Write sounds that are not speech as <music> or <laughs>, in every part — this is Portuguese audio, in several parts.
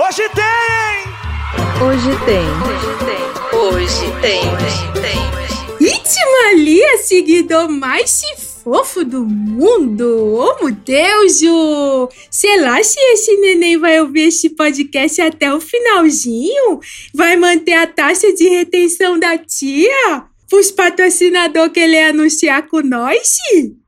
Hoje tem! Hoje tem. Hoje tem. Hoje tem. Hoje tem. Itimali é seguidor mais fofo do mundo. Oh, meu Deus, Ju. Sei lá se esse neném vai ouvir este podcast até o finalzinho. Vai manter a taxa de retenção da tia? Os patrocinadores que ele anunciar com nós?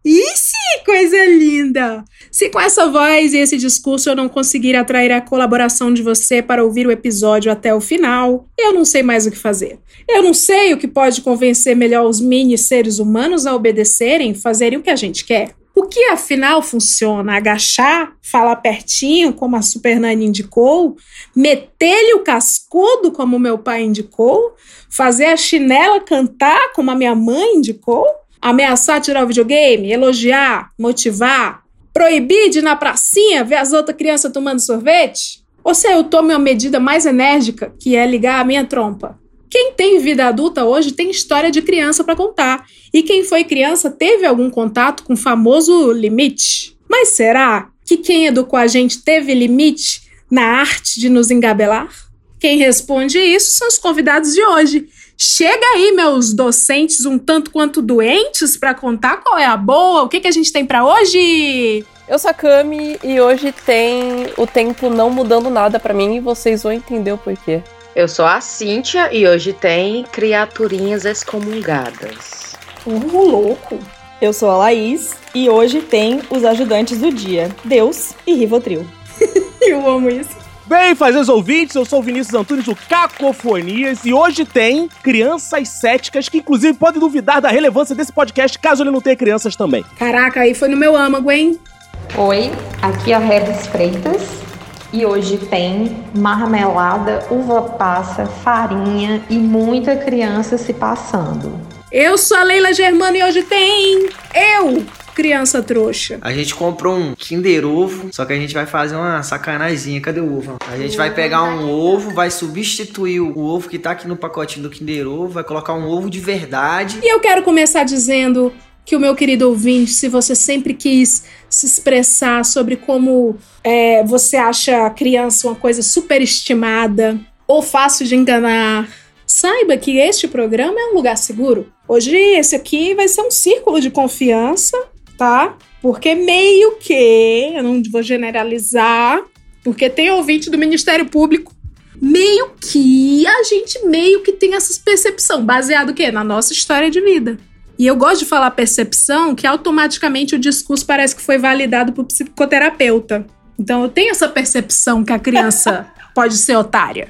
Ixi, coisa linda! Se com essa voz e esse discurso eu não conseguir atrair a colaboração de você para ouvir o episódio até o final, eu não sei mais o que fazer. Eu não sei o que pode convencer melhor os mini seres humanos a obedecerem, fazerem o que a gente quer. O que afinal funciona? Agachar, falar pertinho, como a Super Nani indicou, meter-lhe o cascudo, como meu pai indicou, fazer a chinela cantar, como a minha mãe indicou, ameaçar tirar o videogame, elogiar, motivar, proibir de ir na pracinha ver as outras crianças tomando sorvete? Ou se eu tomo uma medida mais enérgica, que é ligar a minha trompa? Quem tem vida adulta hoje tem história de criança para contar. E quem foi criança teve algum contato com o famoso limite. Mas será que quem educou a gente teve limite na arte de nos engabelar? Quem responde isso são os convidados de hoje. Chega aí, meus docentes um tanto quanto doentes, para contar qual é a boa, o que, que a gente tem para hoje. Eu sou a Cami e hoje tem o tempo não mudando nada para mim e vocês vão entender o porquê. Eu sou a Cíntia e hoje tem criaturinhas excomungadas. Uh, louco! Eu sou a Laís e hoje tem os ajudantes do dia, Deus e Rivotril. <laughs> Eu amo isso. Bem, fazeres ouvintes, eu sou o Vinícius Antunes do Cacofonias e hoje tem crianças céticas que inclusive podem duvidar da relevância desse podcast caso ele não tenha crianças também. Caraca, aí foi no meu âmago, hein? Oi, aqui é a Rebs Freitas e hoje tem marmelada, uva passa, farinha e muita criança se passando. Eu sou a Leila Germano e hoje tem eu, criança trouxa. A gente comprou um Kinder Ovo, só que a gente vai fazer uma sacanazinha. Cadê o ovo? A gente vai pegar um ovo, vai substituir o ovo que tá aqui no pacotinho do Kinder Ovo, vai colocar um ovo de verdade. E eu quero começar dizendo que o meu querido ouvinte, se você sempre quis se expressar sobre como é, você acha a criança uma coisa superestimada ou fácil de enganar, saiba que este programa é um lugar seguro. Hoje, esse aqui vai ser um círculo de confiança, tá? Porque meio que, eu não vou generalizar, porque tem ouvinte do Ministério Público, meio que a gente meio que tem essa percepção, baseado o quê? Na nossa história de vida. E eu gosto de falar percepção, que automaticamente o discurso parece que foi validado por psicoterapeuta. Então eu tenho essa percepção que a criança <laughs> pode ser otária.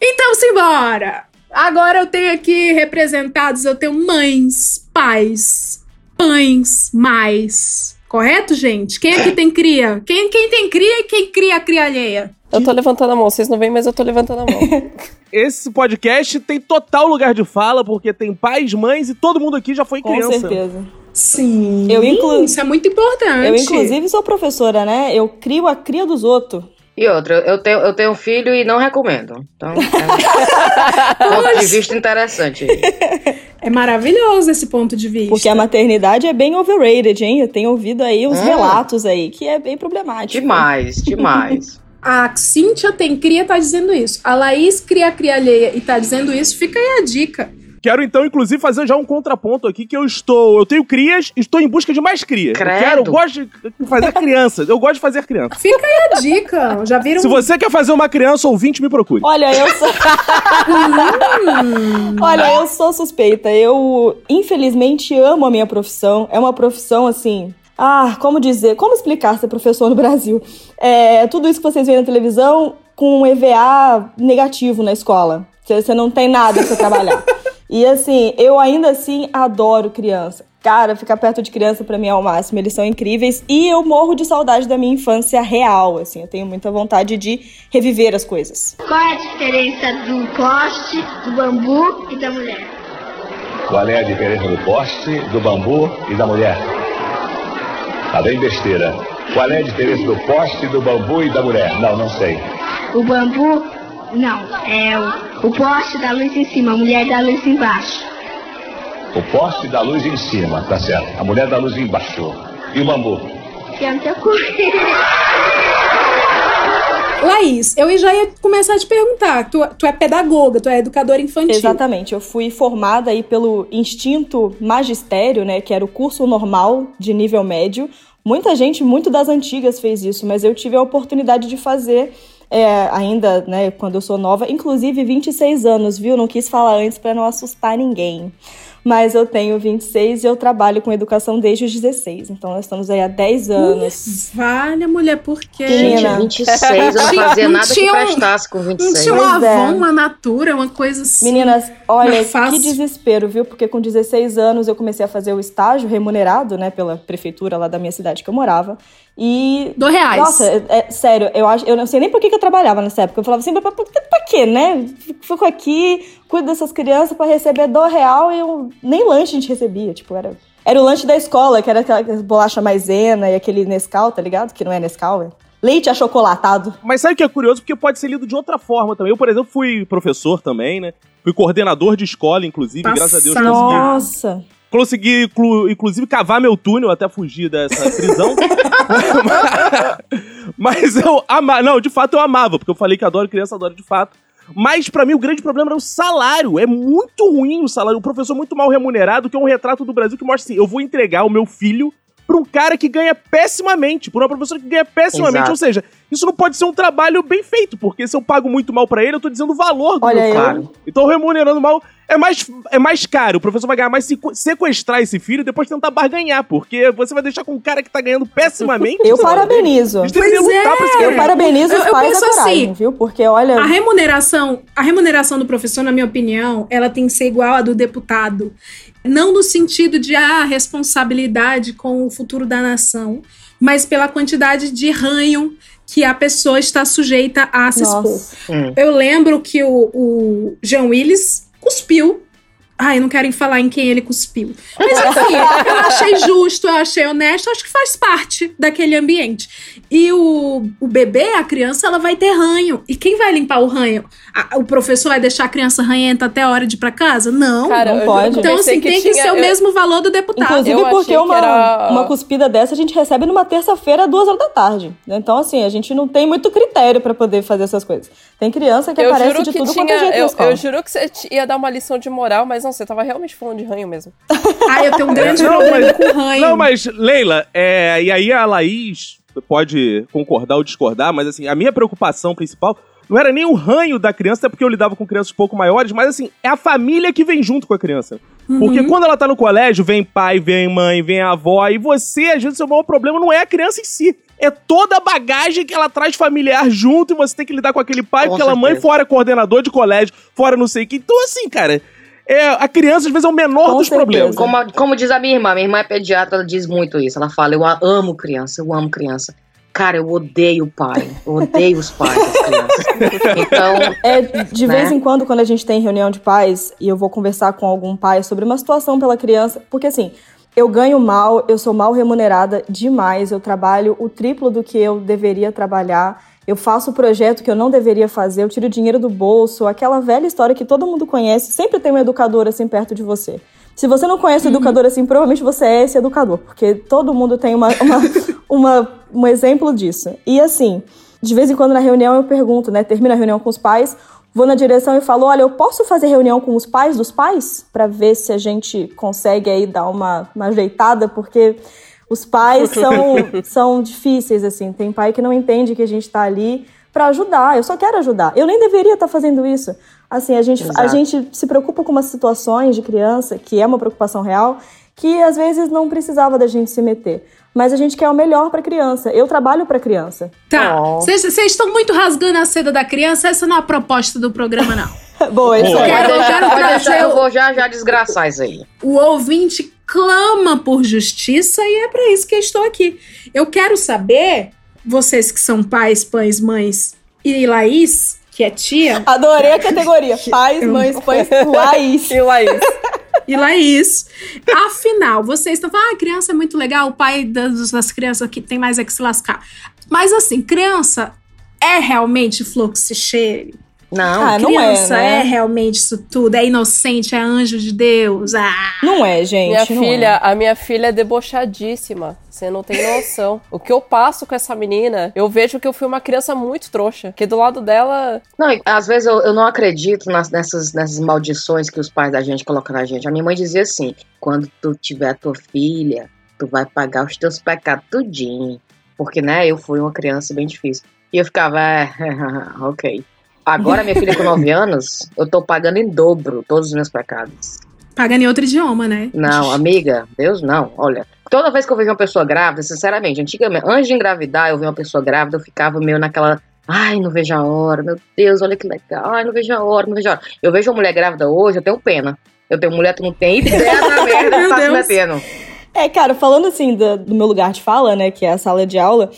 Então, simbora! Agora eu tenho aqui representados, eu tenho mães, pais, pães, mais. Correto, gente? Quem aqui tem cria? Quem, quem tem cria e quem cria a cria alheia? Eu tô levantando a mão, vocês não veem, mas eu tô levantando a mão. <laughs> Esse podcast tem total lugar de fala, porque tem pais, mães e todo mundo aqui já foi Com criança. certeza. Sim. Eu inclu- Isso é muito importante. Eu, inclusive, sou professora, né? Eu crio a cria dos outros. E outra, eu tenho, eu tenho um filho e não recomendo. Então, é um <laughs> ponto de vista interessante. <laughs> É maravilhoso esse ponto de vista. Porque a maternidade é bem overrated, hein? Eu tenho ouvido aí uns Hum. relatos aí que é bem problemático. Demais, demais. <laughs> A Cíntia tem cria tá dizendo isso. A Laís cria a cria alheia e tá dizendo isso. Fica aí a dica. Quero então, inclusive, fazer já um contraponto aqui que eu estou. Eu tenho crias, estou em busca de mais crias. Eu Credo. quero, eu gosto de fazer <laughs> crianças. Eu gosto de fazer crianças. Fica aí a dica. Já viram? Se você quer fazer uma criança ouvinte, me procure. Olha, eu sou. <laughs> Olha, eu sou suspeita. Eu, infelizmente, amo a minha profissão. É uma profissão assim. Ah, como dizer? Como explicar ser professor no Brasil? É tudo isso que vocês veem na televisão com um EVA negativo na escola. Você você não tem nada pra você trabalhar. <laughs> E assim, eu ainda assim adoro criança. Cara, ficar perto de criança pra mim é o máximo. Eles são incríveis e eu morro de saudade da minha infância real, assim. Eu tenho muita vontade de reviver as coisas. Qual é a diferença do poste, do bambu e da mulher? Qual é a diferença do poste, do bambu e da mulher? Tá bem besteira. Qual é a diferença do poste, do bambu e da mulher? Não, não sei. O bambu, não, é o, o poste da luz em cima, a mulher da luz embaixo. O poste da luz em cima, tá certo. A mulher da luz embaixo. E o bambu? Que é coisa. Laís, eu já ia começar a te perguntar. Tu, tu é pedagoga, tu é educadora infantil. Exatamente. Eu fui formada aí pelo Instinto Magistério, né? Que era o curso normal de nível médio. Muita gente, muito das antigas, fez isso, mas eu tive a oportunidade de fazer é, ainda, né, quando eu sou nova, inclusive 26 anos, viu? Não quis falar antes para não assustar ninguém mas eu tenho 26 e eu trabalho com educação desde os 16. Então nós estamos aí há 10 anos. Vale, mulher, por quê? Gente, 26, eu não fazia nada que prestasse com 26. Não tinha um Avon, uma Natura, uma coisa assim. Meninas, olha, que desespero, viu? Porque com 16 anos eu comecei a fazer o estágio remunerado, né, pela prefeitura lá da minha cidade que eu morava. E. Do reais. Nossa, é, é, sério, eu acho. Eu não sei nem por que, que eu trabalhava nessa época. Eu falava assim, pra, pra, pra quê, né? Fico aqui, cuido dessas crianças para receber do real e eu, nem lanche a gente recebia. Tipo, era. Era o lanche da escola, que era aquela bolacha maisena e aquele Nescau, tá ligado? Que não é Nescau, é leite achocolatado. Mas sabe o que é curioso? Porque pode ser lido de outra forma também. Eu, por exemplo, fui professor também, né? Fui coordenador de escola, inclusive, Passa. graças a Deus. Nossa! Consegui, inclusive, cavar meu túnel até fugir dessa prisão. <laughs> <laughs> Mas eu amava. Não, de fato eu amava, porque eu falei que adoro criança, adoro de fato. Mas para mim o grande problema era o salário. É muito ruim o salário. O professor muito mal remunerado, que é um retrato do Brasil que mostra assim: eu vou entregar o meu filho para um cara que ganha pessimamente, por uma professora que ganha pessimamente. Exato. Ou seja, isso não pode ser um trabalho bem feito, porque se eu pago muito mal para ele, eu tô dizendo o valor do Olha meu claro. Então, remunerando mal é mais, é mais caro. O professor vai ganhar mais se sequestrar esse filho e depois tentar barganhar, porque você vai deixar com um cara que tá ganhando pessimamente. Eu parabenizo. É. Eu parabenizo os eu, pais eu coragem, assim, viu? Porque olha. A remuneração, a remuneração do professor, na minha opinião, ela tem que ser igual à do deputado. Não no sentido de ah, responsabilidade com o futuro da nação, mas pela quantidade de ranho que a pessoa está sujeita a se Nossa. expor. Hum. Eu lembro que o, o Jean Willis cuspiu Ai, não querem falar em quem ele cuspiu. Mas enfim, eu achei justo, eu achei honesto, acho que faz parte daquele ambiente. E o, o bebê, a criança, ela vai ter ranho. E quem vai limpar o ranho? A, o professor vai deixar a criança ranhenta até a hora de ir pra casa? Não. Cara, não pode. Então, assim, tem que ser eu... o mesmo valor do deputado. Inclusive, eu porque uma, era... uma cuspida dessa a gente recebe numa terça-feira, duas horas da tarde. Então, assim, a gente não tem muito critério para poder fazer essas coisas. Tem criança que eu aparece de tudo tinha, quanto é jeito eu, eu juro que você ia dar uma lição de moral, mas não, você tava realmente falando de ranho mesmo. <laughs> ah, eu tenho um grande não, problema mas, com ranho. Não, mas, Leila, é, e aí a Laís pode concordar ou discordar, mas assim, a minha preocupação principal não era nem o ranho da criança, até porque eu lidava com crianças um pouco maiores, mas assim, é a família que vem junto com a criança. Uhum. Porque quando ela tá no colégio, vem pai, vem mãe, vem avó, e você, às vezes, o maior problema não é a criança em si. É toda a bagagem que ela traz familiar junto e você tem que lidar com aquele pai, com aquela certeza. mãe fora coordenador de colégio, fora não sei o que. Então, assim, cara, é, a criança às vezes é o menor Com dos certeza. problemas. Como, como diz a minha irmã, minha irmã é pediatra, ela diz muito isso. Ela fala: Eu amo criança, eu amo criança. Cara, eu odeio o pai, eu odeio os pais das crianças. <laughs> Então. É, de né? vez em quando, quando a gente tem reunião de pais e eu vou conversar com algum pai sobre uma situação pela criança, porque assim, eu ganho mal, eu sou mal remunerada demais, eu trabalho o triplo do que eu deveria trabalhar eu faço o projeto que eu não deveria fazer, eu tiro dinheiro do bolso, aquela velha história que todo mundo conhece, sempre tem um educador assim perto de você. Se você não conhece o uhum. educador assim, provavelmente você é esse educador, porque todo mundo tem uma, uma, <laughs> uma, um exemplo disso. E assim, de vez em quando na reunião eu pergunto, né? Termino a reunião com os pais, vou na direção e falo: olha, eu posso fazer reunião com os pais dos pais? para ver se a gente consegue aí dar uma, uma ajeitada, porque os pais <laughs> são, são difíceis, assim. Tem pai que não entende que a gente está ali para ajudar. Eu só quero ajudar. Eu nem deveria estar tá fazendo isso. Assim, a gente, a gente se preocupa com umas situações de criança, que é uma preocupação real, que às vezes não precisava da gente se meter. Mas a gente quer o melhor para criança. Eu trabalho para criança. Tá. Vocês oh. estão muito rasgando a seda da criança. Essa não é a proposta do programa, não. <laughs> Boa, isso eu quero, eu quero trazer. Eu vou já, já desgraçar isso aí. O ouvinte clama por justiça e é para isso que eu estou aqui. Eu quero saber, vocês que são pais, pães, mães e Laís, que é tia. Adorei a categoria. <laughs> Pais, mães, pães, Laís. <laughs> E Laís. e Laís. Afinal, vocês estão falando, ah, criança é muito legal, o pai das, das crianças que tem mais é que se lascar. Mas assim, criança é realmente flor que se cheire? Não, Ah, não é, criança né? é realmente isso tudo, é inocente, é anjo de Deus. Ah, Não é, gente. Minha não filha, é. a minha filha é debochadíssima. Você não tem noção. o que eu passo com essa menina, eu vejo que eu fui uma criança muito trouxa. Que do lado dela. Não, às vezes eu, eu não acredito nas- nessas, nessas maldições que os pais da gente colocam na gente. A minha mãe dizia assim: quando tu tiver tua filha, tu vai pagar os teus pecados tudinho. Porque, né, eu fui uma criança bem difícil. E eu ficava, é, <laughs> ok. Agora, minha filha com <laughs> 9 anos, eu tô pagando em dobro todos os meus pecados. pagando em outro idioma, né? Não, amiga, Deus não. Olha, toda vez que eu vejo uma pessoa grávida, sinceramente, antigamente, antes de engravidar, eu vi uma pessoa grávida, eu ficava meio naquela. Ai, não vejo a hora, meu Deus, olha que legal. Ai, não vejo a hora, não vejo a hora. Eu vejo uma mulher grávida hoje, eu tenho pena. Eu tenho mulher que não tem <laughs> ideia da merda que tá se metendo. É, cara, falando assim do, do meu lugar de fala, né, que é a sala de aula.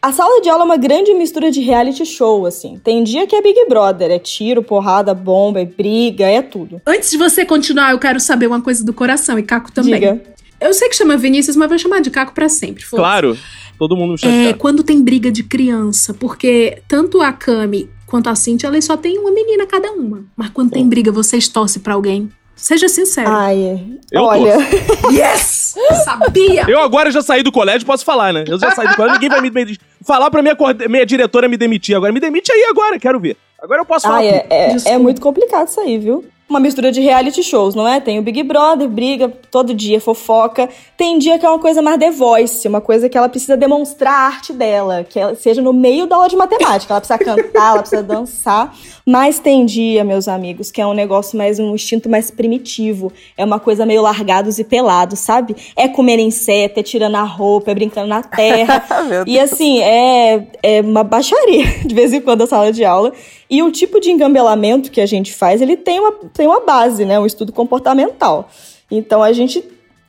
A sala de aula é uma grande mistura de reality show, assim. Tem dia que é Big Brother, é tiro, porrada, bomba, é briga, é tudo. Antes de você continuar, eu quero saber uma coisa do coração, e Caco também. Diga. Eu sei que chama Vinícius, mas vou chamar de Caco pra sempre. Claro, todo mundo me chama de É, quando tem briga de criança, porque tanto a Cami quanto a Cintia, elas só tem uma menina cada uma. Mas quando tem briga, vocês torcem pra alguém? Seja sincero. Ai, Eu olha. <laughs> Yes! Sabia! Eu agora já saí do colégio, posso falar, né? Eu já saí do colégio, ninguém vai me demitir. Falar pra minha, minha diretora me demitir agora. Me demite aí agora, quero ver. Agora eu posso falar. Ah, é, é, é muito complicado isso aí, viu? Uma mistura de reality shows, não é? Tem o Big Brother, briga todo dia, fofoca. Tem dia que é uma coisa mais The Voice, uma coisa que ela precisa demonstrar a arte dela, que ela seja no meio da aula de matemática. Ela precisa cantar, ela precisa dançar. Mas tem dia, meus amigos, que é um negócio mais, um instinto mais primitivo. É uma coisa meio largados e pelados, sabe? É comendo inseto, é tirando a roupa, é brincando na terra. <laughs> E assim, é, é uma baixaria <laughs> de vez em quando a sala de aula. E o tipo de engambelamento que a gente faz, ele tem uma, tem uma base, né? Um estudo comportamental. Então a gente.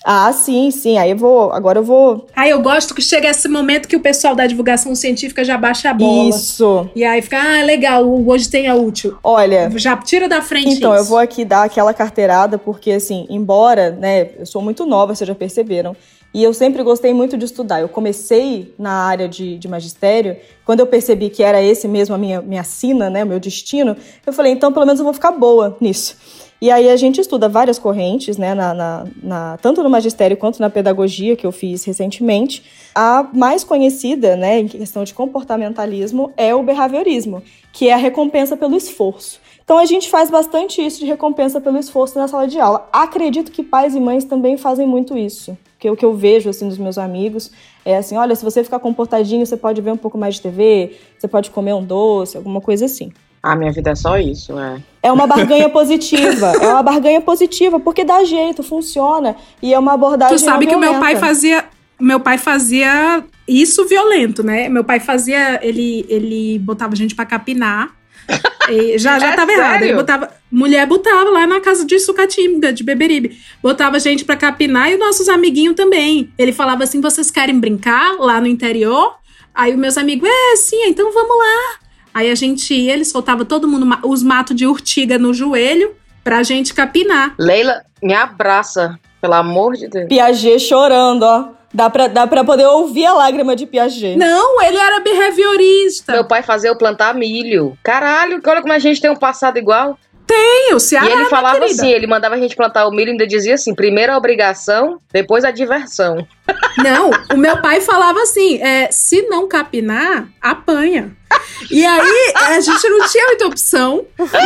Ah, sim, sim. Aí eu vou. Agora eu vou. Aí eu gosto que chega esse momento que o pessoal da divulgação científica já baixa a bola. Isso. E aí fica, ah, legal, hoje tem a útil. Olha. Já tira da frente Então, isso. eu vou aqui dar aquela carteirada, porque, assim, embora, né, eu sou muito nova, vocês já perceberam, e eu sempre gostei muito de estudar. Eu comecei na área de, de magistério, quando eu percebi que era esse mesmo a minha, minha sina, né, o meu destino, eu falei, então pelo menos eu vou ficar boa nisso. E aí a gente estuda várias correntes, né, na, na- na- tanto no magistério quanto na pedagogia, que eu fiz recentemente. A mais conhecida, né, em questão de comportamentalismo, é o behaviorismo, que é a recompensa pelo esforço. Então a gente faz bastante isso de recompensa pelo esforço na sala de aula. Acredito que pais e mães também fazem muito isso. Porque o que eu vejo assim dos meus amigos é assim, olha, se você ficar comportadinho, você pode ver um pouco mais de TV, você pode comer um doce, alguma coisa assim. Ah, minha vida é só isso, é. É uma barganha <laughs> positiva. É uma barganha positiva, porque dá jeito, funciona. E é uma abordagem. Tu sabe que o meu pai fazia. Meu pai fazia isso violento, né? Meu pai fazia. Ele, ele botava gente pra capinar. E já já É tava errado. Ele sério? botava. Mulher botava lá na casa de Sucatinga, de Beberibe. Botava gente pra capinar e os nossos amiguinhos também. Ele falava assim: vocês querem brincar lá no interior? Aí os meus amigos, é, sim, então vamos lá. Aí a gente ia, ele soltava todo mundo, os matos de urtiga no joelho pra gente capinar. Leila, me abraça, pelo amor de Deus. Piaget chorando, ó. Dá pra, dá pra poder ouvir a lágrima de Piaget. Não, ele era behaviorista. Meu pai fazia eu plantar milho. Caralho, olha como a gente tem um passado igual. Tem, o Ceará, e ele falava assim, ele mandava a gente plantar o milho e ainda dizia assim, primeiro a obrigação, depois a diversão. <laughs> Não, o meu pai falava assim: é, se não capinar, apanha. E aí a gente não tinha muita opção.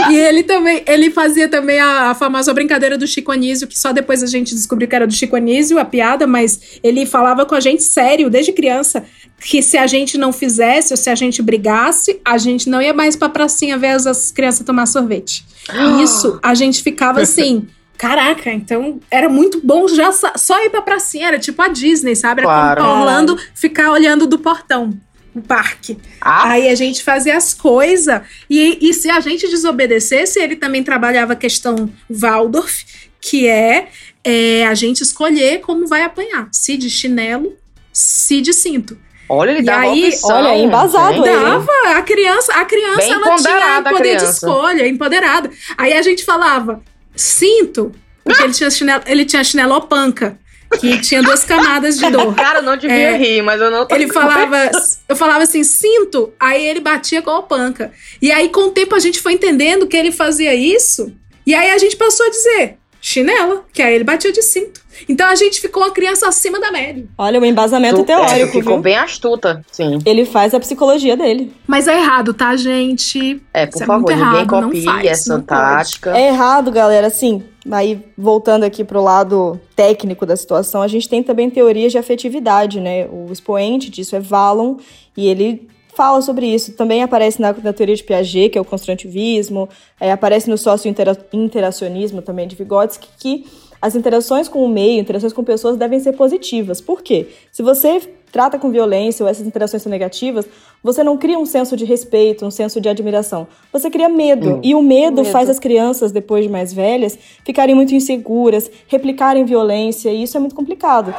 E ele também, ele fazia também a, a famosa brincadeira do Chico Anísio, que só depois a gente descobriu que era do Chico Anísio, a piada, mas ele falava com a gente sério, desde criança, que se a gente não fizesse ou se a gente brigasse, a gente não ia mais pra pracinha ver as, as crianças tomar sorvete. E isso, a gente ficava <laughs> assim. Caraca, então era muito bom já só ir pra pracinha, era tipo a Disney, sabe? Era Claro. como pra Orlando ficar olhando do portão, o parque. Ah, Aí a gente fazia as coisas, e, e se a gente desobedecesse, ele também trabalhava a questão Waldorf, que é, é a gente escolher como vai apanhar, se de chinelo, se de cinto. Olha, ele E dava aí, opção. olha, embasado gente. ele. Dava, a criança, a criança Bem ela tinha poder de criança. escolha, empoderada. Aí a gente falava, cinto, porque ele tinha chinelo, ele tinha chinelo panca. que tinha duas camadas de dor. <laughs> Cara, eu não devia É, rir, mas eu não tô Ele falava, eu falava assim, cinto, aí ele batia com a panca. E aí, com o tempo, a gente foi entendendo que ele fazia isso, e aí a gente passou a dizer chinela, que aí ele batia de cinto. Então a gente ficou uma criança acima da média. Olha, o embasamento Tu- teórico, é, ficou viu? bem astuta, sim. Ele faz a psicologia dele. Mas é errado, tá, gente? É, por Isso é favor, muito ninguém errado, não copie faz, essa pode. tática. É errado, galera. Assim, aí voltando aqui pro lado técnico da situação, a gente tem também teorias de afetividade, né? O expoente disso é Valon, e ele fala sobre isso. Também aparece na, na teoria de Piaget, que é o construtivismo, é, aparece no sócio-interacionismo também de Vygotsky, que as interações com o meio, interações com pessoas devem ser positivas. Por quê? Se você trata com violência ou essas interações são negativas, você não cria um senso de respeito, um senso de admiração. Você cria medo. Hum. E o medo, Medo. faz as crianças, depois de mais velhas, ficarem muito inseguras, replicarem violência, e isso é muito complicado.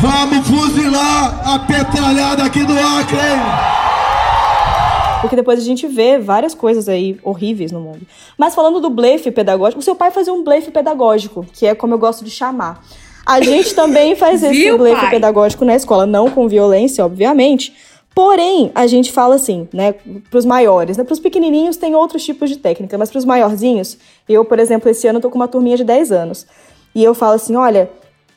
Vamos fuzilar a petralhada aqui do Acre! Porque depois a gente vê várias coisas aí horríveis no mundo. Mas falando do blefe pedagógico, o seu pai fazia um blefe pedagógico, que é como eu gosto de chamar. A gente também faz esse Viu, blefe pai? pedagógico na escola, não com violência, obviamente. Porém, a gente fala assim, né, pros maiores, né? Pros pequenininhos tem outros tipos de técnica, mas pros maiorzinhos, eu, por exemplo, esse ano tô com uma turminha de 10 anos. E eu falo assim, olha,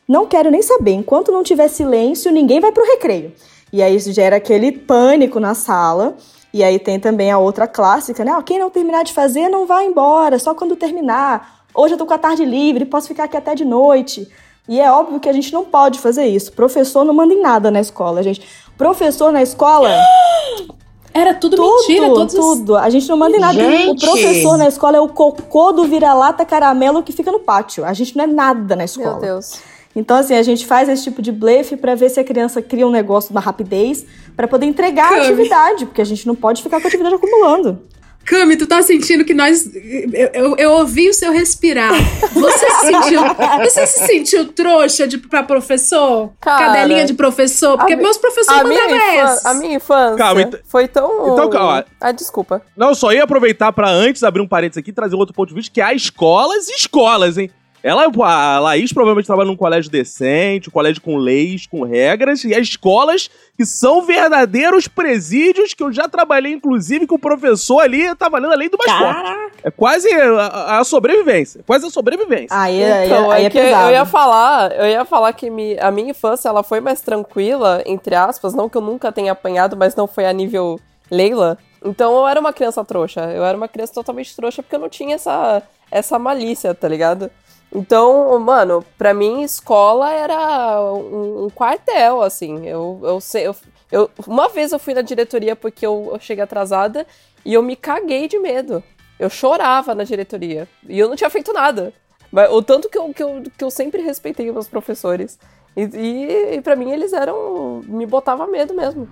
não quero nem saber, enquanto não tiver silêncio, ninguém vai pro recreio. E aí isso gera aquele pânico na sala. E aí tem também a outra clássica, né? Ó, quem não terminar de fazer não vai embora, só quando terminar. Hoje eu tô com a tarde livre, posso ficar aqui até de noite. E é óbvio que a gente não pode fazer isso. Professor não manda em nada na escola, gente. Professor na escola, <gasps> Era tudo, tudo, mentira, todos os- tudo. A gente não manda em nada. O Gente! professor na escola é o cocô do vira-lata caramelo que fica no pátio. A gente não é nada na escola. Meu Deus. Então, assim, a gente faz esse tipo de blefe pra ver se a criança cria um negócio na rapidez pra poder entregar a Cami. atividade, porque a gente não pode ficar com a atividade acumulando. Cami, tu tá sentindo que nós. Eu, eu, eu ouvi o seu respirar. Você se sentiu. Você se sentiu trouxa de, pra professor? Cara, Cadelinha de professor? Porque a meus professores A minha, mandavam essas. a minha infância Calma, ent- foi tão. Então, calma. Ah, desculpa. Não, eu só ia aproveitar pra antes abrir um parênteses aqui e trazer outro ponto de vista, que é escolas e escolas, hein? Ela, a Laís provavelmente trabalha num colégio decente, um colégio com leis, com regras, e as escolas que são verdadeiros presídios, que eu já trabalhei, inclusive, que o professor ali tá valendo a lei do mais forte. É quase a, a sobrevivência. Quase a sobrevivência. Aí, aí, Então, aí é é que pesado. eu ia falar, eu ia falar que me- a minha infância ela foi mais tranquila, entre aspas, não que eu nunca tenha apanhado, mas não foi a nível Leila. Então eu era uma criança trouxa, eu era uma criança totalmente trouxa porque eu não tinha essa, essa malícia, tá ligado? Então, mano, pra mim escola era um, um quartel, assim. Eu, eu sei, eu, eu- uma vez eu fui na diretoria porque eu, eu cheguei atrasada e eu me caguei de medo. Eu chorava na diretoria e eu não tinha feito nada. Mas o tanto que eu, que eu, que eu sempre respeitei os meus professores. E, e, e para mim eles eram. me botava medo mesmo.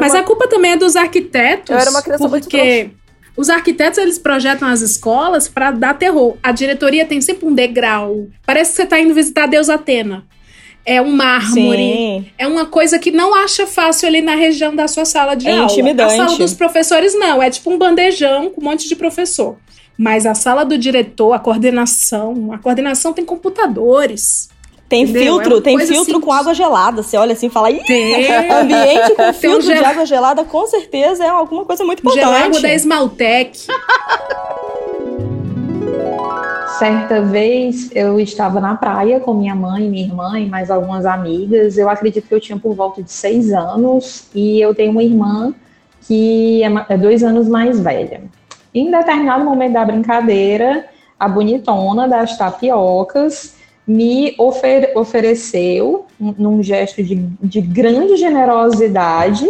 Mas uma- a culpa também é dos arquitetos. Eu era uma criança muito porque os arquitetos eles projetam as escolas pra dar terror. A diretoria tem sempre um degrau. Parece que você tá indo visitar a deusa Atena. É um mármore. Sim. É uma coisa que não acha fácil ali na região da sua sala de É aula. intimidante. A sala dos professores não, é tipo um bandejão com um monte de professor. Mas a sala do diretor, a coordenação, a coordenação tem computadores. Tem Entendeu? filtro, É tem filtro assim- com água gelada. Você olha assim e fala, Ih, Tem. ambiente com <laughs> Tem um filtro de gel- água gelada, com certeza é alguma coisa muito importante. Gelágua da Esmaltec. <laughs> Certa vez eu estava na praia com minha mãe, minha irmã e mais algumas amigas. Eu acredito que eu tinha por volta de seis anos e eu tenho uma irmã que é é dois anos mais velha. Em determinado momento da brincadeira, a bonitona das tapiocas me ofer- ofereceu, num- gesto de, de grande generosidade,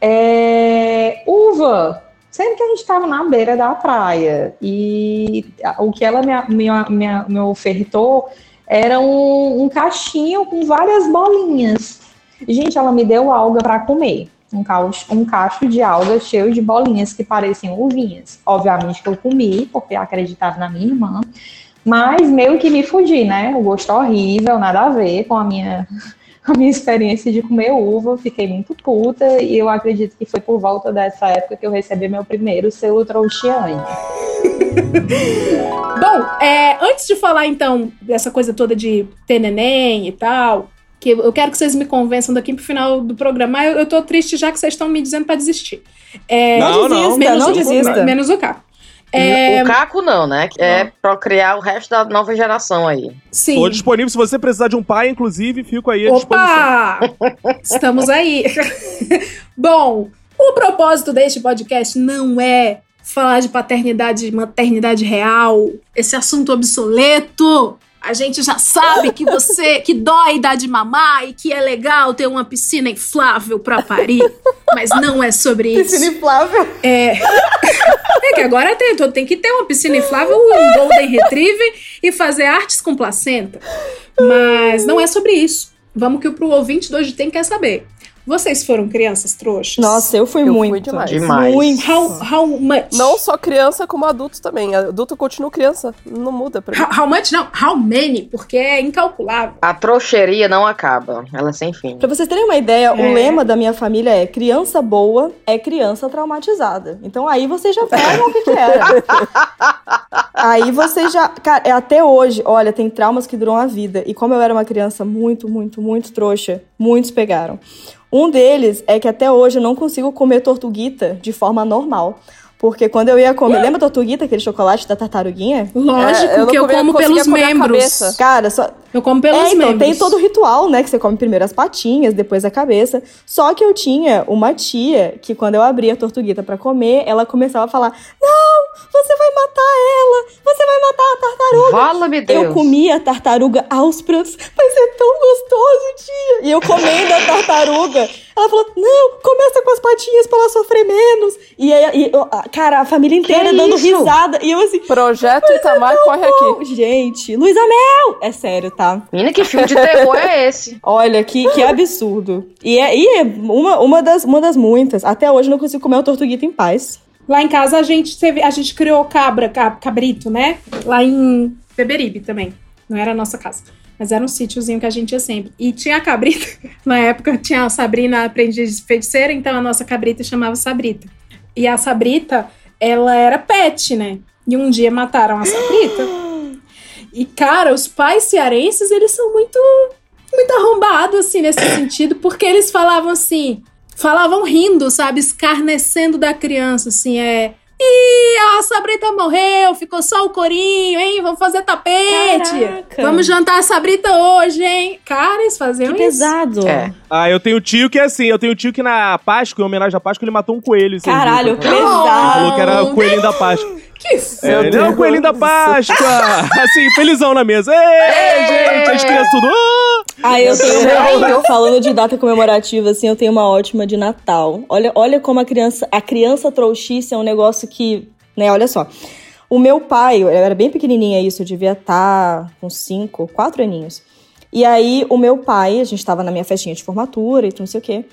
é, uva, sendo que a gente estava na beira da praia. E o que ela me, me, me, me ofertou era um, um caixinho com várias bolinhas. Gente, ela me deu alga para comer. Um um cacho de alga cheio de bolinhas que pareciam uvinhas. Obviamente que eu comi, porque acreditava na minha irmã. Mas meio que me fudi, né? O gosto horrível, nada a ver com a minha, <laughs> a minha experiência de comer uva. Fiquei muito puta e eu acredito que foi por volta dessa época que eu recebi meu primeiro selo trouxiane. <laughs> Bom, é, antes de falar então dessa coisa toda de ter neném e tal, que eu quero que vocês me convençam daqui pro final do programa. Eu, eu tô triste já que vocês estão me dizendo pra desistir. É, Não, não, menos não o- desista. Menos o Caco. É, O Caco não, né? É procriar o resto da nova geração aí. sim. Tô disponível se você precisar de um pai, inclusive, fico aí à disposição. Opa! <laughs> <laughs> Estamos aí. <laughs> Bom, o propósito deste podcast não é falar de paternidade e maternidade real, esse assunto obsoleto. A gente já sabe que você que dói dar de mamar e que é legal ter uma piscina inflável pra parir, mas não é sobre isso. Piscina inflável. É. É que agora tem, tem que ter uma piscina inflável, um Golden Retriever e fazer artes com placenta. Mas não é sobre isso. Vamos que o pro ouvinte de hoje tem quer saber. Vocês foram crianças trouxas? Nossa, eu fui Eu muito. fui demais. Demais. Muito. How, how much? Não só criança, como adulto também. Adulto continua criança. Não muda pra mim. How, how much? Não, how many? Porque é incalculável. A trouxeria não acaba. Ela é sem fim. Pra vocês terem uma ideia, É. o lema da minha família é criança boa é criança traumatizada. Então aí vocês já pegam o que que era. <laughs> aí vocês já... Cara, é até hoje, olha, tem traumas que duram a vida. E como eu era uma criança muito, muito, muito trouxa, muitos pegaram. Um deles é que até hoje eu não consigo comer tortuguita de forma normal. Porque quando eu ia comer... Lembra a tortuguita, aquele chocolate da tartaruguinha? Lógico É, eu que eu comia- como pelos membros. cabeça. Cara, só... Eu como pelos é, então, membros. tem todo o ritual, né? Que você come primeiro as patinhas, depois a cabeça. Só que eu tinha uma tia que, quando eu abria a tortuguita pra comer, ela começava a falar: Não, você vai matar ela! Você vai matar a tartaruga! Fala-me Deus. Eu comia a tartaruga aos prantos. Vai ser tão gostoso, tia! E eu comendo a tartaruga. Ela falou: Não, começa com as patinhas pra ela sofrer menos. E aí, e cara, a família inteira Que dando isso? risada. E eu assim. Projeto Itamar corre aqui. "Não, Gente, Luísa Mel! É sério, tá? Menina, que filme de terror é esse? <laughs> Olha, que, que absurdo. E é, e é uma, uma, das, uma das muitas. Até hoje eu não consigo comer o tortuguita em paz. Lá em casa a gente teve, a gente criou cabra, ca- cabrito, né? Lá em Beberibe também. Não era a nossa casa. Mas era um sítiozinho que a gente ia sempre. E tinha a cabrita. <laughs> Na época tinha a Sabrina aprendiz de feiticeira, então a nossa cabrita chamava Sabrita. E a Sabrita, ela era pet, né? E um dia mataram a Sabrita. <gasps> E, cara, os pais cearenses, eles são muito, muito arrombados, assim, nesse <coughs> sentido, porque eles falavam assim, falavam rindo, sabe? Escarnecendo da criança, assim, é. Ih, a Sabrita morreu, ficou só o corinho, hein? Vamos fazer tapete. Caraca. Vamos jantar a Sabrita hoje, hein? Cara, eles faziam Que isso. pesado. É. Ah, eu tenho tio que é assim, eu tenho tio que na Páscoa, em homenagem à Páscoa, ele matou um coelho. vocês Caralho, que Ele pesado. falou que era o coelhinho da Páscoa. Que isso? É, é o coelhinho da Páscoa! <laughs> assim, felizão na mesa. Ei, gente, as crianças tudo. "Ah!" Ah, eu tenho. Falando de data comemorativa, assim, eu tenho uma ótima de Natal. Olha, olha como a criança. A criança trouxice é um negócio que. Né, olha só. O meu pai, eu era bem pequenininha isso, eu devia estar com cinco, quatro aninhos. E aí, o meu pai, a gente tava na minha festinha de formatura e não sei o quê,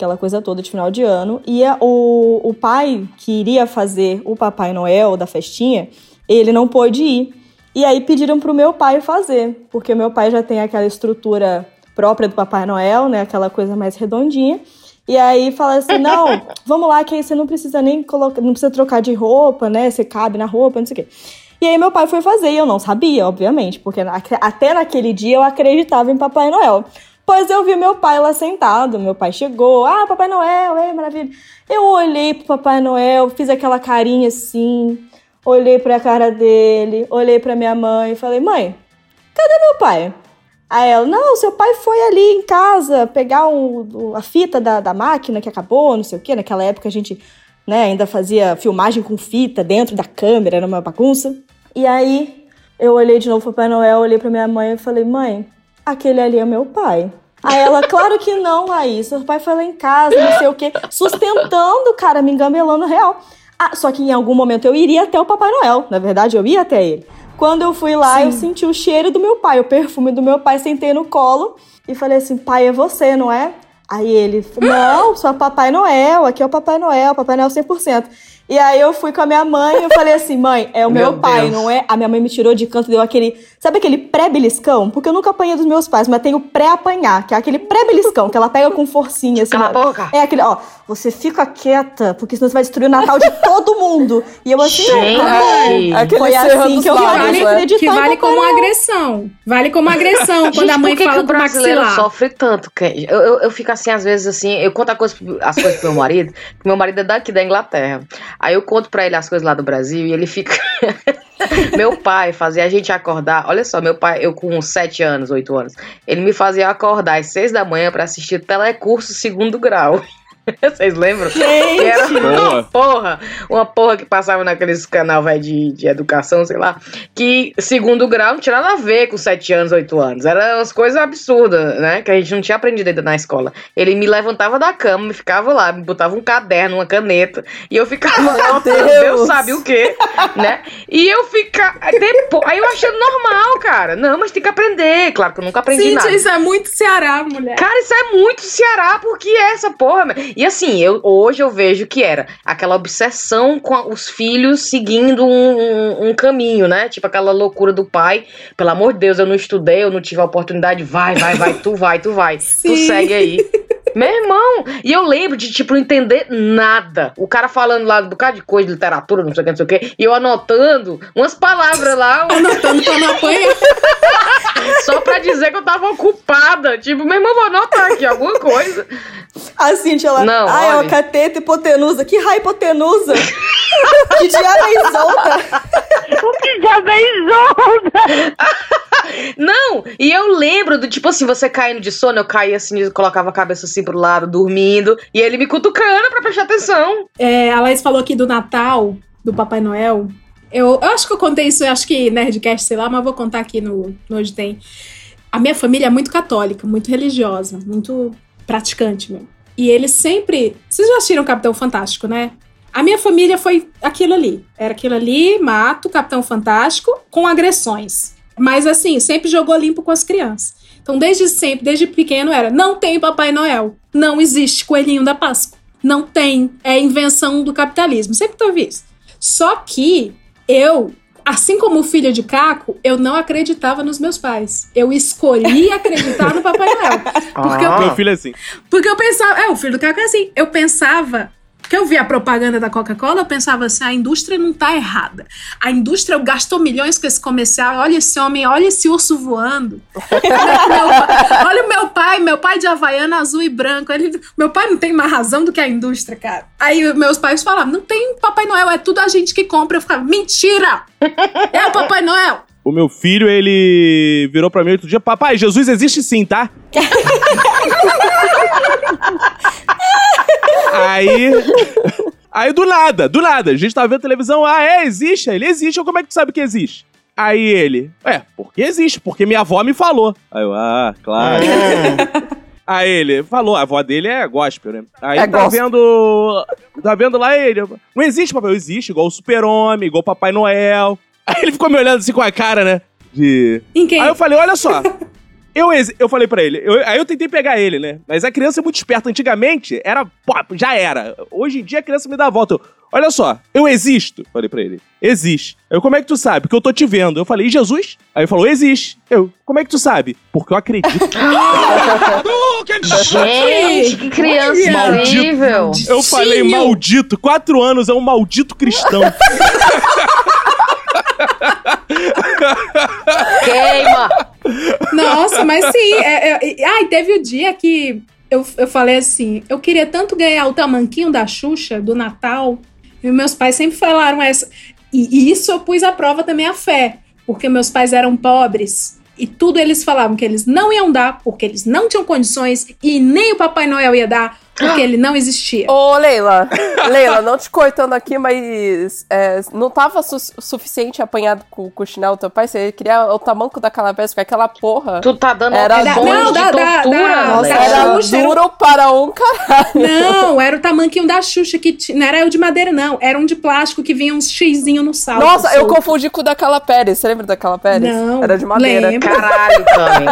aquela coisa toda de final de ano. E a- o, o pai que iria fazer o Papai Noel da festinha, ele não pôde ir. E aí pediram pro meu pai fazer, porque o meu pai já tem aquela estrutura própria do Papai Noel, né? Aquela coisa mais redondinha. E aí fala assim: <laughs> não, vamos lá, que aí você não precisa nem colocar, não precisa trocar de roupa, né? Você cabe na roupa, não sei o quê. E aí meu pai foi fazer, e eu não sabia, obviamente, porque até naquele dia eu acreditava em Papai Noel. Pois eu vi meu pai lá sentado, meu pai chegou, ah, Papai Noel, é maravilha. Eu olhei pro Papai Noel, fiz aquela carinha assim, olhei pra cara dele, olhei pra minha mãe e falei, mãe, cadê meu pai? Aí ela, não, seu pai foi ali em casa pegar o- a fita da, da máquina que acabou, não sei o quê. Naquela época a gente né, ainda fazia filmagem com fita dentro da câmera, era uma bagunça. E aí eu olhei de novo pro Papai Noel, olhei pra minha mãe e falei, mãe, aquele ali é meu pai. Aí ela, claro que não, Raíssa, seu pai foi lá em casa, não sei o quê, sustentando, cara, me engambelando real. Ah, só que em algum momento eu iria até o Papai Noel, na verdade eu ia até ele. Quando eu fui lá, eu senti o cheiro do meu pai, o perfume do meu pai, sentei no colo e falei assim: pai, é você, não é? Aí ele, não, sou Papai Noel, aqui é o Papai Noel, Papai Noel 100%. E aí eu fui com a minha mãe e eu falei assim, mãe, é o meu, Meu pai, Deus. não é? A minha mãe me tirou de canto, deu aquele. Sabe aquele pré-beliscão? Porque eu nunca apanhei dos meus pais, mas tem o pré-apanhar, que é aquele pré-beliscão, que ela pega com forcinha, assim. Cala a boca. É aquele, ó, você fica quieta, porque senão você vai destruir o Natal de todo mundo. E eu assim, Gente. Aquele Foi assim que eu falei né? Que vale Papai como Noel. agressão. Vale como <laughs> agressão quando Gente, a mãe que, que fala o com o brasileiro maxilar. sofre tanto? Ken? Eu, eu, eu fico assim, às vezes, assim, eu conto a coisa, as coisas pro meu marido, que meu marido é daqui da Inglaterra. Aí eu conto pra ele as coisas lá do Brasil e ele fica. <laughs> meu pai fazia a gente acordar. Olha só, meu pai, eu com 7 anos, 8 anos, ele me fazia acordar às 6 da manhã pra assistir telecurso segundo grau. <laughs> Vocês lembram? Que era uma Boa. porra, uma porra que passava naqueles canal véio, de, de educação, sei lá, que segundo grau não tinha nada a ver com 7 anos, 8 anos. Era umas coisas absurdas, né? Que a gente não tinha aprendido ainda na escola. Ele me levantava da cama, me ficava lá, me botava um caderno, uma caneta, e eu ficava lá, Deus. Deus sabe o quê, né? E eu ficava. Depois, aí eu achando normal, cara. Não, mas tem que aprender. Claro que eu nunca aprendi nada. Gente, isso é muito Ceará, mulher. Cara, isso é muito Ceará, porque é essa porra. meu. E assim, eu, hoje eu vejo que era aquela obsessão com a- os filhos seguindo um, um- um caminho, né? Tipo aquela loucura do pai. Pelo amor de Deus, eu não estudei, eu não tive a oportunidade. Vai, vai, vai, tu vai, tu vai. Tu <laughs> Sim. segue aí. Meu irmão, e eu lembro de, tipo, não entender nada. O cara falando lá um bocado de coisa, de literatura, não sei o que, não sei o que, e eu anotando umas palavras lá, um Anotando pra não apanhar. <laughs> só pra dizer que eu tava ocupada. Tipo, meu irmão, vou anotar aqui alguma coisa. A Cintia, ela. Não, ah, é olha. o cateta hipotenusa. Que raio hipotenusa? <laughs> que diabo é isolta? Que diabo é isolda? Não, e eu lembro do tipo assim, você caindo de sono, eu caía assim, eu colocava a cabeça assim pro lado, dormindo, e ele me cutucando pra prestar atenção. É, a Laís falou aqui do Natal, do Papai Noel. Eu, eu acho que eu contei isso, eu acho que Nerdcast, sei lá, mas vou contar aqui no, no Hoje Tem. A minha família é muito católica, muito religiosa, muito praticante mesmo. E eles sempre. Vocês já assistiram Capitão Fantástico, né? A minha família foi aquilo ali. Era aquilo ali, mato, Capitão Fantástico, com agressões. Mas assim, sempre jogou limpo com as crianças. Então, desde sempre, desde pequeno, era: não tem Papai Noel. Não existe Coelhinho da Páscoa. Não tem. É invenção do capitalismo. Sempre teve isso. Só que eu, assim como filha de Caco, eu não acreditava nos meus pais. Eu escolhi <laughs> acreditar no Papai Noel. Porque eu Meu filho é assim. porque eu pensava, é, o filho do Caco é assim. Eu pensava, que eu via a propaganda da Coca-Cola, eu pensava assim, a indústria não tá errada. A indústria gastou milhões com esse comercial. Olha esse homem, olha esse urso voando. olha, meu pai, olha o meu pai, meu pai de Havaiana azul e branco. Ele, meu pai não tem mais razão do que a indústria, cara. Aí meus pais falavam, não tem Papai Noel, é tudo a gente que compra. Eu ficava, mentira! É o Papai Noel! O meu filho, ele virou pra mim outro dia, papai, Jesus existe sim, tá? <laughs> aí. Aí do nada, do nada, a gente tava vendo televisão, ah, é, existe? Ele existe, ou como é que tu sabe que existe? Aí ele, é, porque existe, porque minha avó me falou. Aí eu, ah, claro. Aí ele falou, a avó dele é gospel, né? Aí É tá gospel. vendo. Tá vendo lá ele. Não existe, papai. Existe, igual o Super-Homem, igual o Papai Noel. Aí ele ficou me olhando assim com a cara, né? De. Em quem? Aí eu falei, olha só. Eu, eu falei pra ele, eu- aí eu tentei pegar ele, né? Mas a criança é muito esperta. Antigamente, era, pô, já era. Hoje em dia a criança me dá a volta. Eu, olha só, eu existo. Falei pra ele, existe. Eu, como é que tu sabe? Porque eu tô te vendo. Eu falei, e Jesus? Aí ele falou, existe. Eu, como é que tu sabe? Porque eu acredito. <laughs> Gente, que criança Maldito. incrível. Eu falei, maldito. Quatro anos é um maldito cristão. Queima. Nossa, mas sim. É, é, ai, teve o dia que eu, eu falei assim: eu queria tanto ganhar o tamanquinho da Xuxa do Natal. E meus pais sempre falaram essa. E, e isso eu pus à prova também a fé. Porque meus pais eram pobres. E tudo eles falavam que eles não iam dar, porque eles não tinham condições, e nem o Papai Noel ia dar, porque ele não existia. Ô, Leila, Leila, não te cortando aqui, mas é, não tava su suficiente apanhado com, com o chinelo do teu pai? Você queria o tamanco da calabresa com aquela porra? Tu tá dando Era opções Não, de da- da- tortura, da- Nossa, da era Xuxa, era- duro para um caralho. Não, era o tamanquinho da Xuxa, que ti- não era o de madeira, não. Era um de plástico que vinha uns xizinho no salto. Nossa, eu solto. confundi com o da Carla Pérez. Você lembra da Carla Pérez? Não, Era de madeira. lembro. Caralho, Tami.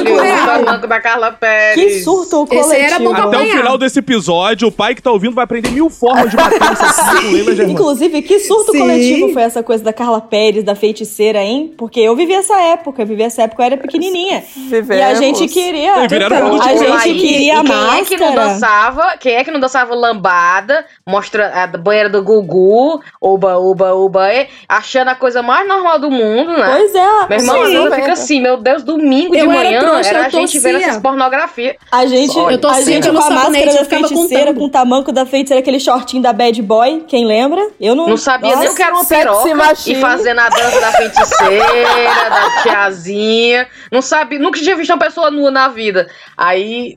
Inclusive, Caralho. O tamanco da Carla Pérez. Que surto coletivo. Esse era bom pra apanhar. Final desse episódio, o pai que tá ouvindo vai aprender mil formas de nessa filha com Leila Germano. Inclusive, que surto Sim. coletivo foi essa coisa da Carla Pérez, da feiticeira, hein? Porque eu vivi essa época, eu vivi essa época, eu era pequenininha. Vivemos. E a gente queria. E viraram a de gente. Aí, queria e quem é que não máscara. dançava? Quem é que não dançava lambada, mostra a banheira do Gugu, uba, uba, uba, e, achando a coisa mais normal do mundo, né? Pois é. Meu irmão, sim. fico assim, meu Deus, domingo de Eu era manhã trouxa, era eu a gente vendo essas pornografias. A gente, a eu tô gente com a sabonete, máscara eu da ficava feiticeira, com o tamanco da feiticeira, aquele shortinho da bad boy, quem lembra? Eu não... Não sabia nem o que era uma machine. e fazendo a dança da feiticeira, da tiazinha. Não sabia, nunca tinha visto uma pessoa nua na vida. Aí,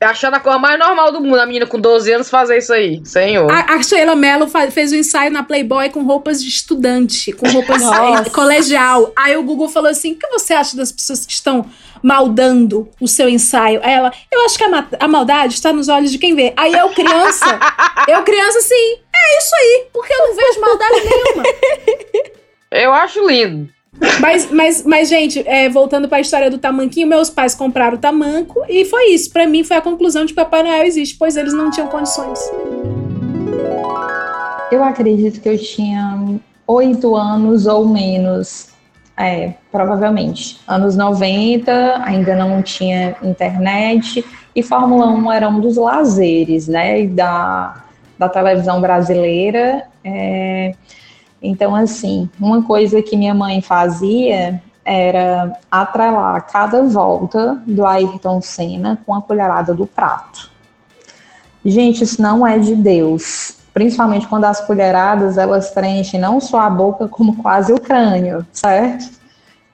achando a coisa mais normal do mundo, a menina com 12 anos fazer isso aí. Senhor. A, a Sheila Mello fez um ensaio na Playboy com roupas de estudante, com roupas eh, colegial. Aí o Google falou assim: o que você acha das pessoas que estão maldando o seu ensaio? Aí ela, eu acho que a, ma- a maldade está nos olhos de quem vê. Aí eu, criança, <laughs> eu, criança, assim, é isso aí, porque eu não vejo maldade nenhuma. Eu acho lindo. Mas, mas, mas gente, é, voltando pra história do tamanquinho, meus pais compraram o tamanco e foi isso. Pra mim foi a conclusão de que Papai Noel existe, pois eles não tinham condições. Eu acredito que eu tinha oito anos ou menos. É, provavelmente. Anos 90, ainda não tinha internet. E Fórmula 1 era um dos lazeres, né? Da, da televisão brasileira. É, então, assim, uma coisa que minha mãe fazia era atrelar cada volta do Ayrton Senna com a colherada do prato. Gente, isso não é de Deus. Principalmente quando as colheradas elas preenchem não só a boca, como quase o crânio, certo?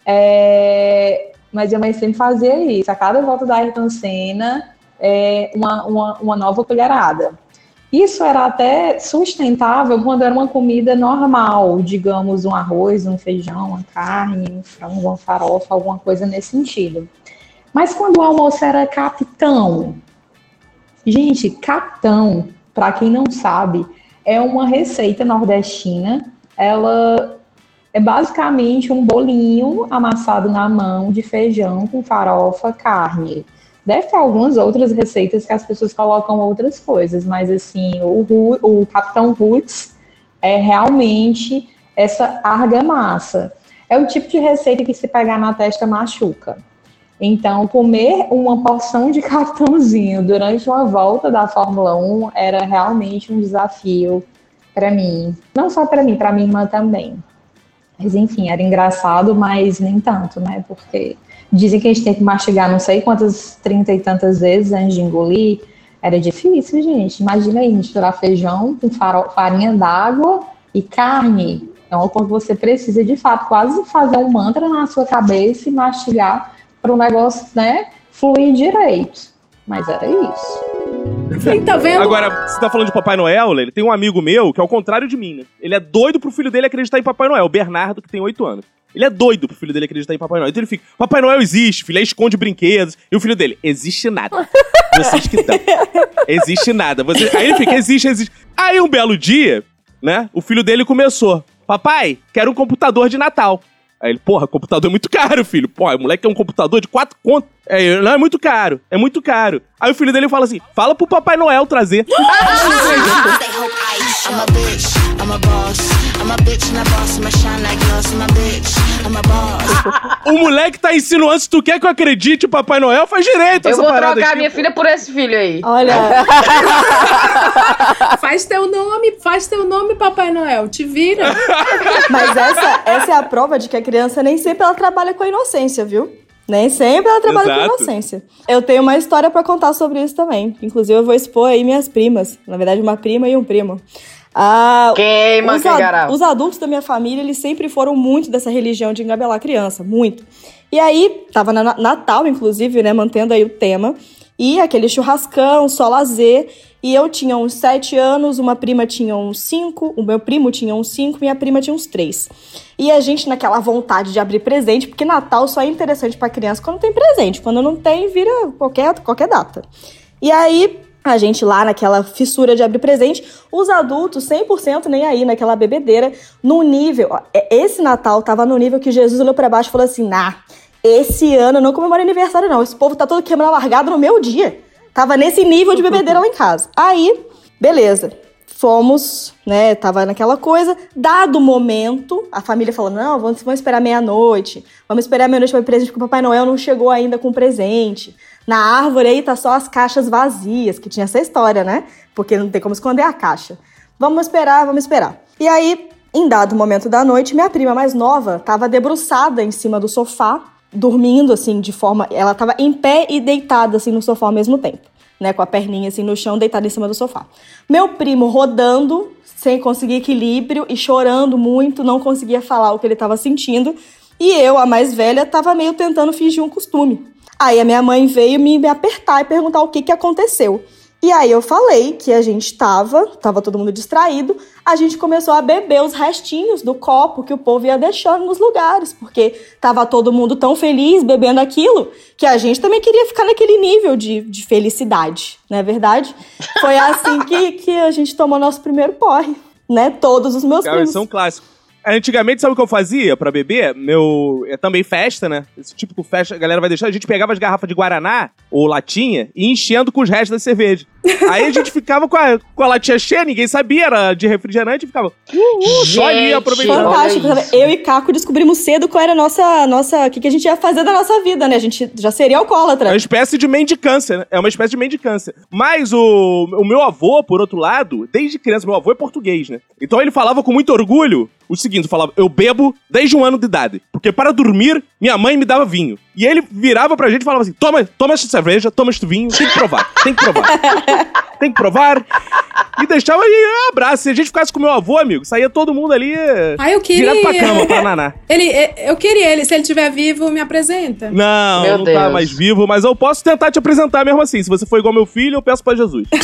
É, mas minha mãe sempre fazia isso. A cada volta da Ayrton Senna, é, uma, uma, uma nova colherada. Isso era até sustentável quando era uma comida normal, digamos, um arroz, um feijão, uma carne, um frango, uma farofa, alguma coisa nesse sentido. Mas quando o almoço era capitão, gente, capitão, para quem não sabe, é uma receita nordestina. Ela é basicamente um bolinho amassado na mão de feijão com farofa, carne. Deve ter algumas outras receitas que as pessoas colocam outras coisas, mas assim, o, o Capitão Roots é realmente essa argamassa. É o tipo de receita que se pegar na testa machuca. Então, comer uma porção de <laughs> cartãozinho durante uma volta da Fórmula 1 era realmente um desafio para mim. Não só para mim, para minha irmã também. Mas enfim, era engraçado, mas nem tanto, né? Porque dizem que a gente tem que mastigar não sei quantas, trinta e tantas vezes antes de engolir. Era difícil, gente. Imagina aí, misturar feijão com farinha d'água e carne. Coisa que você precisa, de fato, quase fazer um mantra na sua cabeça e mastigar para o negócio, né, fluir direito. Mas era isso. Sim, tá vendo? Agora, você tá falando de Papai Noel, ele tem um amigo meu que é o contrário de mim, né? Ele é doido pro filho dele acreditar em Papai Noel, o Bernardo, que tem 8 anos. Ele é doido pro filho dele acreditar em Papai Noel. Então ele fica, Papai Noel existe, filho, aí esconde brinquedos. E o filho dele, existe nada. <laughs> Vocês que estão. Existe nada. Você... Aí ele fica, existe, existe. Aí um belo dia, né, o filho dele começou, papai, quero um computador de Natal. Aí ele, porra, computador é muito caro, filho. Porra, o moleque quer um computador de quatro conto. É, ele, não, é muito caro, é muito caro. Aí o filho dele fala assim, fala pro Papai Noel trazer. <laughs> <laughs> I'm a bitch, I'm a boss. I'm a bitch and a boss, I'm a shine like gloss. I'm a bitch, I'm a boss. <laughs> o moleque tá insinuando, se tu quer que eu acredite, o Papai Noel faz direito Eu essa vou parada trocar aqui. minha filha por esse filho aí. Olha, <laughs> Faz teu nome, faz teu nome, Papai Noel. Te vira. mas essa, essa é a prova de que a criança nem sempre ela trabalha com a inocência, viu? Nem sempre ela trabalha com Exato. inocência. Eu tenho uma história pra contar sobre isso também. Inclusive, eu vou expor aí minhas primas. Na verdade, uma prima e um primo. Ah, Queima, os, que ad- os adultos da minha família, eles sempre foram muito dessa religião de engabelar a criança, muito. E aí, tava na Natal, inclusive, né, mantendo aí o tema, e aquele churrascão, só lazer, e eu tinha uns sete anos, uma prima tinha uns cinco, o meu primo tinha uns cinco, minha prima tinha uns três. E a gente naquela vontade de abrir presente, porque Natal só é interessante pra criança quando tem presente, quando não tem, vira qualquer, qualquer data. E aí, a gente lá naquela fissura de abrir presente, os adultos 100% nem aí, naquela bebedeira, no nível. é- Esse Natal tava no nível que Jesus olhou pra baixo e falou assim: nah, esse ano eu não comemoro aniversário, não. Esse povo tá todo queimando a largada no meu dia. Tava nesse nível de bebedeira lá em casa. Aí, beleza. Fomos, né? Tava naquela coisa. Dado o momento, a família falou: não, vamos, vamos esperar meia-noite. Vamos esperar meia-noite para presente, porque o Papai Noel não chegou ainda com presente. Na árvore aí tá só as caixas vazias, que tinha essa história, né? Porque não tem como esconder a caixa. Vamos esperar, vamos esperar. E aí, em dado momento da noite, minha prima mais nova estava debruçada em cima do sofá, dormindo assim de forma, ela estava em pé e deitada assim no sofá ao mesmo tempo, né, com a perninha assim no chão, deitada em cima do sofá. Meu primo rodando, sem conseguir equilíbrio e chorando muito, não conseguia falar o que ele estava sentindo, e eu, a mais velha, estava meio tentando fingir um costume. Aí a minha mãe veio me apertar e perguntar o que que aconteceu. E aí eu falei que a gente tava, tava todo mundo distraído, a gente começou a beber os restinhos do copo que o povo ia deixando nos lugares, porque tava todo mundo tão feliz bebendo aquilo, que a gente também queria ficar naquele nível de, de felicidade, não é verdade? Foi assim que, que a gente tomou nosso primeiro porre, né? Todos os meus Cara, primos. isso é um clássico. Antigamente, sabe o que eu fazia pra beber? Meu. É também festa, né? Esse típico festa, a galera vai deixar. A gente pegava as garrafas de Guaraná ou latinha e enchendo com os restos da cerveja. Aí a gente ficava com a, com a latinha cheia, ninguém sabia, era de refrigerante e ficava. Uh, uh, só ali aproveitando. Fantástico. sabe? Eu e Caco descobrimos cedo qual era a nossa. nossa o que, que a gente ia fazer da nossa vida, né? A gente já seria alcoólatra. É uma espécie de mendicância, né? É uma espécie de mendicância. Mas o, o meu avô, por outro lado, desde criança, meu avô é português, né? Então ele falava com muito orgulho o seguinte: falava, eu bebo desde um ano de idade. Porque para dormir, minha mãe me dava vinho. E ele virava pra gente e falava assim: toma, toma essa cerveja, toma este vinho, tem que provar, tem que provar. <laughs> <laughs> tem que provar. E deixava aí um abraço. Se a gente ficasse com meu avô, amigo, saía todo mundo ali. Ah, eu queria. Direto pra cama, pra naná. Ele, eu queria ele. Se ele estiver vivo, me apresenta. Não, Meu não tá Deus. mais vivo, mas eu posso tentar te apresentar mesmo assim. Se você for igual meu filho, eu peço pra Jesus. <laughs>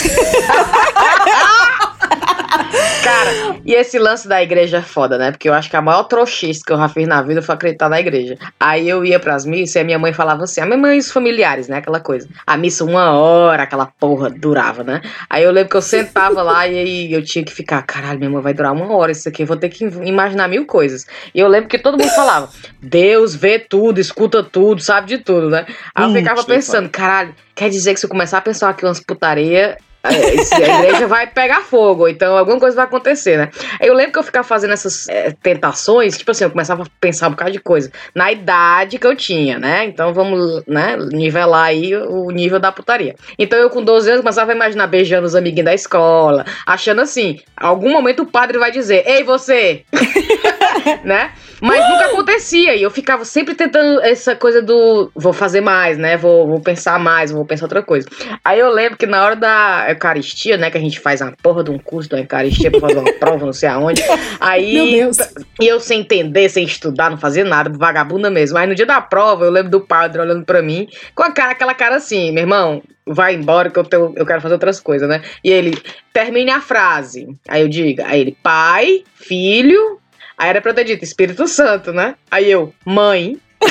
Cara, e esse lance da igreja é foda, né? Porque eu acho que a maior trouxice que eu já fiz na vida foi acreditar na igreja. Aí eu ia pras missas e a minha mãe falava assim, a minha mãe e os familiares, né? Aquela coisa. A missa uma hora, aquela porra durava, né? Aí eu lembro que eu sentava lá e aí eu tinha que ficar, caralho, minha mãe vai durar uma hora isso aqui, eu vou ter que imaginar mil coisas. E eu lembro que todo mundo falava, Deus vê tudo, escuta tudo, sabe de tudo, né? Aí eu Hum, ficava pensando, caralho, quer dizer que se eu começar a pensar aqui umas putaria, a igreja vai pegar fogo, então alguma coisa vai acontecer, né? Eu lembro que eu ficava fazendo essas é, tentações, tipo assim, eu começava a pensar um bocado de coisa, na idade que eu tinha, né? Então vamos, né, nivelar aí o nível da putaria. Então eu com 12 anos começava a imaginar beijando os amiguinhos da escola, achando assim, algum momento o padre vai dizer, ei você! <laughs> né? Mas nunca acontecia. E eu ficava sempre tentando essa coisa do vou fazer mais, né? Vou, vou pensar mais, vou pensar outra coisa. Aí eu lembro que na hora da Eucaristia, né? Que a gente faz uma porra de um curso da Eucaristia pra fazer uma <laughs> prova, não sei aonde. Aí. Meu Deus. E eu sem entender, sem estudar, não fazer nada, vagabunda mesmo. Aí no dia da prova, eu lembro do padre olhando pra mim, com a cara, aquela cara assim, meu irmão, vai embora que eu, tenho, eu quero fazer outras coisas, né? E ele, termine a frase. Aí eu digo, aí ele, pai, filho. Aí era pra eu ter dito Espírito Santo, né? Aí eu, mãe. <laughs>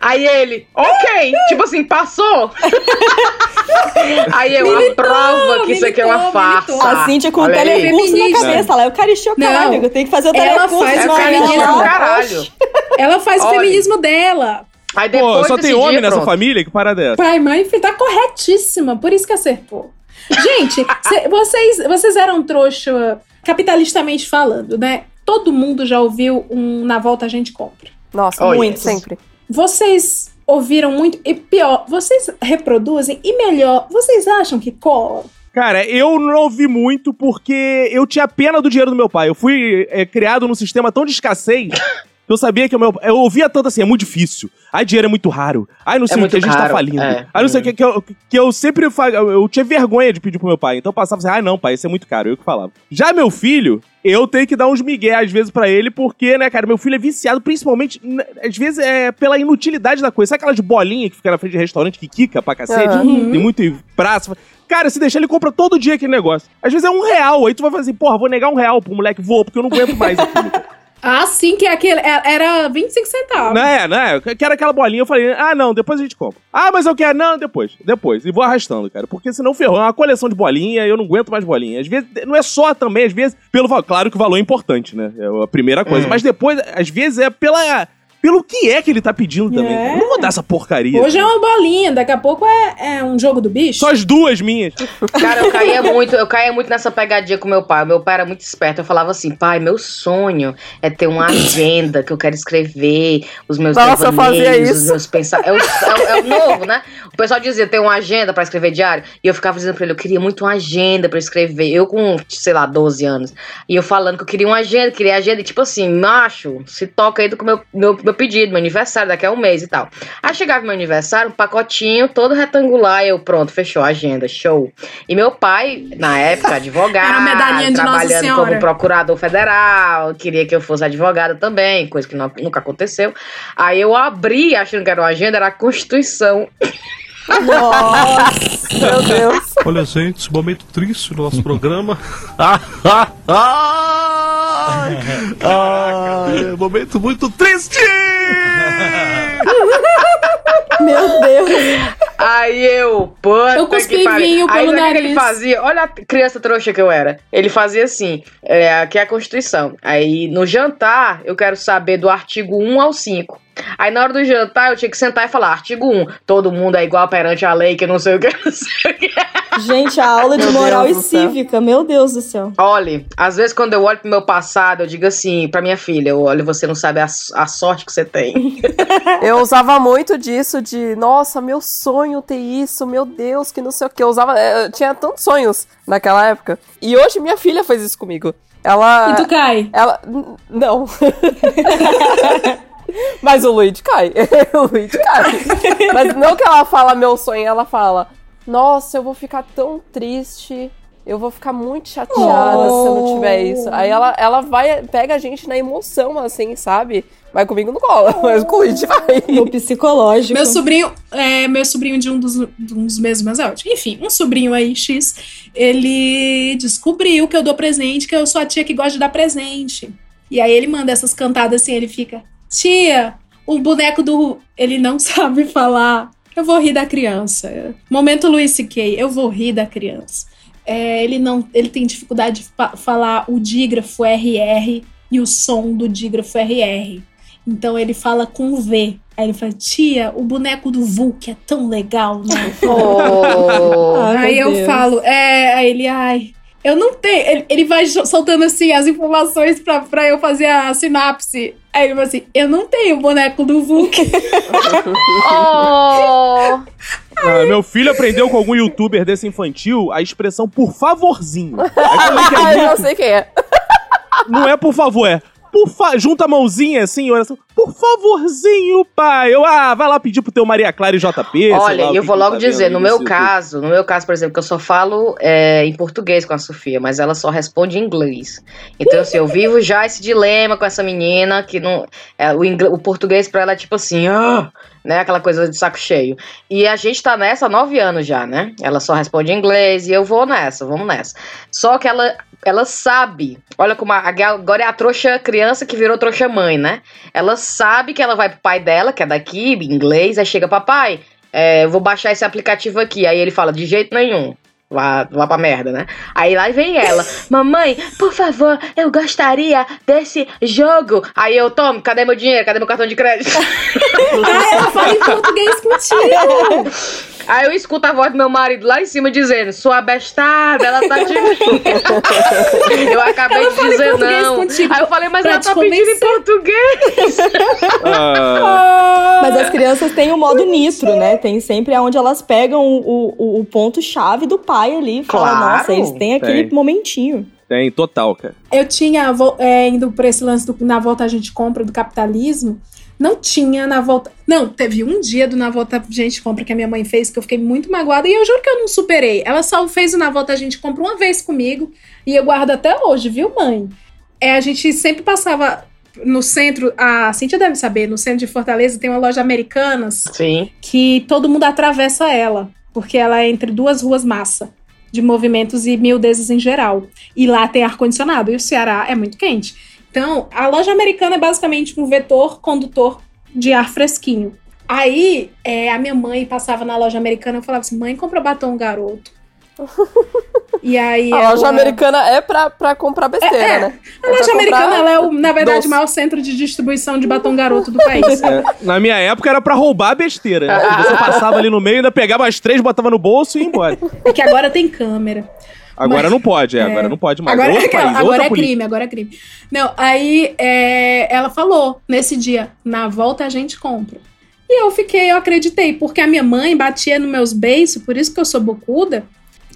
Aí ele, ok, tipo assim, passou. Aí eu, a prova que isso aqui é uma militou, farsa. militou. A Cíntia com o Olha aí. telecurso na cabeça lá. Eu Eucaristia, Não. caralho, amigo. Tem que fazer o Ela telecurso. faz É o o senão feminismo ela- caralho. Ela faz o feminismo dela. Aí Pô, depois só desse tem homem dia, nessa pronto. família? Que parada é essa? Pai, mãe, filho, tá corretíssima. Por isso que acertou. Gente, cê- vocês, vocês eram trouxa capitalistamente falando, né? Todo mundo já ouviu um Na Volta a Gente Compra. Nossa, Oh, muito, yes. sempre. Vocês ouviram muito e pior, vocês reproduzem e melhor, vocês acham que cola? Cara, eu não ouvi muito porque eu tinha pena do dinheiro do meu pai. Eu fui é, criado num sistema tão de escassez eu sabia que o meu. Eu ouvia tanto assim, é muito difícil. Ai, dinheiro é muito raro. Ai, não sei o muito que, a gente tá caro, falindo. é. Ai, não sei o Hum. que, que eu, que eu sempre. fa- Eu tinha vergonha de pedir pro meu pai. Então eu passava assim, ai, não, pai, isso é muito caro. Eu que falava. Já meu filho. Eu tenho que dar uns migué às vezes pra ele, porque, né, cara, meu filho é viciado, principalmente, às vezes, é pela inutilidade da coisa. Sabe aquelas bolinhas que fica na frente de restaurante que quica pra cacete? Uhum. Tem muito em praça. Cara, se deixar, ele compra todo dia aquele negócio. Às vezes é um real. Aí tu vai fazer assim, porra, vou negar um real pro moleque, vou, porque eu não aguento mais aquilo. <laughs> Ah, sim, que é aquele, é- era 25 centavos. não é, não é? Eu quero aquela bolinha. Eu falei, ah, não, depois a gente compra. Ah, mas eu quero. Não, depois, depois. E vou arrastando, cara. Porque senão ferrou. É uma coleção de bolinha eu não aguento mais bolinha. Às vezes, não é só também, às vezes, pelo valor. Claro que o valor é importante, né? É a primeira coisa. Hum. Mas depois, às vezes, é pela. Pelo que é que ele tá pedindo também. É. Eu não vou dar essa porcaria. Hoje é uma bolinha, daqui a pouco é, é um jogo do bicho. Só as duas minhas. Cara, eu caía muito, eu caía muito nessa pegadinha com meu pai. Meu pai era muito esperto. Eu falava assim, pai, meu sonho é ter uma agenda que eu quero escrever os meus Nossa, eu fazia devaneios, os isso. meus pensamentos. É, o- é o- é o novo, né? O pessoal dizia, tem uma agenda pra escrever diário. E eu ficava dizendo pra ele, eu queria muito uma agenda pra escrever. Eu com, sei lá, 12 anos. E eu falando que eu queria uma agenda, queria agenda. E tipo assim, macho, se toca aí do meu, meu, meu pedido, meu aniversário daqui a um mês e tal. Aí chegava meu aniversário, um pacotinho todo retangular. Eu, pronto, fechou a agenda, show. E meu pai, na época, advogado, trabalhando como procurador federal, queria que eu fosse advogada também, coisa que não- nunca aconteceu. Aí eu abri, achando que era uma agenda, era a Constituição. <coughs> Nossa, meu Deus. Olha, gente, momento triste do nosso programa. Ah, ah, ah, ah, é momento muito triste! Meu Deus. Aí eu, puta Eu cuspi que vinho Aí pelo que que ele nariz. fazia? Olha a criança trouxa que eu era. Ele fazia assim, é, aqui é a Constituição. Aí no jantar, eu quero saber do artigo 1 ao 5. Aí na hora do jantar, eu tinha que sentar e falar, artigo 1, todo mundo é igual perante a lei, que não sei o que, <laughs> não sei o que. Gente, a aula de Meu moral Deus e cívica, meu Deus do céu. Olhe, às vezes quando eu olho pro meu passado, eu digo assim, pra minha filha, eu olho, você não sabe a, a sorte que você tem. <laughs> Eu usava muito disso de, nossa, meu sonho ter isso, meu Deus, que não sei o que. Eu usava, eh, eu tinha tantos sonhos naquela época. E hoje minha filha faz isso comigo. Ela. E tu cai? Ela. Não. <laughs> <laughs> Mas o Luigi cai. <laughs> o Luigi cai. <laughs> Mas não que ela fala meu sonho, ela fala: Nossa, eu vou ficar tão triste. Eu vou ficar muito chateada se eu não tiver isso. Aí ela, ela vai, pega a gente na emoção, assim, sabe? Mas comigo não cola, mas com o Luigi vai. No psicológico. Meu sobrinho, é, meu sobrinho de um dos, de um dos meus mais altos. Enfim, um sobrinho aí, X, ele descobriu que eu dou presente, que eu sou a tia que gosta de dar presente. E aí ele manda essas cantadas assim, ele fica, tia, o boneco do... Ele não <laughs> sabe falar. Eu vou rir da criança. Momento Luiz C.K., eu vou rir da criança. É, ele não, ele tem dificuldade de fa- falar o dígrafo RR e o som do dígrafo RR. Então ele fala com V. Aí ele fala, tia, o boneco do Vulk é tão legal, né? <laughs> Oh. Ai, aí meu eu Deus. falo, é, aí ele, ai, eu não tenho. Ele, ele vai soltando assim as informações pra, pra eu fazer a sinapse. Aí ele fala assim: eu não tenho o boneco do Vulk. <laughs> Oh. Ah, meu filho aprendeu com algum youtuber desse infantil a expressão por favorzinho. É que é eu muito- não sei quem é. Não é por favor, é por fa... junta a mãozinha assim, oração. Por favorzinho, pai. Eu, ah, vai lá pedir pro teu Maria Clara e JP. Olha, lá, eu vou logo tá dizer, no meu caso, no meu caso, por exemplo, que eu só falo é, em português com a Sofia, mas ela só responde em inglês. Então, assim, eu vivo já esse dilema com essa menina que não. é, o, ingle- o português pra ela é tipo assim, ah, né? Aquela coisa de saco cheio. E a gente tá nessa há nove anos já, né? Ela só responde em inglês e eu vou nessa, vamos nessa. Só que ela. Ela sabe, olha como a, agora é a trouxa criança que virou trouxa mãe, né? Ela sabe que ela vai pro pai dela, que é daqui, inglês, aí chega, papai, é, vou baixar esse aplicativo aqui. Aí ele fala, de jeito nenhum. Vá, vá pra merda, né? Aí lá vem ela, mamãe, por favor, eu gostaria desse jogo. Aí eu tomo, cadê meu dinheiro? Cadê meu cartão de crédito? <laughs> ah, ela fala em português contigo. Aí eu escuto a voz do meu marido lá em cima dizendo, sua bestada, ela tá te. <laughs> eu acabei Ela de fala em dizer português não. contigo Aí eu falei, mas pra ela tá pedindo em português. Ah, Mas as crianças têm o modo nitro, né? Tem sempre aonde elas pegam o, o, o ponto-chave do pai ali. Fala, Claro, nossa, eles têm aquele tem. momentinho. Tem, total, cara. Eu tinha, é, indo por esse lance do Na Volta a Gente Compra do capitalismo, não tinha na volta. Não, teve um dia do Na Volta a Gente Compra que a minha mãe fez que eu fiquei muito magoada e eu juro que eu não superei. Ela só fez o Na Volta a Gente Compra uma vez comigo e eu guardo até hoje, viu, mãe? É, a gente sempre passava no centro, a Cintia deve saber, no centro de Fortaleza tem uma loja Americanas Sim. que todo mundo atravessa ela, porque ela é entre duas ruas massa de movimentos e miudezas em geral. E lá tem ar-condicionado, e o Ceará é muito quente. Então, a loja americana é basicamente um vetor condutor de ar fresquinho. Aí, é, a minha mãe passava na loja americana e falava assim: mãe, compra batom garoto. <laughs> E aí. A loja ela- americana é pra, pra comprar besteira, É, é. né? A É loja comprar americana ela é, o, na verdade, doce. o maior centro de distribuição de batom garoto do país. É, na minha época era pra roubar besteira. né? Você passava ali no meio, ainda pegava as três, botava no bolso e ia embora. É que agora tem câmera. Agora Mas- não pode, é, É. agora não pode mais. Agora, outro país, agora outra é política. crime, agora é crime. Não, aí é, ela falou nesse dia, na volta a gente compra. E eu fiquei, eu acreditei, porque a minha mãe batia nos meus beiços, por isso que eu sou bocuda,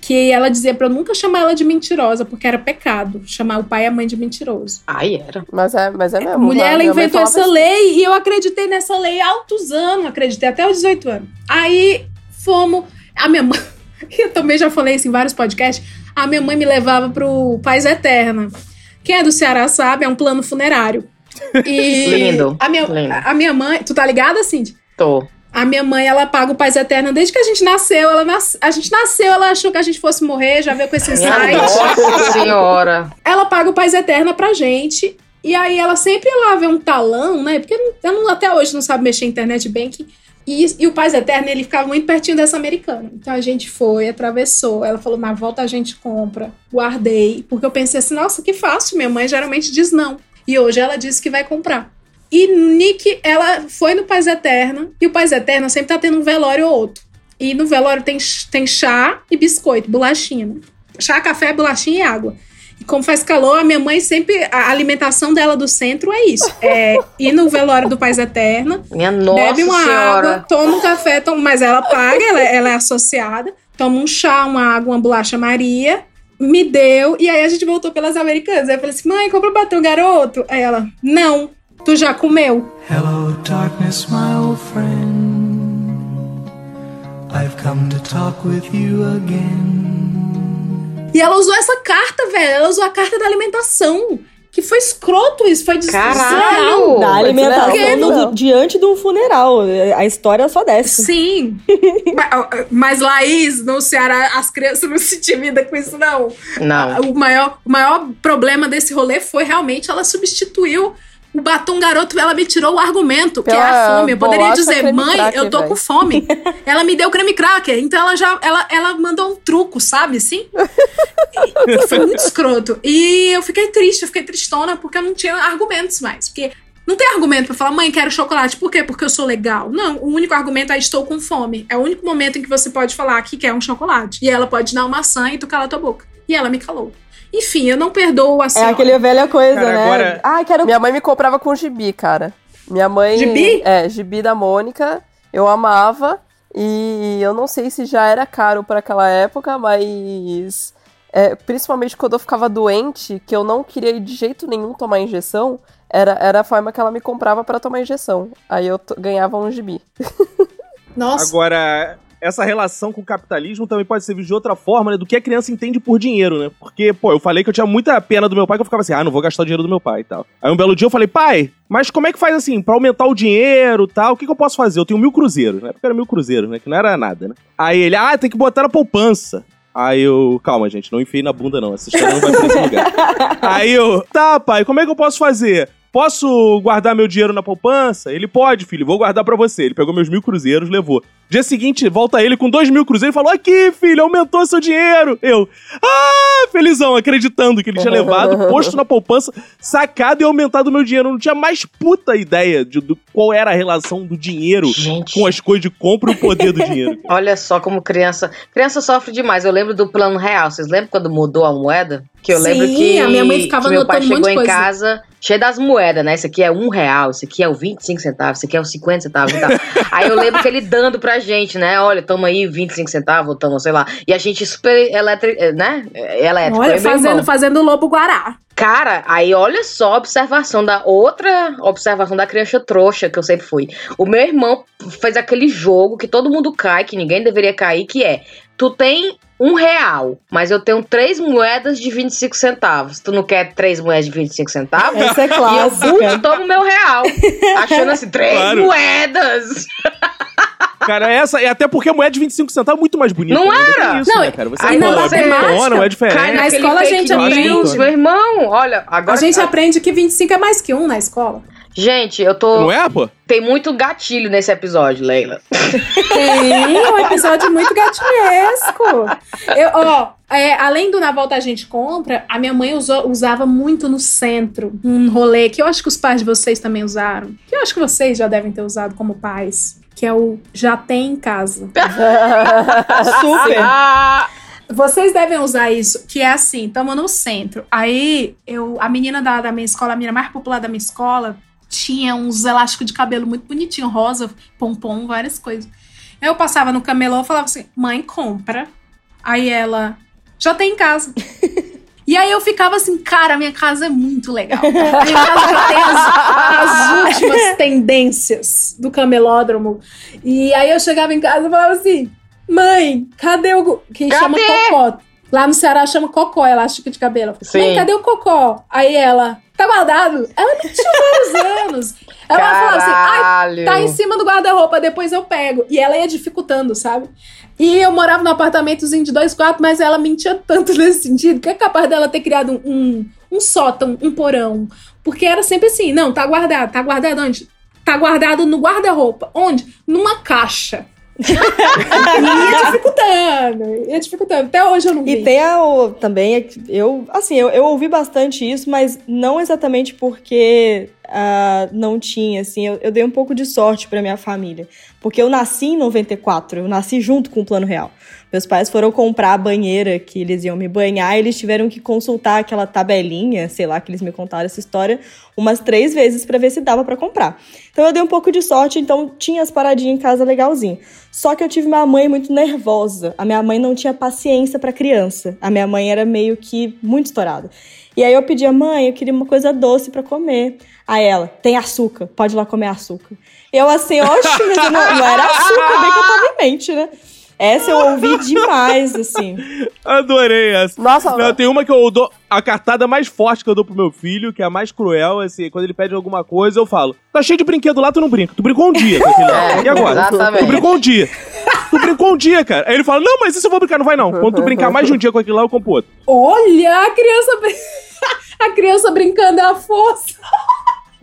que ela dizia pra eu nunca chamar ela de mentirosa, porque era pecado chamar o pai e a mãe de mentiroso. Ai, era. Mas é, mas é mesmo. A mulher, ela inventou essa assim. lei e eu acreditei nessa lei há altos anos, acreditei até os 18 anos. Aí fomos. A minha mãe. <laughs> Eu também já falei isso em vários podcasts. A minha mãe me levava pro Paz Eterna. Quem é do Ceará sabe, é um plano funerário. <laughs> E Lindo, A minha, lindo. a minha mãe. Tu tá ligada, Cindy? Tô. A minha mãe, ela paga o Paz Eterna desde que a gente nasceu. Ela nas... A gente nasceu, ela achou que a gente fosse morrer, já veio com esse insight. Nossa senhora. ela paga o Paz Eterna pra gente. E aí ela sempre ia lá ver um talão, né? Porque eu não- até hoje não sabe mexer em internet banking. E, e o Paz Eterno, ele ficava muito pertinho dessa americana. Então a gente foi, atravessou. Ela falou, na volta a gente compra. Guardei. Porque eu pensei assim, nossa, que fácil. Minha mãe geralmente diz não. E hoje ela disse que vai comprar. E Nick, ela foi no Paz Eterna. E o Paz Eterna sempre tá tendo um velório ou outro. E no velório tem, tem chá e biscoito, bolachinha. né? Chá, café, bolachinha e água. E como faz calor, a minha mãe sempre. A alimentação dela do centro é isso: é ir no velório do Paz Eterna, Minha nossa bebe uma senhora. água, toma um café, toma, mas ela paga, ela, ela é associada, toma um chá, uma água, uma bolacha Maria, me deu, e aí a gente voltou pelas americanas. Aí eu falei assim: mãe, compra batom garoto. Aí ela: não, tu já comeu. Hello, darkness, my old friend. I've come to talk with you again. E ela usou essa carta, velho. Ela usou a carta da alimentação. Que foi escroto isso, foi descaralho. Da alimentação Porque do- diante de um funeral. A história só desce. Sim. <laughs> Ma- Mas, Laís, no Ceará, as crianças não se intimidam com isso, não. Não. O maior, o maior problema desse rolê foi realmente ela substituiu o batom garoto, ela me tirou o argumento, que é a fome. Eu poderia dizer, mãe, cracker, eu tô véi." com fome. <laughs> ela me deu creme cracker, então ela já ela, ela mandou um truco, sabe assim? E foi muito <laughs> escroto. E eu fiquei triste, eu fiquei tristona porque eu não tinha argumentos mais. Porque não tem argumento pra falar, mãe, quero chocolate. Por quê? Porque eu sou legal. Não, o único argumento é estou com fome. É o único momento em que você pode falar que quer um chocolate. E ela pode dar uma maçã e tu cala tua boca. E ela me calou. Enfim, eu não perdoo a É senhora. aquele velha coisa, Cara, né? agora- Ah, quero. Minha mãe me comprava com gibi, cara. Minha mãe. Gibi? É, gibi da Mônica. Eu amava. E eu não sei se já era caro para aquela época, mas. é, principalmente quando eu ficava doente, que eu não queria de jeito nenhum tomar injeção, era, era a forma que ela me comprava para tomar injeção. Aí eu ganhava um gibi. <laughs> Nossa. Agora, essa relação com o capitalismo também pode ser vista de outra forma, né? Do que a criança entende por dinheiro, né? Porque, pô, eu falei que eu tinha muita pena do meu pai, que eu ficava assim, ah, não vou gastar o dinheiro do meu pai e tal. Aí um belo dia eu falei, pai, mas como é que faz assim, pra aumentar o dinheiro e tal? O que, que eu posso fazer? Eu tenho mil cruzeiros, né? Porque era mil cruzeiros, né? Que não era nada, né? Aí ele, ah, tem que botar na poupança. Aí eu, calma, gente, não enfiei na bunda, não. Essa história não vai pra esse lugar. <laughs> Aí eu, tá, pai, como é que eu posso fazer? Posso guardar meu dinheiro na poupança? Ele pode, filho, vou guardar pra você. Ele pegou meus mil cruzeiros, levou. Dia seguinte, volta ele com dois mil cruzeiros e falou: Aqui, filho, aumentou seu dinheiro. Eu, ah, felizão, acreditando que ele tinha <laughs> levado, posto na poupança, sacado e aumentado meu dinheiro. Eu não tinha mais puta ideia de do- qual era a relação do dinheiro com as coisas de compra e o poder do <laughs> dinheiro. Olha só como criança. Criança sofre demais. Eu lembro do plano real. Vocês lembram quando mudou a moeda? Que eu Sim, lembro que, a minha mãe ficava meu pai chegou em coisa. casa cheio das moedas, né? Isso aqui é um real, isso aqui é o 25 centavos, isso aqui é o 50 centavos e tal. <laughs> aí eu lembro que ele dando pra gente, né? Olha, toma aí 25 centavos, toma, sei lá. E a gente super elétrico, né? Elétrico. Olha, fazendo, fazendo lobo guará. Cara, aí olha só a observação da outra observação da criança trouxa que eu sempre fui. O meu irmão fez aquele jogo que todo mundo cai, que ninguém deveria cair, que é: tu tem um real, mas eu tenho três moedas de 25 centavos. Tu não quer três moedas de 25 centavos? Essa é clássica. E eu putz, tomo meu real. <laughs> Achando assim, três Claro. moedas. Cara, essa, e até porque a moeda de 25 centavos é muito mais bonita. Não ainda era? Isso, Não, né, cara? Você aí na é bonitona, não é diferente. Na escola a gente aprende. Meu irmão, olha, agora. a gente aprende que 25 é mais que um na escola. Gente, eu tô. Não é, pô? Tem muito gatilho nesse episódio, Leila. Tem um episódio muito gatilhesco. Eu, ó, é, além do Na Volta a Gente Compra, a minha mãe usou- usava muito no centro um rolê que eu acho que os pais de vocês também usaram. Que eu acho que vocês já devem ter usado como pais. Que é o Já Tem em Casa. <laughs> Super. Vocês devem usar isso, que é assim, estamos no centro. Aí, eu, a menina da, da minha escola, a menina mais popular da minha escola, tinha uns elásticos de cabelo muito bonitinho, rosa, pompom, várias coisas. Aí eu passava no camelô e falava assim, mãe, compra. Aí ela, já tem em casa. <laughs> E aí eu ficava assim, cara, minha casa é muito legal. Minha casa já tem as, as últimas tendências do camelódromo. E aí eu chegava em casa e falava assim, mãe, cadê o... Que chama Cadê? cocó. Lá no Ceará chama cocó, elástico de cabelo. Sim. Cadê o cocó? Aí ela, tá guardado? Ela não tinha vários <laughs> anos. Ela falava assim, ai, tá em cima do guarda-roupa, depois eu pego. E ela ia dificultando, sabe? E eu morava num apartamentozinho de dois quartos, mas ela mentia tanto <laughs> nesse sentido que é capaz dela ter criado um, um, um sótão, um porão. Porque era sempre assim, não, tá guardado. Tá guardado onde? Tá guardado no guarda-roupa. Onde? Numa caixa. <laughs> e ia dificultando, ia dificultando. Até hoje eu não vi. E tem a, o- também, é que eu, assim, eu, eu ouvi bastante isso, mas não exatamente porque ah, não tinha, assim, eu, eu dei um pouco de sorte pra minha família. Porque eu nasci em 94, eu nasci junto com o Plano Real. Meus pais foram comprar a banheira que eles iam me banhar e eles tiveram que consultar aquela tabelinha, sei lá, que eles me contaram essa história, umas três vezes pra ver se dava pra comprar. Então eu dei um pouco de sorte, então tinha as paradinhas em casa legalzinho. Só que eu tive uma mãe muito nervosa. A minha mãe não tinha paciência pra criança. A minha mãe era meio que muito estourada. E aí eu pedia, mãe, eu queria uma coisa doce pra comer. Aí ela, tem açúcar, pode ir lá comer açúcar. Eu assim, oxe, mas não, não era açúcar, bem que eu tava em mente, né? Essa eu ouvi demais, assim. Adorei essa. Nossa, Não, tem uma que eu dou. A cartada mais forte que eu dou pro meu filho, que é a mais cruel, assim, quando ele pede alguma coisa, eu falo: tá cheio de brinquedo lá, tu não brinca. Tu brincou um dia com aquele lá. <laughs> É, e agora? exatamente. Tu brincou um dia. Tu brincou um dia, cara. Aí ele fala: não, mas isso eu vou brincar, não vai não. Quando tu brincar mais de um dia com aquilo lá, eu compro outro. Olha a criança. <laughs> a criança brincando à força.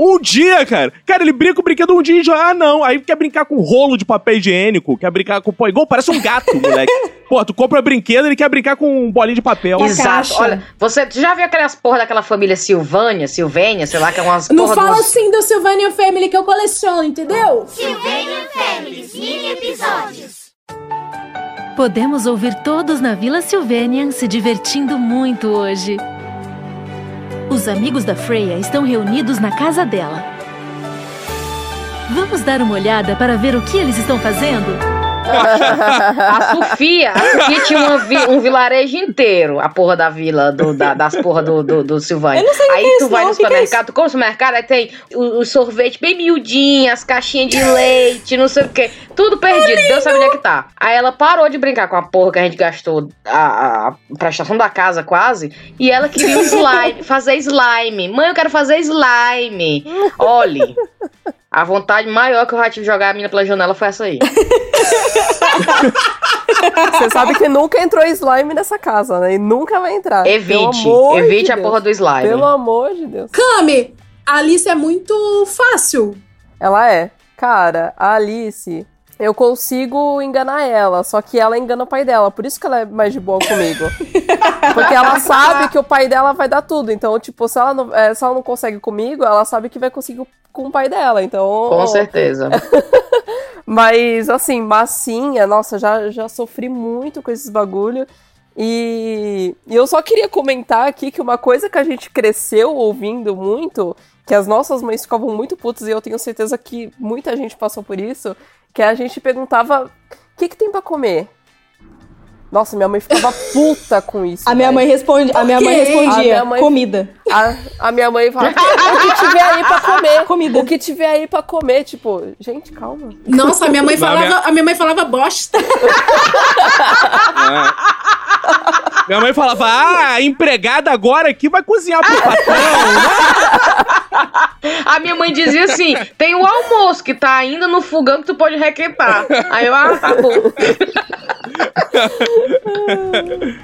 Um dia, cara. Cara, ele brinca com o brinquedo um dia e já, ah, não. Aí quer brincar com rolo de papel higiênico, quer brincar com. Pô, igual parece um gato, <laughs> moleque. Pô, tu compra brinquedo ele quer brincar com um bolinho de papel. Exato. Olha, você já viu aquelas porra daquela família Silvânia, Silvênia, sei lá, que é umas Não porra fala uns- assim do Sylvania Family que eu coleciono, entendeu? Sylvanian Families mini episódios. Podemos ouvir todos na Vila Sylvanian se divertindo muito hoje. Os amigos da Freya estão reunidos na casa dela. Vamos dar uma olhada para ver o que eles estão fazendo? A Sofia, a Sofia tinha vi- um vilarejo inteiro, a porra da vila, do- da- das porra do, do, do Silvânia. Eu não sei Aí é tu isso, vai não, no é supermercado, tu compra no supermercado, aí tem o, o sorvete bem miudinho, as caixinhas de leite, não sei o que, tudo perdido, Deus sabe onde é que tá. Aí ela parou de brincar com a porra que a gente gastou a, a prestação da casa quase, e ela queria um slime, fazer slime. Mãe, eu quero fazer slime. Olhe. A vontade maior que eu já tive de jogar a mina pela janela foi essa aí. Você sabe que nunca entrou slime nessa casa, né? E nunca vai entrar. Pelo Evite, amor evite de a Deus. porra do slime. Pelo amor de Deus. Cami, a Alice é muito fácil. Ela é. Cara, a Alice, eu consigo enganar ela, só que ela engana o pai dela. Por isso que ela é mais de boa comigo. <laughs> Porque ela sabe que o pai dela vai dar tudo. Então, tipo, se ela não, é, se ela não consegue comigo, ela sabe que vai conseguir com o pai dela. Então. Com certeza. <laughs> Mas, assim, massinha, nossa, já, já sofri muito com esses bagulho. E, e eu só queria comentar aqui que uma coisa que a gente cresceu ouvindo muito, que as nossas mães ficavam muito putas, e eu tenho certeza que muita gente passou por isso, que a gente perguntava: o que, que tem pra comer? Nossa, minha mãe ficava <laughs> puta com isso. A minha mãe responde, a minha mãe respondia, A minha mãe- comida. A, a minha mãe fala: o que <laughs> tiver aí pra comer. Comida. O que tiver aí pra comer. Tipo, gente, calma. Nossa, a minha mãe Não, falava, minha- a minha mãe falava bosta. <laughs> Minha mãe falava: ah, a empregada agora aqui vai cozinhar pro patrão. A minha mãe dizia assim: tem o almoço que tá ainda no fogão que tu pode requentar. Aí eu, ah, tá bom.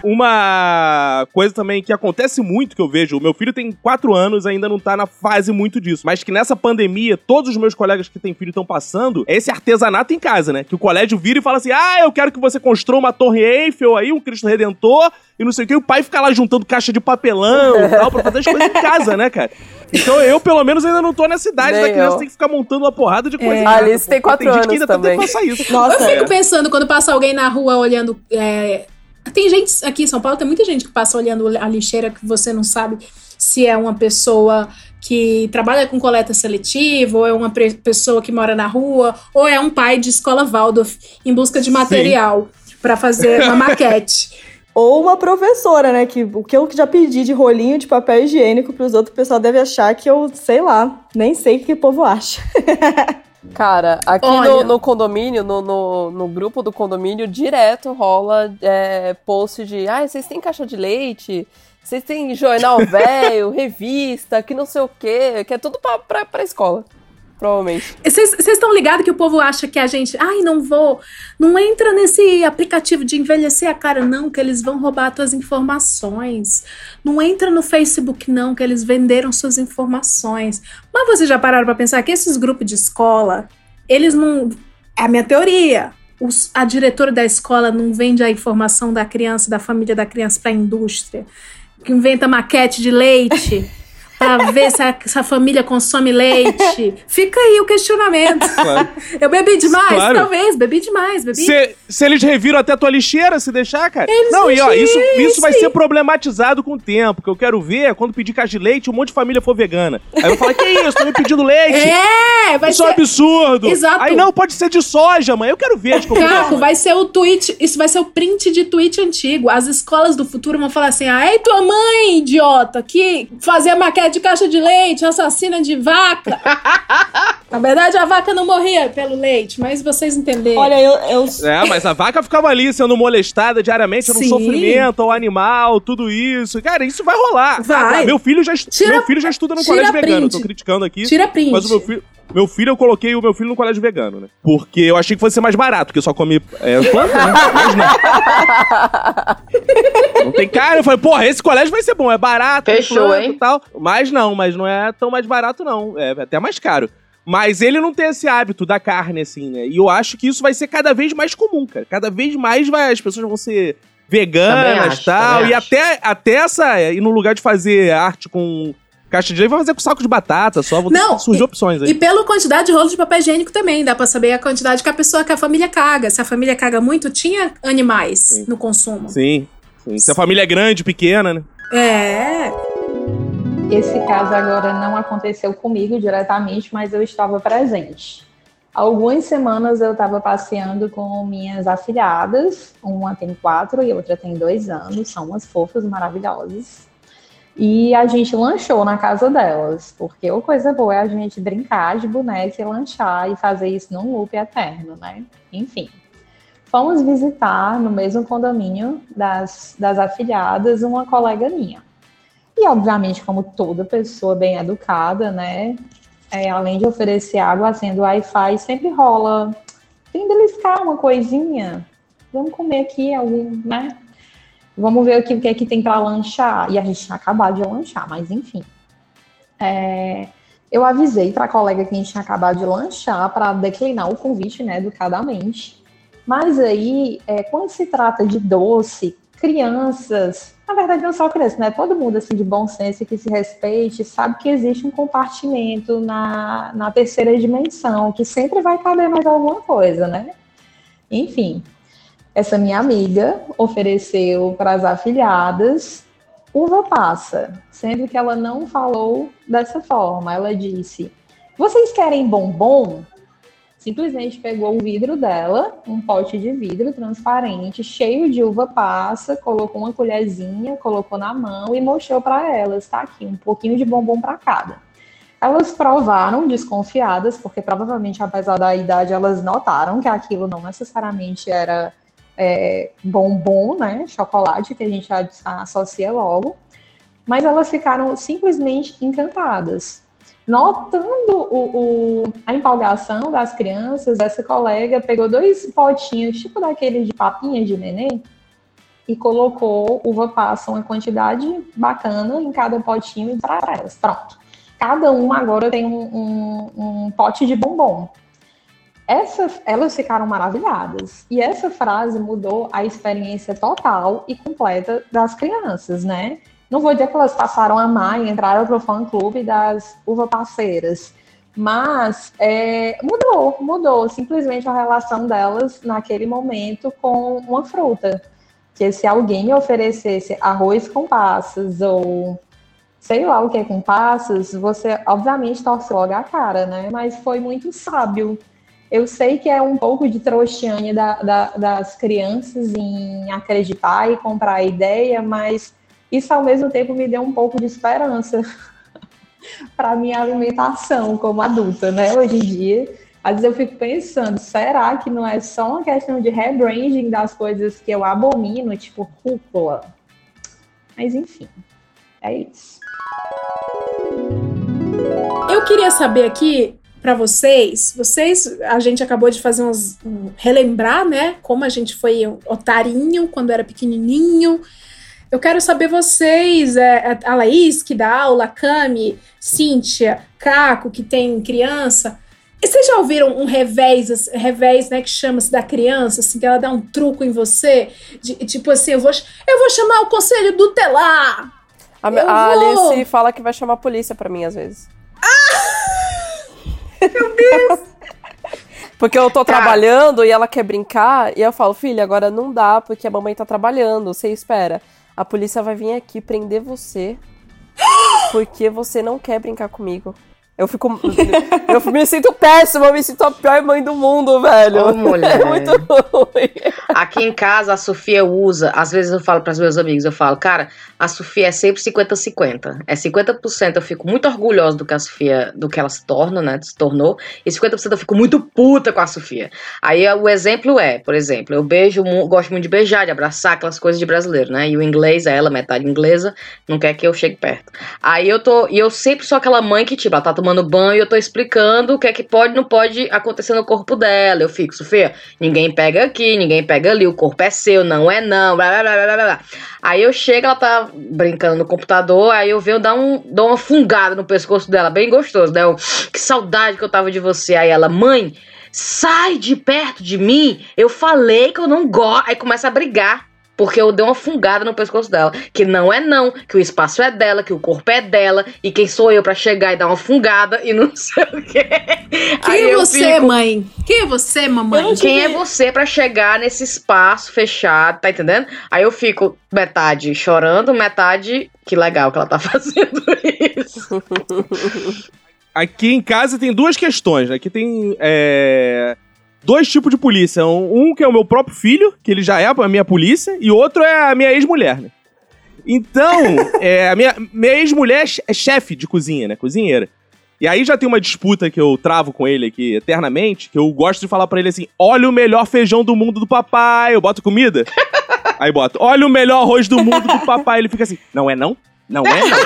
Uma coisa também que acontece muito que eu vejo, o meu filho tem 4 anos, ainda não tá na fase muito disso, mas que nessa pandemia, todos os meus colegas que têm filho estão passando, é esse artesanato em casa, né? Que o colégio vira e fala assim: ah, eu quero que você construa uma torre Eiffel aí, um Cristo Redentor, e não sei o que, e o pai fica lá juntando caixa de papelão e tal, pra fazer as coisas em casa, né, cara? Então eu, pelo menos, ainda não tô nessa idade Nem da criança eu. tem que ficar montando uma porrada de coisa. É. Alice tem quatro tem gente que anos ainda tá também. passar isso. Eu fico É. pensando quando passa alguém na rua olhando. é, Tem gente aqui em São Paulo, tem muita gente que passa olhando a lixeira que você não sabe se é uma pessoa que trabalha com coleta seletiva, ou é uma pessoa que mora na rua, ou é um pai de escola Waldorf em busca de material pra fazer uma maquete. <laughs> Ou uma professora, né? Que o que eu já pedi de rolinho de papel higiênico pros outros, o pessoal deve achar que eu, sei lá, nem sei o que o povo acha. <laughs> Cara, aqui no, no condomínio, no, no, no grupo do condomínio, direto rola é, post de ah, vocês têm caixa de leite, vocês têm jornal <laughs> velho, revista, que não sei o quê, que é tudo pra, pra, pra escola. Provavelmente. Vocês estão ligados que o povo acha que a gente. Ai, não vou. Não entra nesse aplicativo de envelhecer a cara, não, que eles vão roubar tuas informações. Não entra no Facebook, não, que eles venderam suas informações. Mas vocês já pararam pra pensar que esses grupos de escola, eles não. É a minha teoria. Os- a diretora da escola não vende a informação da criança, da família da criança pra indústria. Que inventa maquete de leite. Pra ver se a, se a família consome leite. Fica aí o questionamento. Claro. Eu bebi demais? Claro. Talvez, bebi demais, bebi. Se, se eles reviram até a tua lixeira, se deixar, cara. Eles não, e ó, isso, isso vai ser problematizado com o tempo. Que eu quero ver é quando pedir caixa de leite, um monte de família for vegana. Aí eu falar, que isso? Tô me pedindo leite? É, vai isso é um ser- absurdo. Exato. Aí não, pode ser de soja, mãe. Eu quero ver de qualquer Caco, vai ser o tweet, isso vai ser o print de tweet antigo. As escolas do futuro vão falar assim: ai, tua mãe, idiota, que fazia maquete de caixa de leite, assassina de vaca. <laughs> Na verdade, a vaca não morria pelo leite, mas vocês entenderam. Olha, eu, eu, É, mas a vaca ficava ali sendo molestada diariamente, era um sofrimento ao animal, tudo isso. Cara, isso vai rolar. Vai. Ah, meu filho já, est- Tira- meu filho já estuda no colégio vegano. print. Tô criticando aqui. Tira print. Mas o meu filho. Meu filho, eu coloquei o meu filho no colégio vegano, né? Porque eu achei que fosse ser mais barato, porque só come é, planta, né? Mas não. Não tem cara. Eu falei, porra, esse colégio vai ser bom, é barato, Fechou, planta hein? tal. Mas não, mas não é tão mais barato, não. É até mais caro. Mas ele não tem esse hábito da carne, assim, né? E eu acho que isso vai ser cada vez mais comum, cara. Cada vez mais vai, as pessoas vão ser veganas acho, e tal. E até, até essa. E no lugar de fazer arte com caixa de leite, vai fazer com saco de batata só. Vão ter Não, surgir opções aí. E pela quantidade de rolo de papel higiênico também, dá pra saber a quantidade que a pessoa, que a família caga. Se a família caga muito, tinha animais no consumo. Sim, sim. Se a família é grande, pequena, né? É. Esse caso agora não aconteceu comigo diretamente, mas eu estava presente. Algumas semanas eu estava passeando com minhas afilhadas, uma tem quatro e outra tem dois anos, são umas fofas maravilhosas. E a gente lanchou na casa delas, porque uma coisa boa é a gente brincar de boneca e lanchar e fazer isso num loop eterno, né? Enfim. Fomos visitar no mesmo condomínio das, das afilhadas uma colega minha. E, obviamente, como toda pessoa bem educada, né? é, além de oferecer água, acendo Wi-Fi, sempre rola. Tem beliscar uma coisinha. Vamos comer aqui algum, né? Vamos ver aqui o que é que tem para lanchar. E a gente tinha acabado de lanchar, mas enfim. É, eu avisei para a colega que a gente tinha acabado de lanchar para declinar o convite, né, educadamente. Mas aí, é, quando se trata de doce, crianças, na verdade não só crianças, né? Todo mundo assim de bom senso e que se respeite sabe que existe um compartimento na, na terceira dimensão, que sempre vai caber mais alguma coisa, né? Enfim, essa minha amiga ofereceu para as afilhadas uva passa, sendo que ela não falou dessa forma. Ela disse: Vocês querem bombom? Simplesmente pegou o vidro dela, um pote de vidro transparente, cheio de uva passa, colocou uma colherzinha, colocou na mão e mostrou para elas: tá aqui, um pouquinho de bombom para cada. Elas provaram, desconfiadas, porque provavelmente, apesar da idade, elas notaram que aquilo não necessariamente era é, bombom, né? Chocolate, que a gente associa logo. Mas elas ficaram simplesmente encantadas. Notando o, o- a empolgação das crianças, essa colega pegou dois potinhos, tipo daqueles de papinha de neném, e colocou uva passa, uma quantidade bacana em cada potinho para elas. Pronto. Cada uma agora tem um, um- um pote de bombom. Essa, elas ficaram maravilhadas. E essa frase mudou a experiência total e completa das crianças, né? Não vou dizer que elas passaram a amar e entraram para o fã-clube das uva parceiras, mas é, mudou, mudou simplesmente a relação delas naquele momento com uma fruta. Que se alguém me oferecesse arroz com passas ou sei lá o que é com passas, você obviamente torce logo a cara, né? Mas foi muito sábio. Eu sei que é um pouco de trouxiane da, da- das crianças em acreditar e comprar a ideia, mas isso ao mesmo tempo me deu um pouco de esperança <laughs> para minha alimentação como adulta, né? Hoje em dia, às vezes eu fico pensando, será que não é só uma questão de rebranding das coisas que eu abomino, tipo rúcula? Mas enfim, é isso. Eu queria saber aqui pra vocês, vocês, a gente acabou de fazer uns um, relembrar, né, como a gente foi otarinho quando era pequenininho. Eu quero saber vocês, é, a Laís que dá aula, a Cami, Cíntia, Caco que tem criança. E vocês já ouviram um revés, revés, né, que chama-se da criança, assim, que ela dá um truco em você, de, tipo assim, eu vou, eu vou chamar o conselho tutelar. A, Eu a vou. Alice fala que vai chamar a polícia pra mim às vezes. Meu Deus! Porque eu tô Cara. trabalhando e ela quer brincar, e eu falo, filha, agora não dá, porque a mamãe tá trabalhando, você espera. A polícia vai vir aqui prender você, <gasps> porque você não quer brincar comigo. Eu fico. eu me sinto péssima, eu me sinto a pior mãe do mundo, velho. Ô, mulher. É muito ruim. Aqui em casa, a Sofia usa, às vezes eu falo para os meus amigos, eu falo, cara, a Sofia é sempre 50-50. É 50% eu fico muito orgulhosa do que a Sofia, do que ela se torna, né, se tornou, e 50% eu fico muito puta com a Sofia. Aí o exemplo é, por exemplo, eu beijo, gosto muito de beijar, de abraçar, aquelas coisas de brasileiro, né, e o inglês, é ela, metade inglesa, não quer que eu chegue perto. Aí eu tô, e eu sempre sou aquela mãe que, tipo, ela tá tomando banho e eu tô explicando o que é que pode não pode acontecer no corpo dela. Eu fico, Sofia, ninguém pega aqui, ninguém pega ali, o corpo é seu, não é não, blá blá blá blá blá. Aí eu chego, ela tá brincando no computador, aí eu venho dar, um, dar uma fungada no pescoço dela, bem gostoso, né? Eu, que saudade que eu tava de você. Aí ela, mãe, sai de perto de mim, eu falei que eu não gosto. Aí começa a brigar. Porque eu dei uma fungada no pescoço dela. Que não é não, que o espaço é dela, que o corpo é dela, e quem sou eu pra chegar e dar uma fungada e não <laughs> sei o quê. Quem Aí é você, fico- mãe? Quem é você, mamãe? Quem é você pra chegar nesse espaço fechado, tá entendendo? Aí eu fico metade chorando, metade que legal que ela tá <laughs> fazendo isso. Aqui em casa tem duas questões. né? Aqui tem é, dois tipos de polícia. Um, um que é o meu próprio filho, que ele já é a minha polícia, e outro é a minha ex-mulher, né? Então, <laughs> é, a minha, minha ex-mulher é é chefe de cozinha, né? Cozinheira. E aí já tem uma disputa que eu travo com ele aqui eternamente, que eu gosto de falar pra ele assim: olha o melhor feijão do mundo do papai. Eu boto comida. <laughs> Aí boto, olha o melhor arroz do mundo do papai. Ele fica assim: não é não? Não é não?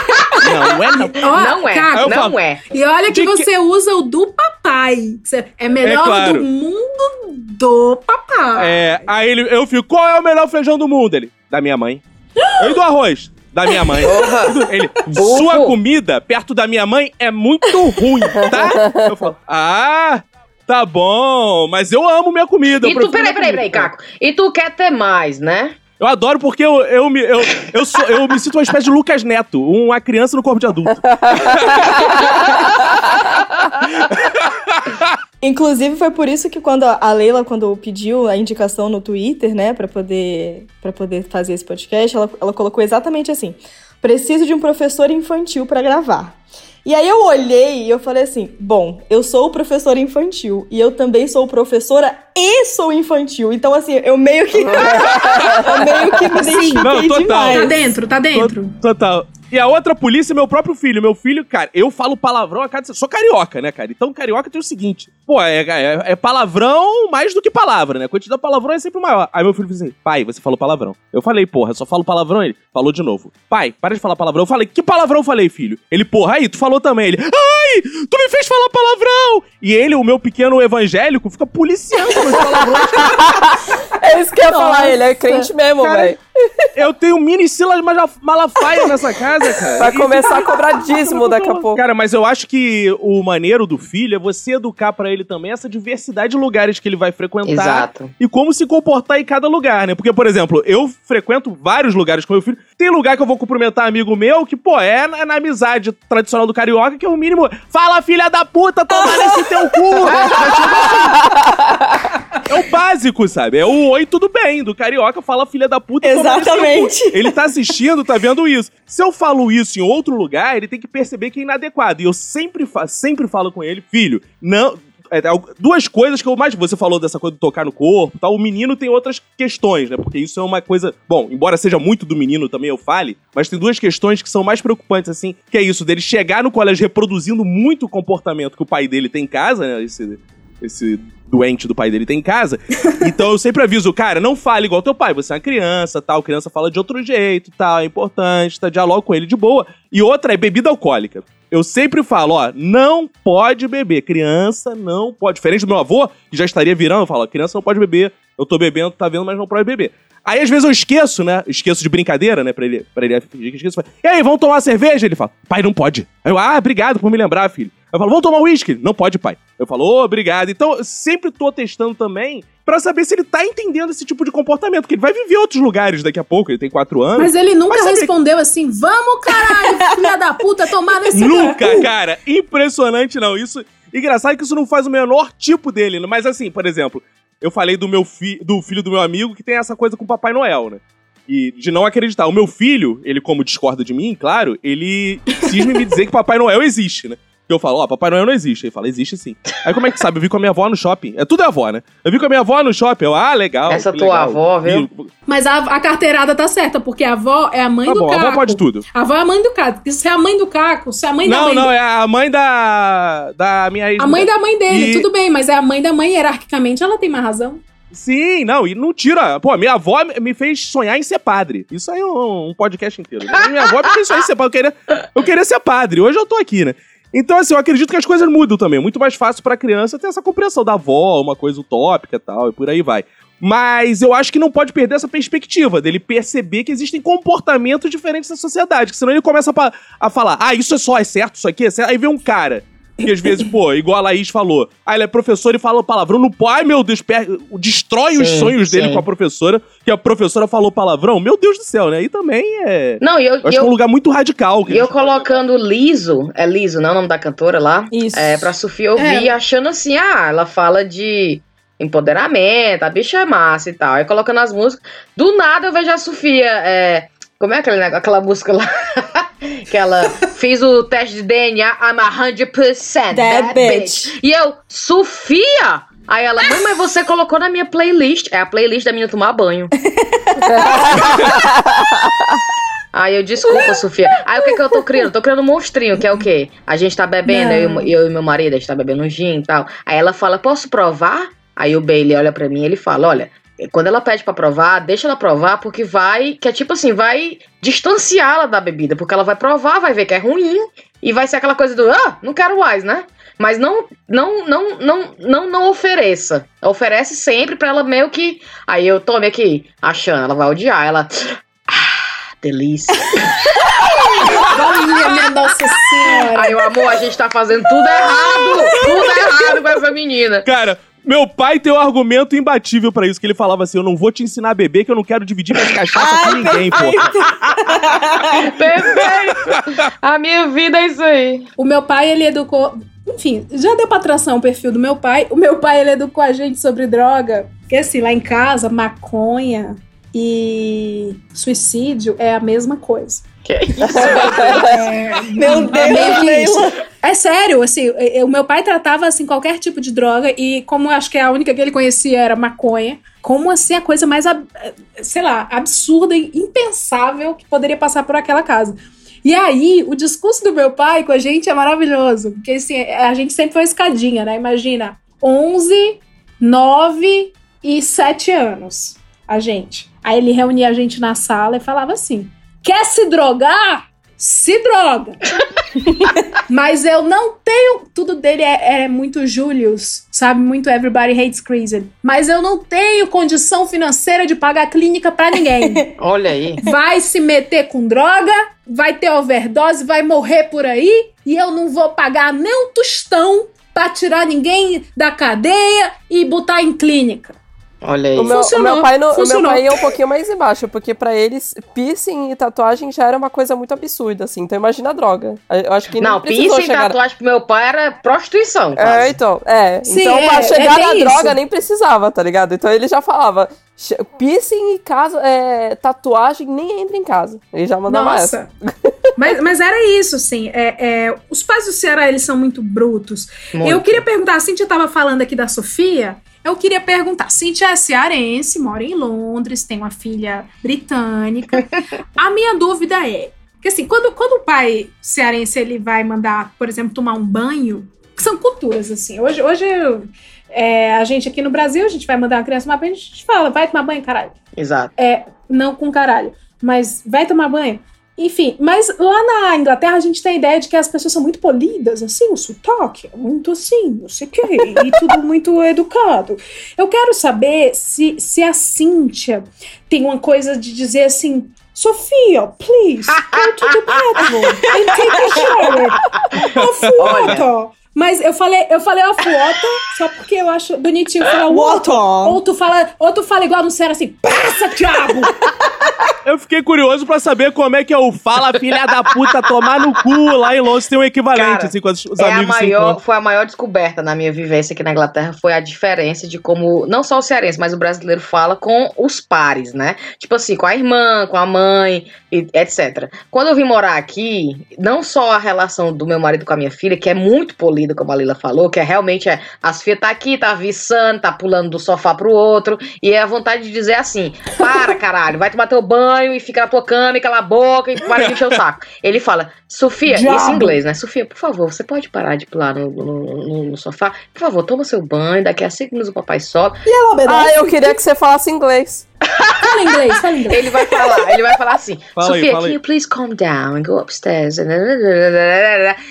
Não é não? Ó, Não é, eu não falo, é. E olha que De que- você usa o do papai. É melhor É claro. do mundo do papai. É, aí ele, eu fico, qual é o melhor feijão do mundo? Ele, da minha mãe. <gasps> Eu e do arroz? Da minha mãe. <laughs> Ele, sua comida perto da minha mãe é muito ruim, tá? Eu falo, ah, tá bom, mas eu amo minha comida. E tu, peraí, peraí, peraí. Caco. E tu quer ter mais, né? Eu adoro porque eu, eu, me, eu, eu, sou, eu me sinto uma espécie de Lucas Neto, uma criança no corpo de adulto. <laughs> Inclusive, foi por isso que quando a Leila, quando pediu a indicação no Twitter, né, pra poder, pra poder fazer esse podcast, ela, ela colocou exatamente assim: preciso de um professor infantil pra gravar. E aí eu olhei e eu falei assim: bom, eu sou professora infantil e eu também sou professora e sou infantil. Então, assim, eu meio que. <laughs> eu meio que me Sim. identifiquei Não, total. demais. Tá dentro, tá dentro. Total. E a outra polícia é meu próprio filho. Meu filho, cara, eu falo palavrão a cada. Sou carioca, né, cara? Então, carioca tem o seguinte: pô, é, é, é palavrão mais do que palavra, né? A quantidade de palavrão é sempre maior. Aí meu filho disse assim: pai, você falou palavrão. Eu falei, porra, só falo palavrão. Ele falou de novo: pai, para de falar palavrão. Eu falei: que palavrão eu falei, filho? Ele, porra, aí, tu falou também. Ele, ai, tu me fez falar palavrão. E ele, o meu pequeno evangélico, fica policiando meus palavrões. <laughs> É isso que eu ia falar, ele é crente mesmo, velho. Eu tenho mini Silas Mala- Malafaia nessa casa, cara. Vai começar a cobrar dízimo daqui a pouco. Cara, mas eu acho que o maneiro do filho é você educar pra ele também essa diversidade de lugares que ele vai frequentar. Exato. E como se comportar em cada lugar, né? Porque, por exemplo, eu frequento vários lugares com meu filho. Tem lugar que eu vou cumprimentar amigo meu que, pô, é na, na amizade tradicional do carioca, que é o mínimo. Fala, filha da puta, toma nesse teu cu! <laughs> <laughs> É o básico, sabe? É o oi, tudo bem. Do carioca, fala filha da puta. Exatamente. Ele tá assistindo, tá vendo isso. Se eu falo isso em outro lugar, ele tem que perceber que é inadequado. E eu sempre, fa sempre falo com ele, filho, não. é, é, duas coisas que eu mais. Você falou dessa coisa de tocar no corpo e tal. O menino tem outras questões, né? Porque isso é uma coisa. Bom, embora seja muito do menino também, eu fale, mas tem duas questões que são mais preocupantes, assim. Que é isso, dele chegar no colégio reproduzindo muito o comportamento que o pai dele tem em casa, né? Esse, esse doente do pai dele tem em casa. <laughs> Então eu sempre aviso, cara, não fale igual teu pai, você é uma criança, tal, criança fala de outro jeito, tal, é importante, tá, dialoga com ele de boa. E outra é bebida alcoólica. Eu sempre falo, ó, não pode beber, criança não pode. Diferente do meu avô, que já estaria virando, eu falo, ó, criança não pode beber, eu tô bebendo, tá vendo, mas não pode beber. Aí às vezes eu esqueço, né? Esqueço de brincadeira, né? Pra ele, pra ele fingir que esqueço. E aí, vamos tomar cerveja? Ele fala, pai, não pode. Aí eu, ah, obrigado por me lembrar, filho. Eu falo, vamos tomar uísque? Não pode, pai. Eu falo, ô, obrigado. Então, eu sempre tô testando também pra saber se ele tá entendendo esse tipo de comportamento, porque ele vai viver em outros lugares daqui a pouco, ele tem quatro anos. Mas ele nunca saber- respondeu assim, vamos caralho, <laughs> filha da puta, tomar nesse Nunca, cu." cara. Impressionante, não. Isso. Engraçado que isso não faz o menor tipo dele. né? Mas assim, por exemplo, eu falei do meu fi... do filho do meu amigo que tem essa coisa com o Papai Noel, né? E de não acreditar. O meu filho, ele, como discorda de mim, claro, ele cisma em me dizer que Papai Noel existe, né? Eu falo, ó, Papai Noel não existe. Ele fala, existe sim. Aí como é que sabe? Eu vi com a minha avó no shopping. É tudo é avó, né? Eu vi com a minha avó no shopping. Eu, ah, legal. Essa tua legal. avó, viu? Vi- Mas a, a carteirada tá certa, porque a avó é a mãe Tá do bom, a Caco. avó pode tudo. A avó é a mãe do Caco. Se é a mãe do Caco, se é a mãe da Não, mãe não, do... é a mãe da. da minha ex A mãe da mãe dele, E- tudo bem, mas é a mãe da mãe, hierarquicamente, ela tem mais razão. Sim, não, e não tira. Pô, minha avó me fez sonhar em ser padre. Isso aí é um, um podcast inteiro. Minha avó me fez sonhar em ser padre. Eu queria, eu queria ser padre. Hoje eu tô aqui, né? Então, assim, eu acredito que as coisas mudam também. É muito mais fácil pra criança ter essa compreensão da avó, uma coisa utópica e tal, e por aí vai. Mas eu acho que não pode perder essa perspectiva dele perceber que existem comportamentos diferentes na sociedade. Que senão ele começa a, a falar, ah, isso é só, é certo, isso aqui é certo. Aí vem um cara que às vezes, pô, igual a Laís falou, ah, ele é professor e fala palavrão no pai, meu Deus, per- destrói os Sim, sonhos dele sim. com a professora, que a professora falou palavrão. Meu Deus do céu, né? Aí também é. Não, e eu, Eu acho e que é eu, um lugar muito radical. que e eu colocando liso, é liso, não é o nome da cantora lá? Isso. É, pra Sofia ouvir, É. achando assim, ah, ela fala de empoderamento, a bicha é massa e tal. Aí colocando as músicas. Do nada eu vejo a Sofia, é, como é aquele, negócio- aquela música lá? <laughs> que ela fez o teste de DNA, I'm 100% That bitch. E eu, Sofia! Aí ela, mãe, mas você colocou na minha playlist. É a playlist da menina tomar banho. <laughs> Aí eu, desculpa, Sofia. Aí o que que eu tô criando? Eu tô criando um monstrinho, que é o quê? A gente tá bebendo, eu, e- eu e meu marido, a gente tá bebendo um gin e tal. Aí ela fala, posso provar? Aí o Bailey olha pra mim e ele fala, olha, quando ela pede pra provar, deixa ela provar, porque vai, que é tipo assim, vai distanciá-la da bebida, porque ela vai provar, vai ver que é ruim, e vai ser aquela coisa do, ah, não quero mais, né? Mas não, não, não, não, não, não ofereça. Oferece sempre pra ela meio que. Aí eu tome aqui, achando, ela vai odiar. Ela. Ah, delícia. <laughs> Olha, minha nossa senhora. Aí, o amor, a gente tá fazendo tudo errado! Tudo errado com essa menina. Cara, meu pai tem um argumento imbatível pra isso, que ele falava assim, eu não vou te ensinar a beber, que eu não quero dividir minhas cachaças com ninguém, pô. <laughs> Perfeito! A minha vida é isso aí. O meu pai, ele educou. Enfim, já deu pra traçar o perfil do meu pai. O meu pai, ele educou a gente sobre droga. Porque, assim, lá em casa, maconha e suicídio é a mesma coisa. <laughs> É, Meu Deus, meio que isso. Leila. É sério, assim, o meu pai tratava assim qualquer tipo de droga e como eu acho que a única que ele conhecia era maconha, como assim a coisa mais, sei lá, absurda e impensável que poderia passar por aquela casa. E aí, o discurso do meu pai com a gente é maravilhoso. Porque assim, a gente sempre foi escadinha, né? Imagina, 11, 9 e 7 anos. A gente. Aí ele reunia a gente na sala e falava assim: quer se drogar? Se droga! <laughs> Mas eu não tenho. Tudo dele é, é muito Julius, sabe? Muito Everybody Hates Chris. Mas eu não tenho condição financeira de pagar clínica pra ninguém. <laughs> Olha aí. Vai se meter com droga, vai ter overdose, vai morrer por aí, e eu não vou pagar nem um tostão pra tirar ninguém da cadeia e botar em clínica. Olha aí. O meu, o Funcionou, meu pai não- o meu pai ia um pouquinho mais embaixo, porque pra eles, piercing e tatuagem já era uma coisa muito absurda, assim. Então imagina a droga. Eu acho que Não, não precisou piercing e chegar... tatuagem pro meu pai era prostituição. É, quase. então, é. Sim, então, é, pra é chegar bem na isso. droga nem precisava, tá ligado? Então ele já falava, "Che- piercing e casa, é, tatuagem nem entra em casa. Ele já mandava essa. Nossa. <laughs> mas, mas era isso, assim. É, é, os pais do Ceará, eles são muito brutos. Muito. Eu queria perguntar, a Cintia tava falando aqui da Sofia. Eu queria perguntar, Cintia é cearense, mora em Londres, tem uma filha britânica. <laughs> a minha dúvida é, que assim, quando, quando o pai cearense ele vai mandar, por exemplo, tomar um banho, que são culturas, assim. Hoje, hoje é, a gente aqui no Brasil, a gente vai mandar uma criança tomar banho, a gente fala, vai tomar banho, caralho. Exato. É, não com caralho, mas vai tomar banho. Enfim, mas lá na Inglaterra a gente tem a ideia de que as pessoas são muito polidas, assim, o sotaque é muito assim, não sei o quê, e tudo <laughs> muito educado. Eu quero saber se, se a Cíntia tem uma coisa de dizer assim. Sofia, please, go to the bathroom and take a shower. <laughs> Off water. Mas eu falei, eu falei off water só porque eu acho bonitinho falar water. Water. Ou tu fala, ou tu fala igual no Ceará assim, passa, diabo! Eu fiquei curioso pra saber como é que é o fala filha da puta tomar no cu lá em Londres. Tem um equivalente, Cara, assim, quando os é a amigos se maior, foi a maior descoberta na minha vivência aqui na Inglaterra, foi a diferença de como, não só o cearense, mas o brasileiro fala com os pares, né? Tipo assim, com a irmã, com a mãe, etc. Quando eu vim morar aqui, não só a relação do meu marido com a minha filha, que é muito polida, como a Lila falou, que é realmente é, a Sofia tá aqui, tá viçando, tá pulando do sofá pro outro, e é a vontade de dizer assim, para caralho, vai tomar teu banho e fica na tua cama e cala a boca e para de encher o saco. Ele fala, Sofia, Diabo. isso em inglês, né? Sofia, por favor, você pode parar de pular no, no- no- no sofá? Por favor, toma seu banho, daqui a cinco minutos o papai sobe. E ela obedece. Ah, eu queria que você falasse inglês. Fala inglês, fala inglês. Ele vai falar, ele vai falar assim, Fala aí, Sofia, fala can aí. you please calm down and go upstairs?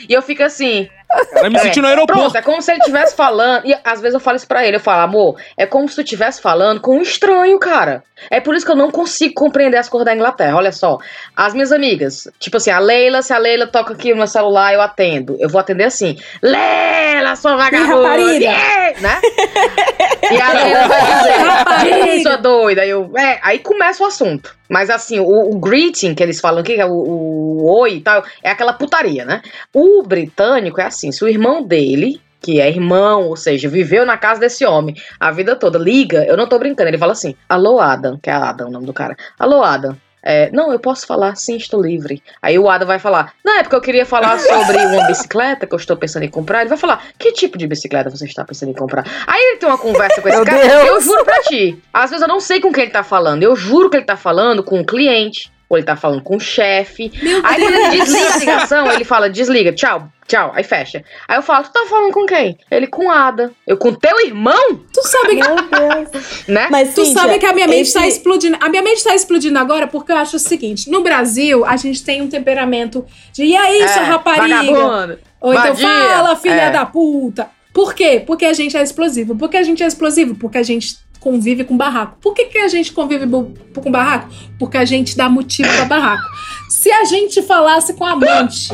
E eu fico assim, Cara, me senti no aeroporto. Pronto, é como se ele estivesse falando. E às vezes eu falo isso pra ele. Eu falo, amor, é como se tu estivesse falando com um estranho, cara. É por isso que eu não consigo compreender as cores da Inglaterra. Olha só. As minhas amigas, tipo assim, a Leila, se a Leila toca aqui no meu celular, eu atendo. Eu vou atender assim: Leila, sua vagabunda! rapariga. Yeah! Né? <laughs> E a Leila vai dizer: Rapariga. "Ih, sua doida. Eu, é, aí começa o assunto. Mas assim, o, o greeting que eles falam aqui, que é o, o oi e tal, é aquela putaria, né? O britânico é assim: se o irmão dele, que é irmão, ou seja, viveu na casa desse homem a vida toda, liga, eu não tô brincando, ele fala assim: Alô, Adam, que é Adam o nome do cara. Alô, Adam. É, não, eu posso falar, sim, estou livre. Aí o Adam vai falar, não, é porque eu queria falar sobre uma bicicleta que eu estou pensando em comprar. Ele vai falar, que tipo de bicicleta você está pensando em comprar? Aí ele tem uma conversa com esse Meu cara, Deus. eu juro pra ti. Às vezes eu não sei com quem ele tá falando, eu juro que ele tá falando com o cliente, ou ele tá falando com o chefe. Meu Aí quando ele Deus. desliga a ligação, ele fala, desliga, tchau, tchau, aí fecha. Aí eu falo, tu tá falando com quem? Ele com Ada. Eu com teu irmão? Tu sabe que Meu Deus. Né? Mas, Tu Cíntia, sabe que a minha mente esse- tá explodindo. A minha mente tá explodindo agora porque eu acho o seguinte: no Brasil, a gente tem um temperamento de e aí, sua rapariga? É, vagabundo. Ou então vadia. fala, filha É. da puta. Por quê? Porque a gente é explosivo. Por que a gente é explosivo? Porque a gente convive com barraco. Por que, que a gente convive com barraco? Porque a gente dá motivo pra barraco. Se a gente falasse com a amante,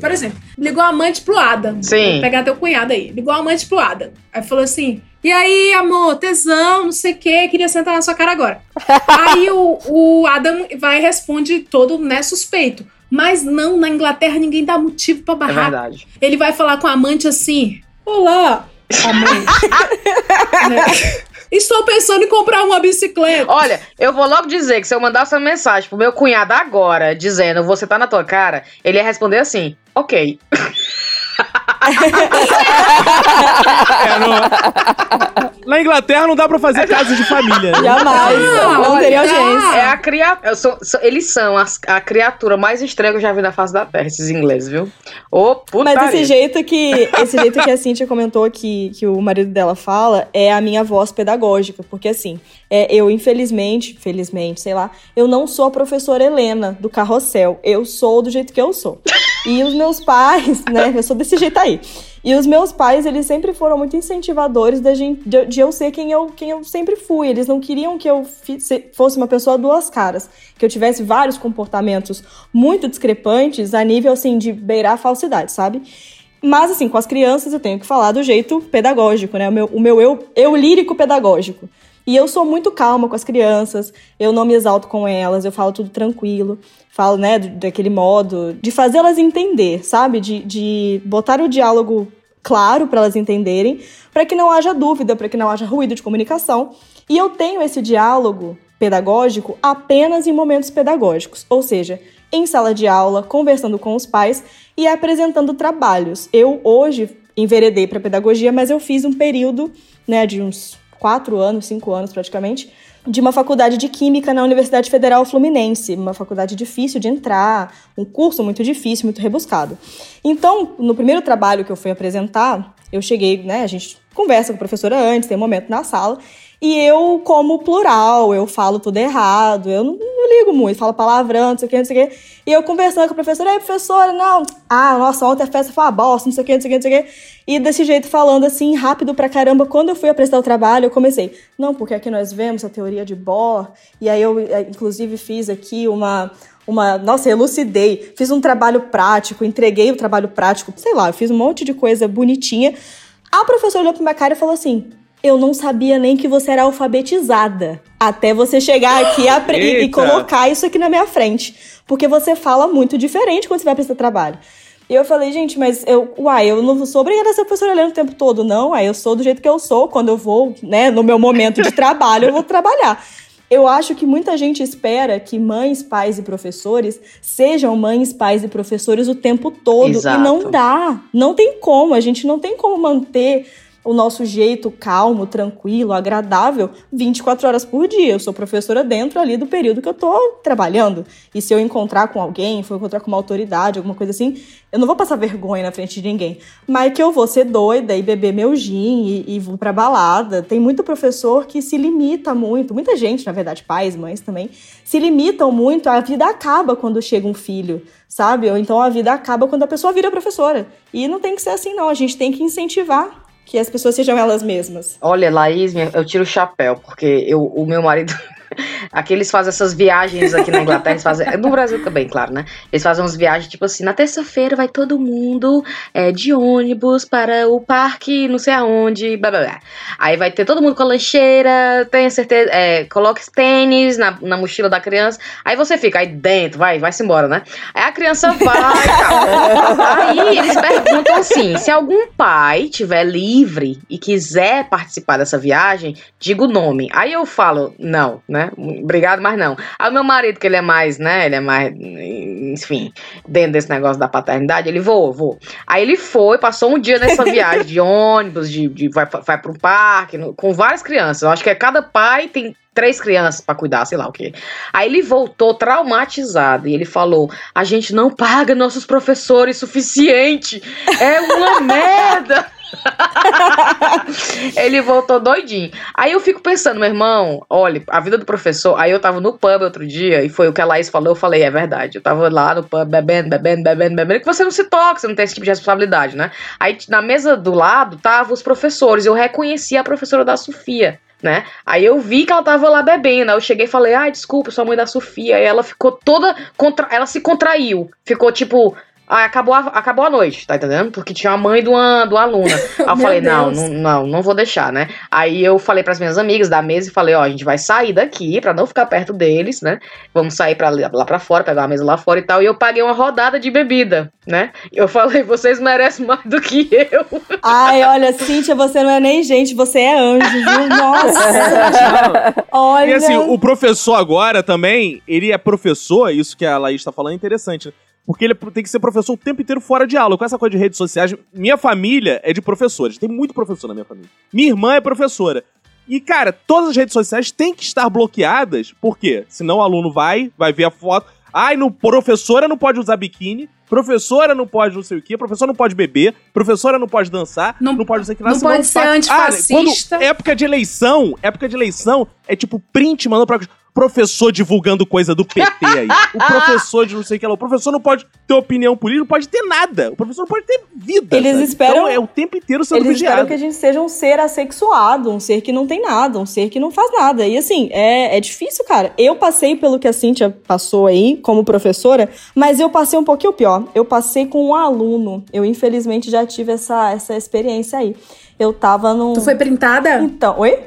por exemplo, ligou a amante pro Adam. Sim. Vou pegar teu cunhado aí. Ligou a amante pro Adam. Aí falou assim: E aí, amor, tesão, não sei o quê, queria sentar na sua cara agora. <laughs> aí o, o Adam vai e responde todo, né, suspeito. Mas não, na Inglaterra ninguém dá motivo pra É barraco. verdade. Ele vai falar com a amante assim: Olá, amante. <laughs> Estou pensando em comprar uma bicicleta. Olha, eu vou logo dizer que se eu mandasse uma mensagem pro meu cunhado agora, dizendo você tá na tua cara, ele ia responder assim, ok. <laughs> É, no- Na Inglaterra não dá pra fazer casa de família. né? Jamais. não teria audiência. É a criatura. Eles são as- a criatura mais estranha que eu já vi na face da Terra, esses ingleses, viu? Ô, putaria. Mas esse jeito que esse jeito que a Cintia comentou que, que o marido dela fala é a minha voz pedagógica, porque assim, é, eu infelizmente, felizmente, sei lá, eu não sou a professora Helena do carrossel, eu sou do jeito que eu sou. E os meus pais, né, eu sou desse jeito aí. E os meus pais, eles sempre foram muito incentivadores da gente, de, de eu ser quem eu, quem eu sempre fui. Eles não queriam que eu fosse uma pessoa duas caras, que eu tivesse vários comportamentos muito discrepantes a nível assim de beirar a falsidade, sabe? Mas assim, com as crianças eu tenho que falar do jeito pedagógico, né? O meu, o meu eu, eu lírico pedagógico. E eu sou muito calma com as crianças, eu não me exalto com elas, eu falo tudo tranquilo, falo, né, daquele modo de fazê-las entender, sabe? De, de botar o diálogo claro para elas entenderem, para que não haja dúvida, para que não haja ruído de comunicação. E eu tenho esse diálogo pedagógico apenas em momentos pedagógicos, ou seja, em sala de aula, conversando com os pais e apresentando trabalhos. Eu hoje enveredei para pedagogia, mas eu fiz um período, né, de uns quatro anos, cinco anos praticamente, de uma faculdade de Química na Universidade Federal Fluminense, uma faculdade difícil de entrar, um curso muito difícil, muito rebuscado. Então, no primeiro trabalho que eu fui apresentar, eu cheguei, né, a gente conversa com a professora antes, tem um momento na sala, e eu como plural, eu falo tudo errado, eu não, não ligo muito, falo palavrão, não sei o que, não sei o que. E eu conversando com a professora, ei, professora, não, ah, nossa, ontem a festa foi uma bosta, não sei o que, não sei o que, não sei o que. E desse jeito, falando assim, rápido pra caramba, quando eu fui apresentar o trabalho, eu comecei, não, porque aqui nós vemos a teoria de Bohr, e aí eu, eh, inclusive, fiz aqui uma, uma. Nossa, elucidei. Fiz um trabalho prático, entreguei o trabalho prático, sei lá, eu fiz um monte de coisa bonitinha. A professora olhou pra minha cara e falou assim: Eu não sabia nem que você era alfabetizada. Até você chegar aqui e <gasps> e, colocar isso aqui na minha frente. Porque você fala muito diferente quando você vai apresentar trabalho. E eu falei, gente, mas eu, uai, eu não sou obrigada a ser professora olhando o tempo todo, não. Aí eu sou do jeito que eu sou. Quando eu vou, né, no meu momento de trabalho, eu vou trabalhar. Eu acho que muita gente espera que mães, pais e professores sejam mães, pais e professores o tempo todo. Exato. E não dá. Não tem como. A gente não tem como manter o nosso jeito calmo, tranquilo, agradável 24 horas por dia. Eu sou professora dentro ali do período que eu tô trabalhando. E se eu encontrar com alguém, for encontrar com uma autoridade, alguma coisa assim, eu não vou passar vergonha na frente de ninguém. Mas que eu vou ser doida e beber meu gin e, e vou pra balada. Tem muito professor que se limita muito, muita gente, na verdade, pais, mães também, se limitam muito. A vida acaba quando chega um filho, sabe? Ou então a vida acaba quando a pessoa vira professora. E não tem que ser assim, não. A gente tem que incentivar que as pessoas sejam elas mesmas. Olha, Laís, eu tiro o chapéu, porque eu, o meu marido. Aqui eles fazem essas viagens aqui na Inglaterra, eles fazem. No Brasil também, claro, né? Eles fazem umas viagens, tipo assim, na terça-feira vai todo mundo é, de ônibus para o parque, não sei aonde, blá blá blá. Aí vai ter todo mundo com a lancheira, tenha certeza, é, coloque tênis na, na mochila da criança. Aí você fica aí dentro, vai, vai-se embora, né? Aí a criança vai e tal. Aí eles perguntam assim: se algum pai tiver livre e quiser participar dessa viagem, diga o nome. Aí eu falo, não, né? Obrigado, mas não. Aí o meu marido, que ele é mais, né? Ele é mais, enfim, dentro desse negócio da paternidade, ele vou, vou. Aí ele foi, passou um dia nessa <laughs> viagem de ônibus, de, de vai, vai para um parque, no- com várias crianças. Eu acho que é cada pai tem três crianças pra cuidar, sei lá o quê. Aí ele voltou traumatizado e ele falou: "A gente não paga nossos professores suficiente. É uma <laughs> merda." <laughs> ele voltou doidinho. Aí eu fico pensando, meu irmão, olha, a vida do professor. Aí eu tava no pub outro dia e foi o que a Laís falou. Eu falei, é verdade. Eu tava lá no pub bebendo, bebendo, bebendo, bebendo. Que você não se toca, você não tem esse tipo de responsabilidade, né? Aí na mesa do lado tava os professores. Eu reconheci a professora da Sofia. Né? Aí eu vi que ela tava lá bebendo. Aí eu cheguei e falei: Ai, desculpa, sou a mãe da Sofia. Aí ela ficou toda. Contra... Ela se contraiu. Ficou tipo. Ah, acabou a, acabou a noite, tá entendendo? Porque tinha a mãe de uma, de uma aluna. <laughs> Aí eu falei, não, não, não, não vou deixar, né? Aí eu falei pras minhas amigas da mesa e falei, ó, a gente vai sair daqui pra não ficar perto deles, né? Vamos sair pra, lá pra fora, pegar uma mesa lá fora e tal. E eu paguei uma rodada de bebida, né? Eu falei, vocês merecem mais do que eu. <laughs> Ai, olha, Cíntia, você não é nem gente, você é anjo, viu? <laughs> Nossa! olha. E assim, o professor agora também, ele é professor, isso que a Laís tá falando é interessante. né? Porque ele tem que ser professor o tempo inteiro fora de aula. Com essa coisa de redes sociais, minha família é de professores. Tem muito professor na minha família. Minha irmã é professora. E, cara, todas as redes sociais têm que estar bloqueadas, por quê? Senão o aluno vai, vai ver a foto. Ai, no, professora não pode usar biquíni, professora não pode não sei o quê, professora não pode beber, professora não pode dançar, não, pode não sei o que lá. não pode ser vai- antifascista. Ah, quando época de eleição, época de eleição, é tipo print mandando pra professor divulgando coisa do PT aí. o professor de não sei o que lá. O professor não pode ter opinião política, não pode ter nada. O professor não pode ter vida. Eles sabe? esperam- Então é o tempo inteiro sendo Eles vigiado. esperam que a gente seja um ser assexuado, um ser que não tem nada, um ser que não faz nada. E assim, é, é difícil, cara. Eu passei pelo que a Cíntia passou aí como professora, mas eu passei um pouquinho pior. Eu passei com um aluno. Eu, infelizmente, já tive essa, essa experiência aí. Eu tava num. Tu foi printada? Então, oi?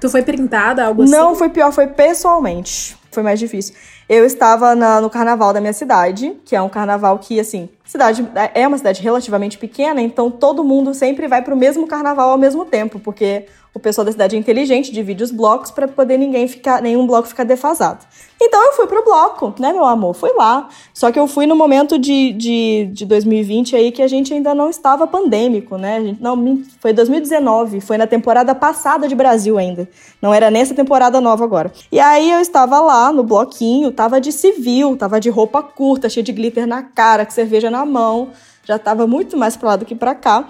Tu foi printada, algo assim? Não, foi pior, foi pessoalmente. Foi mais difícil. Eu estava na- no carnaval da minha cidade, que é um carnaval que, assim, cidade é uma cidade relativamente pequena, então todo mundo sempre vai pro mesmo carnaval ao mesmo tempo, porque o pessoal da cidade é inteligente, divide os blocos para poder ninguém ficar, nenhum bloco ficar defasado. Então eu fui pro bloco, né, meu amor? Fui lá. Só que eu fui no momento de, de, de 2020 aí que a gente ainda não estava pandêmico, né? Gente, não, foi 2019, foi na temporada passada de Brasil ainda. Não era nessa temporada nova agora. E aí eu estava lá no bloquinho, tava de civil, tava de roupa curta, cheia de glitter na cara, com cerveja na mão. Já tava muito mais pra lá do que pra cá.